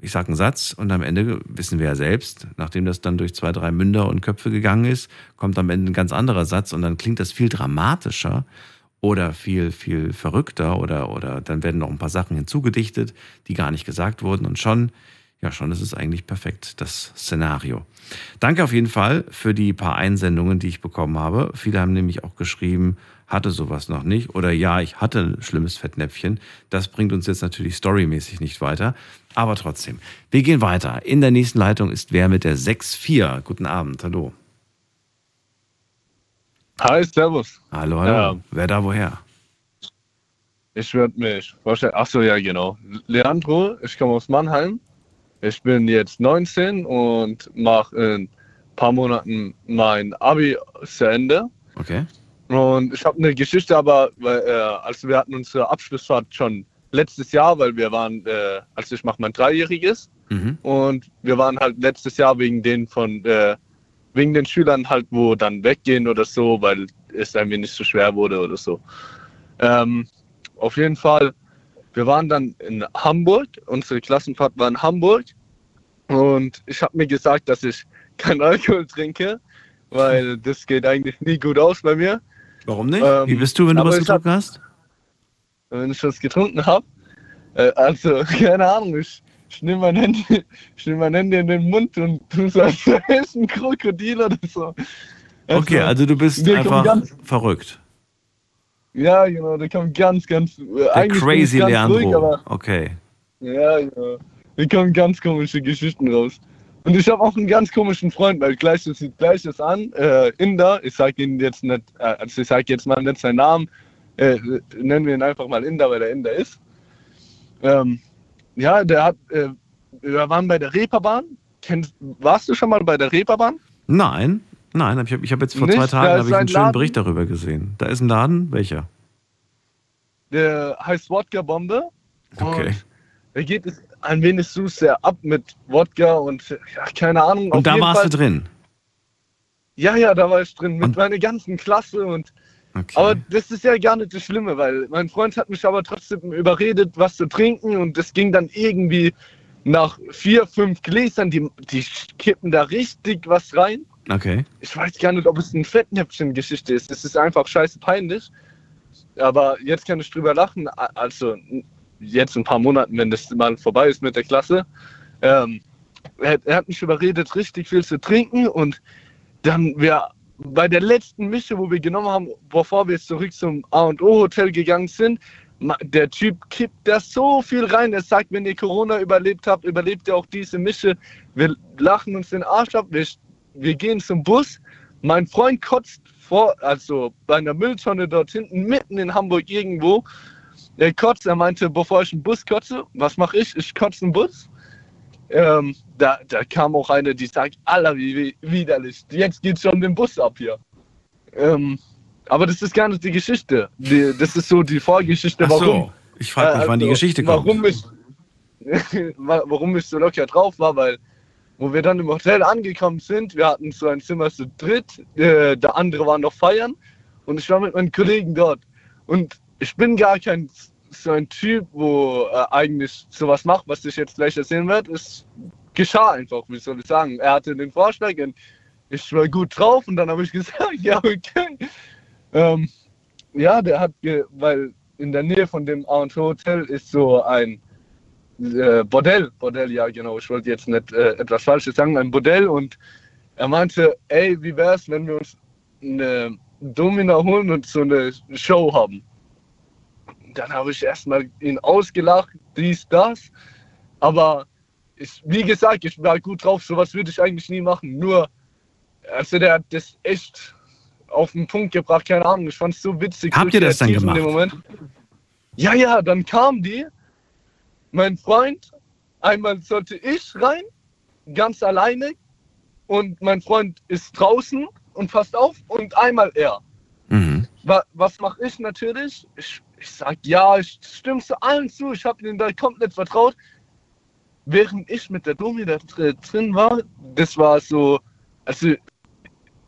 ich sage einen Satz und am Ende wissen wir ja selbst, nachdem das dann durch zwei, drei Münder und Köpfe gegangen ist, kommt am Ende ein ganz anderer Satz und dann klingt das viel dramatischer oder viel, viel verrückter oder, oder dann werden noch ein paar Sachen hinzugedichtet, die gar nicht gesagt wurden und schon, ja, schon ist es eigentlich perfekt, das Szenario. Danke auf jeden Fall für die paar Einsendungen, die ich bekommen habe. Viele haben nämlich auch geschrieben, hatte sowas noch nicht oder ja, ich hatte ein schlimmes Fettnäpfchen. Das bringt uns jetzt natürlich storymäßig nicht weiter, aber trotzdem. Wir gehen weiter. In der nächsten Leitung ist wer mit der 6-4. Guten Abend, hallo. Hi, Servus. Hallo, hallo. Ja. Wer da woher? Ich würde mich vorstellen, ach so, ja, genau. Leandro, ich komme aus Mannheim. Ich bin jetzt 19 und mache in paar Monaten mein Abi zu Ende. Okay. Und ich habe eine Geschichte, aber weil, äh, also wir hatten unsere Abschlussfahrt schon letztes Jahr, weil wir waren, äh, also ich mache mein Dreijähriges Mhm. und wir waren halt letztes Jahr wegen den von äh, wegen den Schülern halt, wo dann weggehen oder so, weil es irgendwie nicht so schwer wurde oder so. Ähm, auf jeden Fall, wir waren dann in Hamburg, unsere Klassenfahrt war in Hamburg und ich habe mir gesagt, dass ich keinen Alkohol trinke, weil das geht eigentlich nie gut aus bei mir. Warum nicht? Ähm, Wie bist du, wenn du was ich hab- getrunken hast? wenn ich was getrunken habe. Äh, also, keine Ahnung, ich, ich nehme mein, Handy, ich nehm mein Handy in den Mund und so, als wäre ich ein Krokodil oder so. Okay, also du bist einfach Ganz, verrückt. ja, genau, der kommt ganz, ganz. Äh, Der crazy ganz Leandro. ruhig, aber okay. ja, ja. Da kommen ganz komische Geschichten raus. Und ich habe auch einen ganz komischen Freund, weil gleiches sieht gleiches an. Äh, Inder, ich sage ihn jetzt nicht, äh, also ich sage jetzt mal nicht seinen Namen, äh, nennen wir ihn einfach mal Inder, weil er Inder ist. Ähm, ja, der hat, äh, wir waren bei der Reeperbahn. Kennst, warst du schon mal bei der Reeperbahn? Nein, nein, ich habe hab jetzt vor Nicht? zwei Tagen ich einen ein schönen Laden. Bericht darüber gesehen. Da ist ein Laden, welcher? Der heißt Wodka Bombe. Okay. Da geht es ein wenig zu sehr ab mit Wodka und ja, keine Ahnung. Und da warst Fall, du drin. Ja, ja, da war ich drin mit meiner ganzen Klasse und aber das ist ja gar nicht das Schlimme, weil mein Freund hat mich aber trotzdem überredet, was zu trinken und das ging dann irgendwie nach vier, fünf Gläsern, die, die kippen da richtig was rein. Okay. Ich weiß gar nicht, ob es ein Fettnäpfchen-Geschichte ist. Es ist einfach scheiße peinlich. Aber jetzt kann ich drüber lachen. Also jetzt in ein paar Monaten, wenn das mal vorbei ist mit der Klasse. Ähm, er, er hat mich überredet, richtig viel zu trinken. Und dann wir bei der letzten Mische, wo wir genommen haben, bevor wir zurück zum A&O Hotel gegangen sind, der Typ kippt da so viel rein. Er sagt, wenn ihr Corona überlebt habt, überlebt ihr auch diese Mische. Wir lachen uns den Arsch ab. Wir, wir gehen zum Bus. Mein Freund kotzt vor, also bei einer Mülltonne dort hinten, mitten in Hamburg irgendwo. Er kotzt, er meinte, bevor ich einen Bus kotze, was mache ich? Ich kotze einen Bus. Ähm, da, da kam auch eine, die sagt, Alter, wie, widerlich. Jetzt geht schon den Bus ab hier. Ähm, aber das ist gar nicht die Geschichte. Die, das ist so die Vorgeschichte, Ach so, warum. ich frag mich, wann die also, Geschichte kommt. warum Ich, warum ich so locker drauf war, weil wo wir dann im Hotel angekommen sind, wir hatten so ein Zimmer zu dritt, äh, der andere war noch feiern und ich war mit meinen Kollegen dort. Und ich bin gar kein so ein Typ, wo äh, eigentlich sowas macht, was ich jetzt gleich erzählen werde. Es geschah einfach, wie soll ich sagen. Er hatte den Vorschlag und ich war gut drauf und dann habe ich gesagt, ja, okay. Ähm, ja, der hat, weil in der Nähe von dem A&O Hotel ist so ein äh, Bordell, Bordell, ja genau, ich wollte jetzt nicht äh, etwas Falsches sagen, ein Bordell und er meinte, ey, wie wär's, wenn wir uns eine Domina holen und so eine Show haben. Dann habe ich erstmal ihn ausgelacht, dies, das, aber ich, wie gesagt, ich war gut drauf, sowas würde ich eigentlich nie machen, nur, also der hat das echt auf den Punkt gebracht, keine Ahnung, ich fand es so witzig. Habt ihr das dann gemacht? Moment. Ja, ja, dann kam die, mein Freund, einmal sollte ich rein, ganz alleine, und mein Freund ist draußen und passt auf, und einmal er. Mhm. Wa- Was mache ich natürlich? Ich, ich sag ja, ich stimme zu allen zu, ich habe ihnen da komplett vertraut. Während ich mit der Domi da dr- drin war, das war so, also,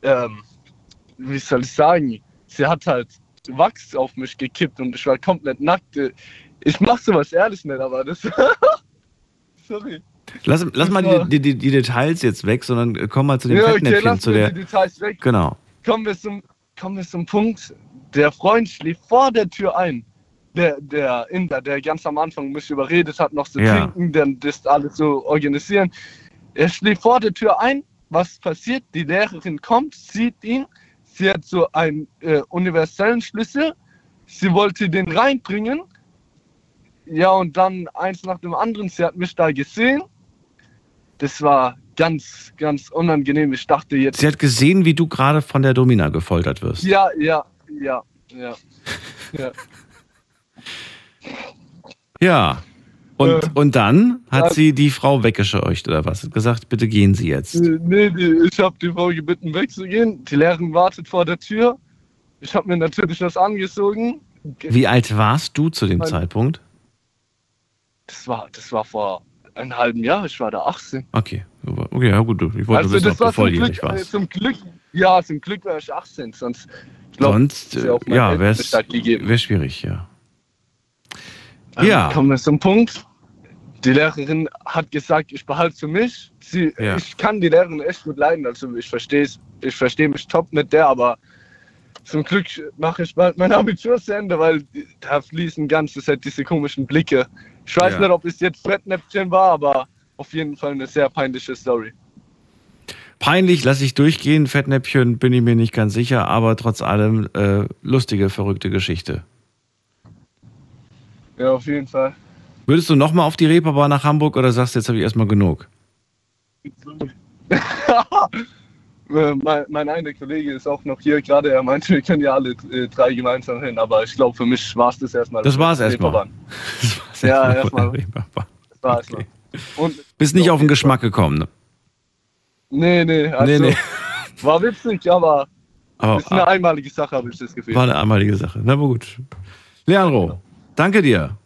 ähm, wie soll ich sagen, sie hat halt Wachs auf mich gekippt und ich war komplett nackt. Ich mach sowas ehrlich nicht, aber das. Sorry. Lass, lass mal die, die, die Details jetzt weg, sondern komm mal zu dem Ja, okay, Fettnäpfchen, lass zu der. die Details weg. Genau. Kommen wir, zum, kommen wir zum Punkt. Der Freund schlief vor der Tür ein. Der, der Inder, der ganz am Anfang mich überredet hat, noch zu Ja. trinken, dann das alles zu organisieren. Er schlief vor der Tür ein. Was passiert? Die Lehrerin kommt, sieht ihn. Sie hat so einen äh, universellen Schlüssel. Sie wollte den reinbringen. Ja, und dann eins nach dem anderen. Sie hat mich da gesehen. Das war ganz, ganz unangenehm. Ich dachte jetzt. Sie hat gesehen, wie du gerade von der Domina gefoltert wirst. Ja, ja, ja, ja. ja. Ja. Und, und dann hat ja. sie die Frau weggescheucht oder was? Hat gesagt, bitte gehen Sie jetzt. Äh, Nee, ich habe die Frau gebeten wegzugehen. Die Lehrerin wartet vor der Tür. Ich habe mir natürlich das angezogen. Wie alt warst du zu dem Mein- Zeitpunkt? Das war, das war vor einem halben Jahr. Ich war da 18. Okay, okay, ja gut, ich wollte also wissen, das war zum Glück, warst. zum Glück, ja, zum Glück war ich 18. Sonst, ich glaub, Sonst, ist äh, ja, wäre wär schwierig, ja. Ähm, Ja. Kommen wir zum Punkt. Die Lehrerin hat gesagt, ich behalte für mich. Sie, Ja. Ich kann die Lehrerin echt gut leiden. Also ich verstehe ich verstehe mich top mit der, aber zum Glück mache ich bald mein Abitur zu Ende, weil da fließen ganze Zeit diese komischen Blicke. Ich weiß Ja. nicht, ob es jetzt Fettnäpfchen war, aber auf jeden Fall eine sehr peinliche Story. Peinlich lasse ich durchgehen, Fettnäpfchen bin ich mir nicht ganz sicher, aber trotz allem äh, lustige, verrückte Geschichte. Ja, auf jeden Fall. Würdest du nochmal auf die Reeperbahn nach Hamburg oder sagst du, jetzt habe ich erstmal genug? Äh, mein, mein einer Kollege ist auch noch hier gerade. Er meinte, wir können ja alle äh, drei gemeinsam hin, aber ich glaube, für mich war es das erstmal. Das war's erstmal. Reeperbahn. Das Ja, erstmal. Das war erstmal. Und Bist nicht auf den Geschmack gekommen. Ne? Nee, nee, also, Nee, nee. war witzig, aber Aber- ist eine einmalige Sache, habe ich das Gefühl. War eine einmalige Sache. Na gut. Leandro, danke dir.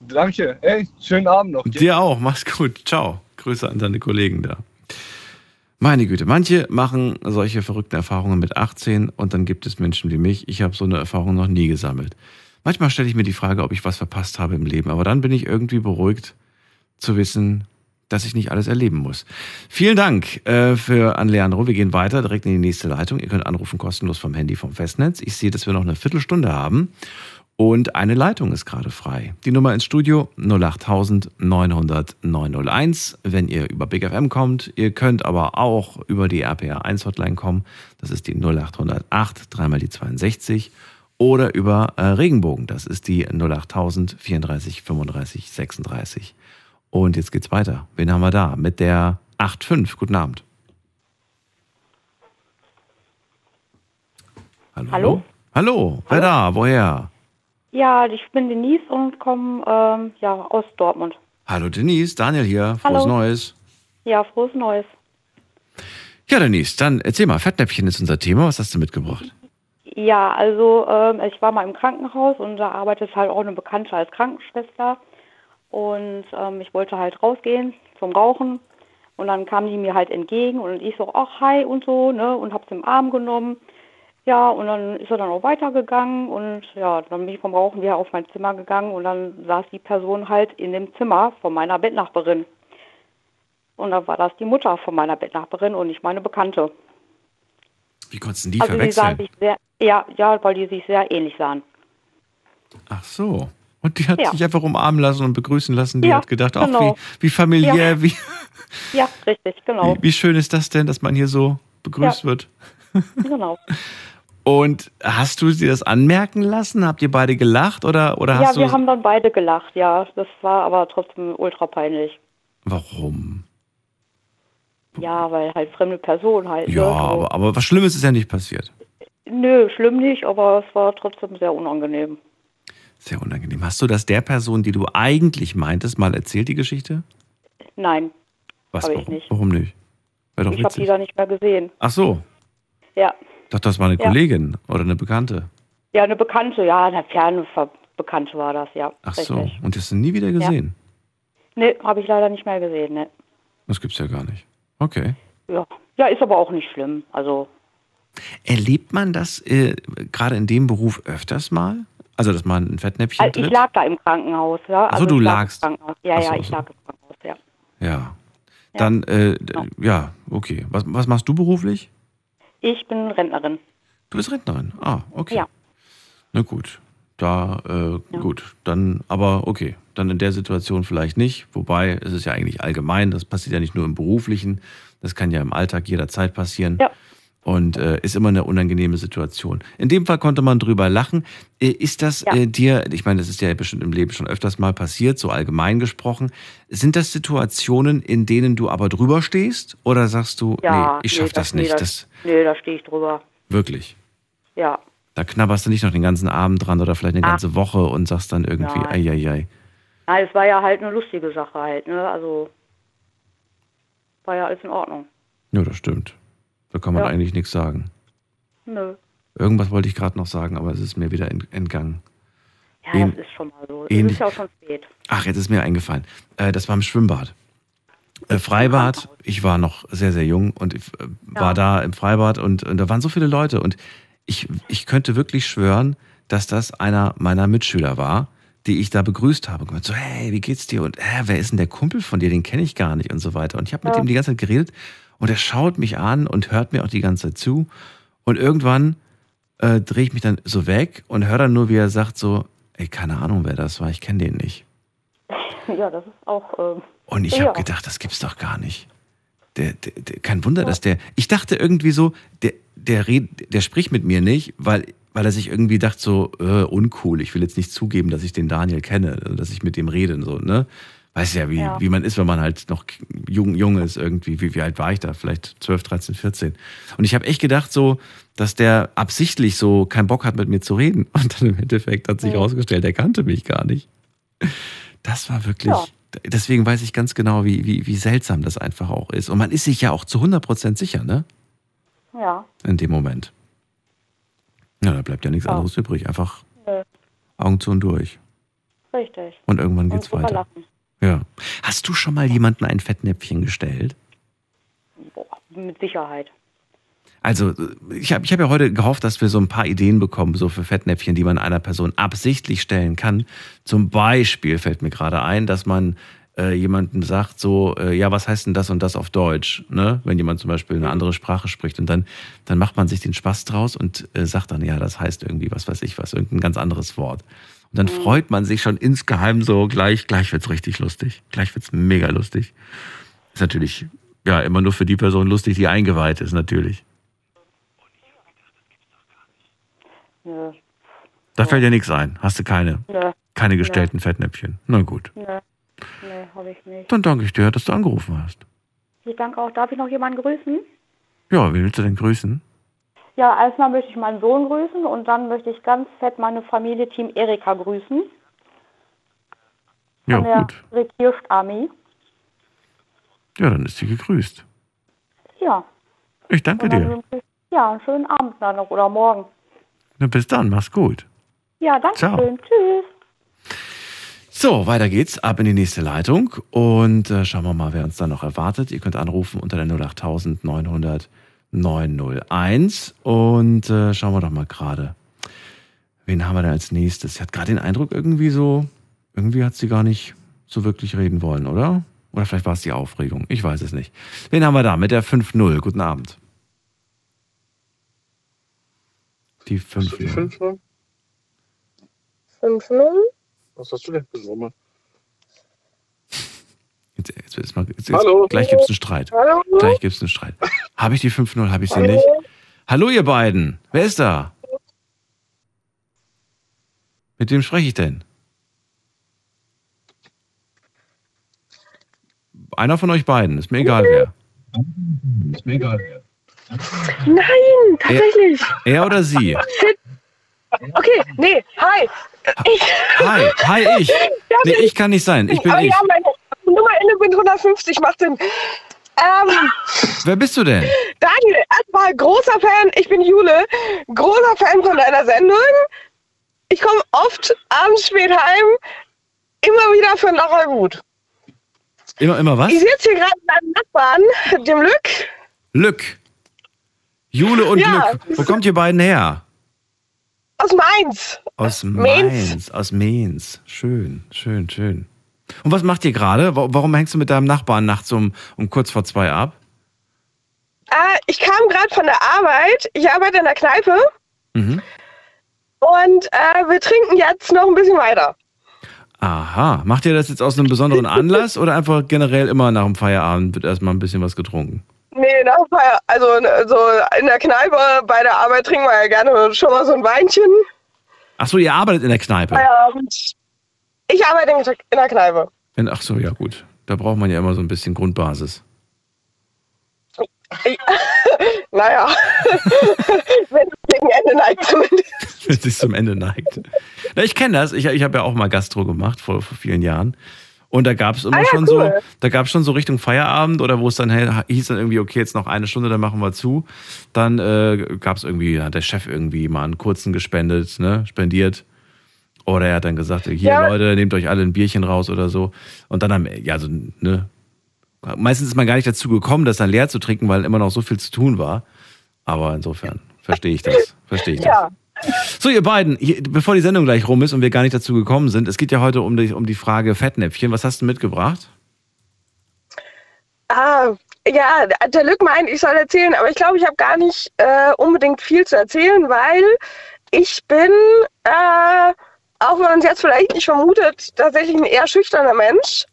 Danke, ey, schönen Abend noch. Dir auch. Mach's gut. Ciao. Grüße an deine Kollegen da. Meine Güte, manche machen solche verrückten Erfahrungen mit 18 und dann gibt es Menschen wie mich. Ich habe so eine Erfahrung noch nie gesammelt. Manchmal stelle ich mir die Frage, ob ich was verpasst habe im Leben, aber dann bin ich irgendwie beruhigt zu wissen, dass ich nicht alles erleben muss. Vielen Dank äh, für an Leandro. Wir gehen weiter direkt in die nächste Leitung. Ihr könnt anrufen kostenlos vom Handy vom Festnetz. Ich sehe, dass wir noch eine Viertelstunde haben und eine Leitung ist gerade frei. Die Nummer ins Studio 08000 900 901. Wenn ihr über Big FM kommt, ihr könnt aber auch über die RPR 1 Hotline kommen. Das ist die 0808 dreimal die 62 oder über äh, Regenbogen. Das ist die 08000 34 35 36. Und jetzt geht's weiter. Wen haben wir da? Mit der 85. Guten Abend. Hallo? Hallo? Hallo, wer da? Woher? Ja, ich bin Denise und komme ähm, ja, aus Dortmund. Hallo Denise, Daniel hier. Frohes Hallo. Neues. Ja, frohes Neues. Ja, Denise, dann erzähl mal, Fettnäpfchen ist unser Thema. Was hast du mitgebracht? Ja, also ähm, ich war mal im Krankenhaus und da arbeitet halt auch eine Bekannte als Krankenschwester. Und ähm, ich wollte halt rausgehen zum Rauchen. Und dann kam die mir halt entgegen und ich so, ach hi und so, ne, und hab's im Arm genommen. Ja, und dann ist er dann auch weitergegangen und ja, dann bin ich vom Rauchen wieder auf mein Zimmer gegangen und dann saß die Person halt in dem Zimmer von meiner Bettnachbarin. Und dann war das die Mutter von meiner Bettnachbarin und nicht meine Bekannte. Wie konntest du die also sie sahen verwechseln? sich sehr, ja, ja, weil die sich sehr ähnlich sahen. Ach so. Und die hat Ja. sich einfach umarmen lassen und begrüßen lassen. Die Ja, hat gedacht, ach, genau. wie, wie familiär, Ja. wie, Ja, richtig, genau. wie, wie schön ist das denn, dass man hier so begrüßt Ja. wird. Genau. Und hast du sie das anmerken lassen? Habt ihr beide gelacht oder, oder Ja, hast wir du. haben dann beide gelacht, ja. Das war aber trotzdem ultra peinlich. Warum? Ja, weil halt fremde Personen halt. Ja, ne, so. aber, aber was Schlimmes ist ja nicht passiert. Nö, schlimm nicht, aber es war trotzdem sehr unangenehm. Sehr unangenehm. Hast du das der Person, die du eigentlich meintest, mal erzählt, die Geschichte? Nein, Was? habe ich warum, nicht. warum nicht? Doch Ich habe die da nicht mehr gesehen. Ach so. Ja. Dachte, das war eine Ja. Kollegin oder eine Bekannte. Ja, eine Bekannte, ja, eine ferne Bekannte war das, ja. Ach richtig. so. Und hast du nie wieder gesehen? Nee, habe ich leider nicht mehr gesehen, ne. Das gibt's ja gar nicht. Okay. Ja. ja, ist aber auch nicht schlimm. Also, Erlebt man das äh, gerade in dem Beruf öfters mal? Also, dass man ein Fettnäpfchen also ich lag da im Krankenhaus, ja. Also du ich lag lagst. Krankenhaus. Ja, Ach so, ja, ich so. lag im Krankenhaus, ja. Ja. Dann, äh, d- ja, okay. Was, was machst du beruflich? Ich bin Rentnerin. Du bist Rentnerin. Ah, okay. Ja. Na gut. Da, äh, gut. Dann, aber okay. Dann in der Situation vielleicht nicht. Wobei, es ist ja eigentlich allgemein. Das passiert ja nicht nur im Beruflichen. Das kann ja im Alltag jederzeit passieren. Ja. Und äh, ist immer eine unangenehme Situation. In dem Fall konnte man drüber lachen. Äh, ist das äh, dir, ich meine, das ist ja bestimmt im Leben schon öfters mal passiert, so allgemein gesprochen. Sind das Situationen, in denen du aber drüber stehst? Oder sagst du, Ja, nee, ich nee, schaff das, nee, nicht? Das, Das, nee, da stehe ich drüber. wirklich. Ja. Da knabberst du nicht noch den ganzen Abend dran oder vielleicht eine Ah. ganze Woche und sagst dann irgendwie, Nein. eieiei. Ja, es war ja halt eine lustige Sache halt, ne? Also war ja alles in Ordnung. Ja, das stimmt. Da kann man Ja. eigentlich nichts sagen. Nö. Irgendwas wollte ich gerade noch sagen, aber es ist mir wieder ent- entgangen. Ja, Ähn- das ist schon mal so. Es ähnlich- ist ja auch schon spät. Ach, jetzt ist mir eingefallen. Äh, das war im Schwimmbad. Äh, Freibad, ich war noch sehr, sehr jung und ich, äh, war da im Freibad und, und da waren so viele Leute und ich, ich könnte wirklich schwören, dass das einer meiner Mitschüler war, die ich da begrüßt habe. Und so, hey, wie geht's dir? Und hä, wer ist denn der Kumpel von dir? Den kenne ich gar nicht und so weiter. Und ich habe mit Ja. ihm die ganze Zeit geredet und er schaut mich an und hört mir auch die ganze Zeit zu. Und irgendwann äh, drehe ich mich dann so weg und höre dann nur, wie er sagt so, ey, keine Ahnung, wer das war, ich kenne den nicht. Ja, das ist auch. Ähm, Und ich ja. habe gedacht, das gibt's doch gar nicht. Der, der, der, kein Wunder, dass der. Ich dachte irgendwie so, der, der, red, der spricht mit mir nicht, weil, weil er sich irgendwie dachte, so, äh, uncool, ich will jetzt nicht zugeben, dass ich den Daniel kenne, also, dass ich mit dem rede, so, ne? Weiß ja, wie, Ja. wie man ist, wenn man halt noch jung, jung ist, irgendwie. Wie, wie alt war ich da? Vielleicht 12, 13, 14. Und ich habe echt gedacht, so, dass der absichtlich so keinen Bock hat, mit mir zu reden. Und dann im Endeffekt hat sich Mhm. herausgestellt, er kannte mich gar nicht. Das war wirklich. Ja. Deswegen weiß ich ganz genau, wie, wie, wie seltsam das einfach auch ist. Und man ist sich ja auch zu 100% sicher, ne? Ja. In dem Moment. Ja, da bleibt ja nichts Ja. anderes übrig. Einfach Nö. Augen zu und durch. Richtig. Und irgendwann Und geht's drüber weiter. lachen. Ja. Hast du schon mal jemanden ein Fettnäpfchen gestellt? Boah, mit Sicherheit. Also, ich habe ich hab ja heute gehofft, dass wir so ein paar Ideen bekommen, so für Fettnäpfchen, die man einer Person absichtlich stellen kann. Zum Beispiel fällt mir gerade ein, dass man äh, jemandem sagt, so, äh, ja, was heißt denn das und das auf Deutsch? Ne? Wenn jemand zum Beispiel eine andere Sprache spricht und dann, dann macht man sich den Spaß draus und äh, sagt dann, ja, das heißt irgendwie, was weiß ich was, irgendein ganz anderes Wort. Und dann freut man sich schon insgeheim so, gleich, gleich wird's richtig lustig. Gleich wird's mega lustig. Ist natürlich, ja, immer nur für die Person lustig, die eingeweiht ist, natürlich. Nö. Da fällt dir nichts ein. Hast du keine, Nö. keine gestellten Fettnäpfchen. Na gut. Nö. Nee, habe ich nicht. Dann danke ich dir, dass du angerufen hast. Ich danke auch. Darf ich noch jemanden grüßen? Ja, wie willst du denn grüßen? Ja, erstmal möchte ich meinen Sohn grüßen und dann möchte ich ganz fett meine Familie Team Erika grüßen. Ja, der gut. Regierarmee. Ja, dann ist sie gegrüßt. Ja. Ich danke dann dir. ich, ja, einen schönen Abend dann noch oder morgen. Na, bis dann, mach's gut. Ja, danke Ciao. schön. Tschüss. So, weiter geht's, ab in die nächste Leitung und äh, schauen wir mal, wer uns da noch erwartet. Ihr könnt anrufen unter der 08000 900 901 und äh, schauen wir doch mal gerade. Wen haben wir denn als nächstes? Sie hat gerade den Eindruck irgendwie so, irgendwie hat sie gar nicht so wirklich reden wollen, oder? Oder vielleicht war es die Aufregung, ich weiß es nicht. Wen haben wir da mit der 5-0? Guten Abend. Die 5 Die 5 0 5 0 Was hast du denn gesungen? Jetzt, jetzt, jetzt, jetzt, Hallo. gleich gibt's einen Streit. Hallo. Gleich gibt's einen Streit. Habe ich die 5-0? Habe ich sie Hallo. nicht? Hallo, ihr beiden. Wer ist da? Mit wem spreche ich denn? Einer von euch beiden. Ist mir egal wer. Ist mir egal wer. Nein, tatsächlich. Er oder sie? Shit. Okay, nee, hi. Ich. Hi, hi, ich. Nee, ich kann nicht sein. Ich bin Aber ich. ja, Nummer Ende mit 150 macht Sinn. Ähm, Wer bist du denn? Daniel, erstmal großer Fan, ich bin Jule, großer Fan von deiner Sendung. Ich komme oft abends spät heim, immer wieder für nachher gut. Immer, immer was? Ich sitze hier gerade mit einem Nachbarn, dem Lück. Lück. Jule und Ja. Glück. Wo kommt ihr beiden her? Aus Mainz. Aus Mainz. Mainz. Aus Mainz. Schön, schön, schön. Und was macht ihr gerade? Wa- Warum hängst du mit deinem Nachbarn nachts um, um kurz vor zwei ab? Äh, ich kam gerade von der Arbeit. Ich arbeite in der Kneipe Mhm. und äh, wir trinken jetzt noch ein bisschen weiter. Aha. Macht ihr das jetzt aus einem besonderen Anlass oder einfach generell immer nach dem Feierabend wird erstmal ein bisschen was getrunken? Nee, nach dem Feier, also so in der Kneipe bei der Arbeit trinken wir ja gerne schon mal so ein Weinchen. Ach so, ihr arbeitet in der Kneipe. Feierabend. Ich arbeite in der- Kneipe. In, ach so, ja gut. Da braucht man ja immer so ein bisschen Grundbasis. naja, wenn es gegen Ende neigt zumindest. Wenn es sich zum Ende neigt. Na, ich kenne das. Ich, ich habe ja auch mal Gastro gemacht vor, vor vielen Jahren. Und da gab es immer Ah ja, schon cool. so, da gab es schon so Richtung Feierabend oder wo es dann hieß dann irgendwie, okay, jetzt noch eine Stunde, dann machen wir zu. Dann äh, gab es irgendwie, hat der Chef irgendwie mal einen kurzen gespendet, ne, spendiert. Oder er hat dann gesagt, hier Ja. Leute, nehmt euch alle ein Bierchen raus oder so. Und dann haben, ja, so, ne. Meistens ist man gar nicht dazu gekommen, das dann leer zu trinken, weil immer noch so viel zu tun war. Aber insofern verstehe ich das. Verstehe ich das. Ja. So, ihr beiden, hier, bevor die Sendung gleich rum ist und wir gar nicht dazu gekommen sind, es geht ja heute um die, um die Frage Fettnäpfchen. Was hast du mitgebracht? Ah, ja, der Lück meint, ich soll erzählen, aber ich glaube, ich habe gar nicht äh, unbedingt viel zu erzählen, weil ich bin, äh, auch wenn man es jetzt vielleicht nicht vermutet, tatsächlich ein eher schüchterner Mensch.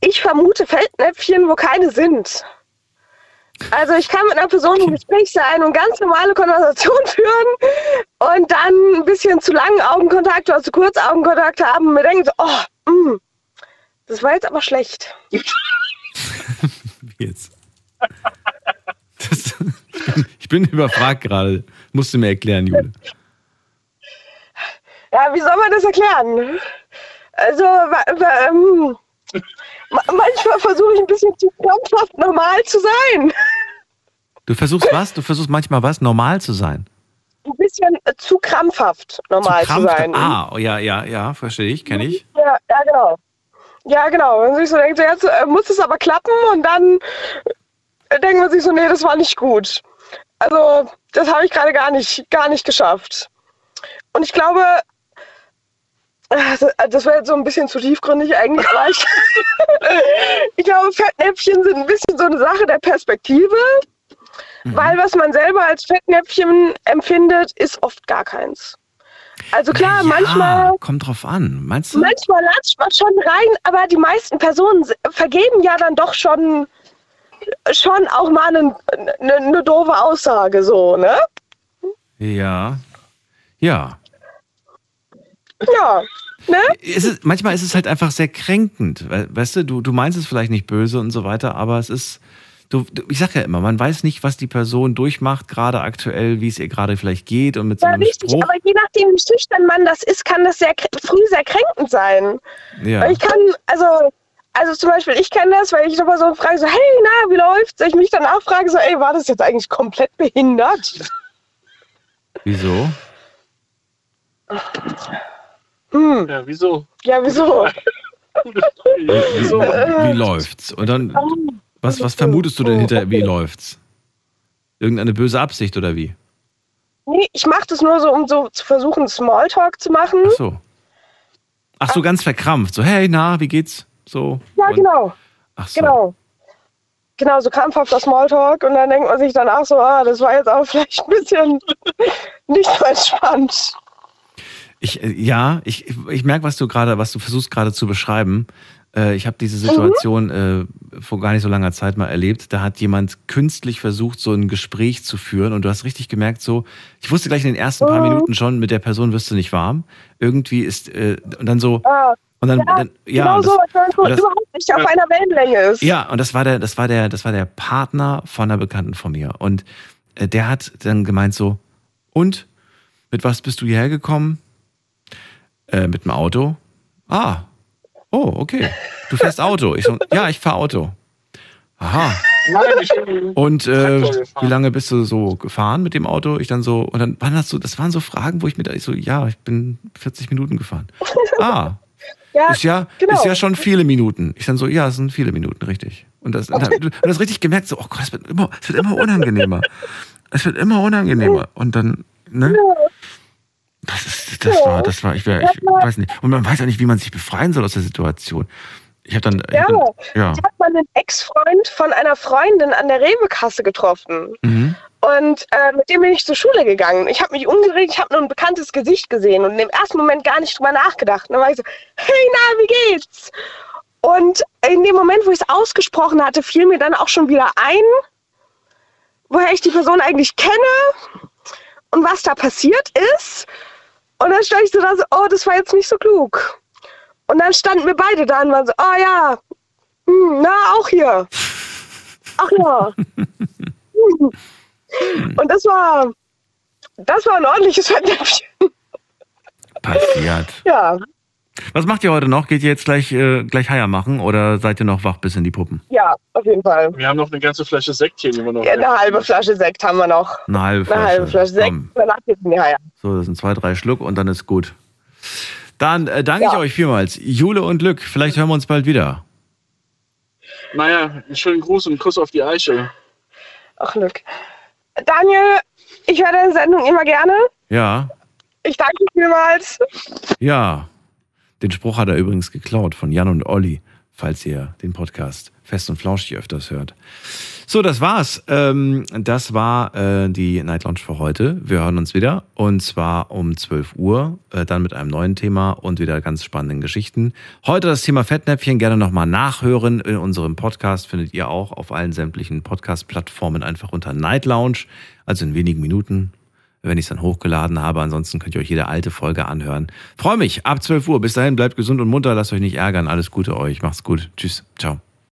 Ich vermute Fettnäpfchen, wo keine sind. Also ich kann mit einer Person im Gespräch sein und ganz normale Konversation führen und dann ein bisschen zu langen Augenkontakt oder zu kurz Augenkontakt haben und mir denken so, oh, mm, das war jetzt aber schlecht. Wie jetzt? Das, ich, bin, ich bin überfragt gerade. Musst du mir erklären, Jule. Ja, wie soll man das erklären? Also, ähm, ma- manchmal versuche ich ein bisschen zu krampfhaft normal zu sein. Du versuchst was? Du versuchst manchmal was? Normal zu sein. Ein bisschen äh, zu krampfhaft normal zu, Krampf- sein. Ah, oh, ja, ja, ja, verstehe ich, kenne ich. Ja, ja, genau. Ja, genau. Wenn man sich so denkt, jetzt äh, muss es aber klappen und dann äh, denkt man sich so, nee, das war nicht gut. Also, das habe ich gerade gar nicht, gar nicht geschafft. Und ich glaube, das- das wäre jetzt so ein bisschen zu tiefgründig eigentlich, aber ich, ich glaube, Fettnäpfchen sind ein bisschen so eine Sache der Perspektive, weil was man selber als Fettnäpfchen empfindet, ist oft gar keins. Also klar, manchmal Kommt drauf an. Meinst du? Manchmal latscht man schon rein, aber die meisten Personen vergeben ja dann doch schon, schon auch mal eine, eine, eine doofe Aussage, so, ne? Ja. Ja. Ja. Ne? Es ist, manchmal ist es halt einfach sehr kränkend. we- Weißt du, du, du meinst es vielleicht nicht böse und so weiter, aber es ist. Du, ich sag ja immer, man weiß nicht, was die Person durchmacht, gerade aktuell, wie es ihr gerade vielleicht geht und mit so Ja, einem richtig, Spruch. aber je nachdem, wie schüchtern man das ist, kann das sehr früh sehr kränkend sein. Ja. Weil Ich kann, also, also zum Beispiel, ich kenne das, weil ich nochmal so frage, so, hey, na, wie läuft's? Ich mich danach frage, so, ey, war das jetzt eigentlich komplett behindert? Wieso? Hm. Ja, wieso? Ja, wieso? Wie, wie, wie läuft's? Und dann, was, was vermutest du denn hinter, wie läuft's? Irgendeine böse Absicht oder wie? Nee, ich mache das nur so, um so zu versuchen, Smalltalk zu machen. Ach so. Ach so, ganz verkrampft. So, hey, na, wie geht's? So. Ja, Und- genau. Ach so. Genau. Genau, so krampfhafter Smalltalk und dann denkt man sich danach so, ah, das war jetzt auch vielleicht ein bisschen nicht so entspannt. Ich, äh, ja, ich, ich merke, was du gerade, was du versuchst gerade zu beschreiben. Äh, Ich habe diese Mhm. Situation äh, vor gar nicht so langer Zeit mal erlebt. Da hat jemand künstlich versucht, so ein Gespräch zu führen und du hast richtig gemerkt, so, ich wusste gleich in den ersten Mhm. paar Minuten schon, mit der Person wirst du nicht warm. Irgendwie ist, äh, und dann so, Ah, und dann, ja, dann ja, genau und so, als wenn man so und das- überhaupt nicht auf einer Wellenlänge ist. ja, und das war der, das war der, das war der Partner von einer Bekannten von mir. Und äh, der hat dann gemeint so, und mit was bist du hierher gekommen? Äh, mit dem Auto. Ah, oh, okay. Du fährst Auto. Ich so, ja, ich fahre Auto. Aha. Nein, ich bin Und äh, wie lange bist du so gefahren mit dem Auto? Ich dann so, und dann waren das so, das waren so Fragen, wo ich mir da, ich so, ja, ich bin 40 Minuten gefahren. Ah, Ja, ist ja, genau. ist ja schon viele Minuten. Ich dann so, ja, es sind viele Minuten, richtig. Und das, und das richtig gemerkt, so, oh Gott, es wird immer, es wird immer unangenehmer. Es wird immer unangenehmer. Und dann, ne? Das, ist, das war, das war, ich, wär, ich weiß nicht. Und man weiß ja nicht, wie man sich befreien soll aus der Situation. Ich habe dann, Ja, hab dann, ja. ich habe mal einen Ex-Freund von einer Freundin an der Rewe-Kasse getroffen. Mhm. Und äh, mit dem bin ich zur Schule gegangen. Ich habe mich umgedreht, ich habe nur ein bekanntes Gesicht gesehen und im ersten Moment gar nicht drüber nachgedacht. Und dann war ich so, hey, na, wie geht's? Und in dem Moment, wo ich es ausgesprochen hatte, fiel mir dann auch schon wieder ein, woher ich die Person eigentlich kenne und was da passiert ist. Und dann stand ich so da so, oh, das war jetzt nicht so klug. Und dann standen wir beide da und waren so, oh ja, hm, na, auch hier. Ach ja. Und das war, das war ein ordentliches Fettnäpfchen. Passiert. Ja, Was macht ihr heute noch? Geht ihr jetzt gleich, äh, gleich Heier machen oder seid ihr noch wach bis in die Puppen? ja, auf jeden Fall. Wir haben noch eine ganze Flasche Sekt hier, die wir noch. Ja, eine halbe Flasche Sekt haben wir noch. Eine halbe Eine halbe Flasche. Flasche Sekt. Komm. Danach geht's in die Haie. So, das sind zwei, drei Schluck und dann ist gut. Dann äh, danke ich Ja. euch vielmals. Jule und Glück. Vielleicht hören wir uns bald wieder. Naja, einen schönen Gruß und einen Kuss auf die Eichel. Ach, Glück. Daniel, ich höre deine Sendung immer gerne. Ja, Ich danke dir vielmals. ja. Den Spruch hat er übrigens geklaut von Jan und Olli, falls ihr den Podcast fest und flauschig öfters hört. So, das war's. Ähm, das war äh, die Night Lounge für heute. Wir hören uns wieder und zwar um 12 Uhr, äh, dann mit einem neuen Thema und wieder ganz spannenden Geschichten. Heute das Thema Fettnäpfchen gerne nochmal nachhören. In unserem Podcast findet ihr auch auf allen sämtlichen Podcast-Plattformen einfach unter Night Lounge, also in wenigen Minuten, wenn ich es dann hochgeladen habe. Ansonsten könnt ihr euch jede alte Folge anhören. Freue mich ab 12 Uhr. Bis dahin bleibt gesund und munter, lasst euch nicht ärgern. Alles Gute euch. Macht's gut. Tschüss. Ciao.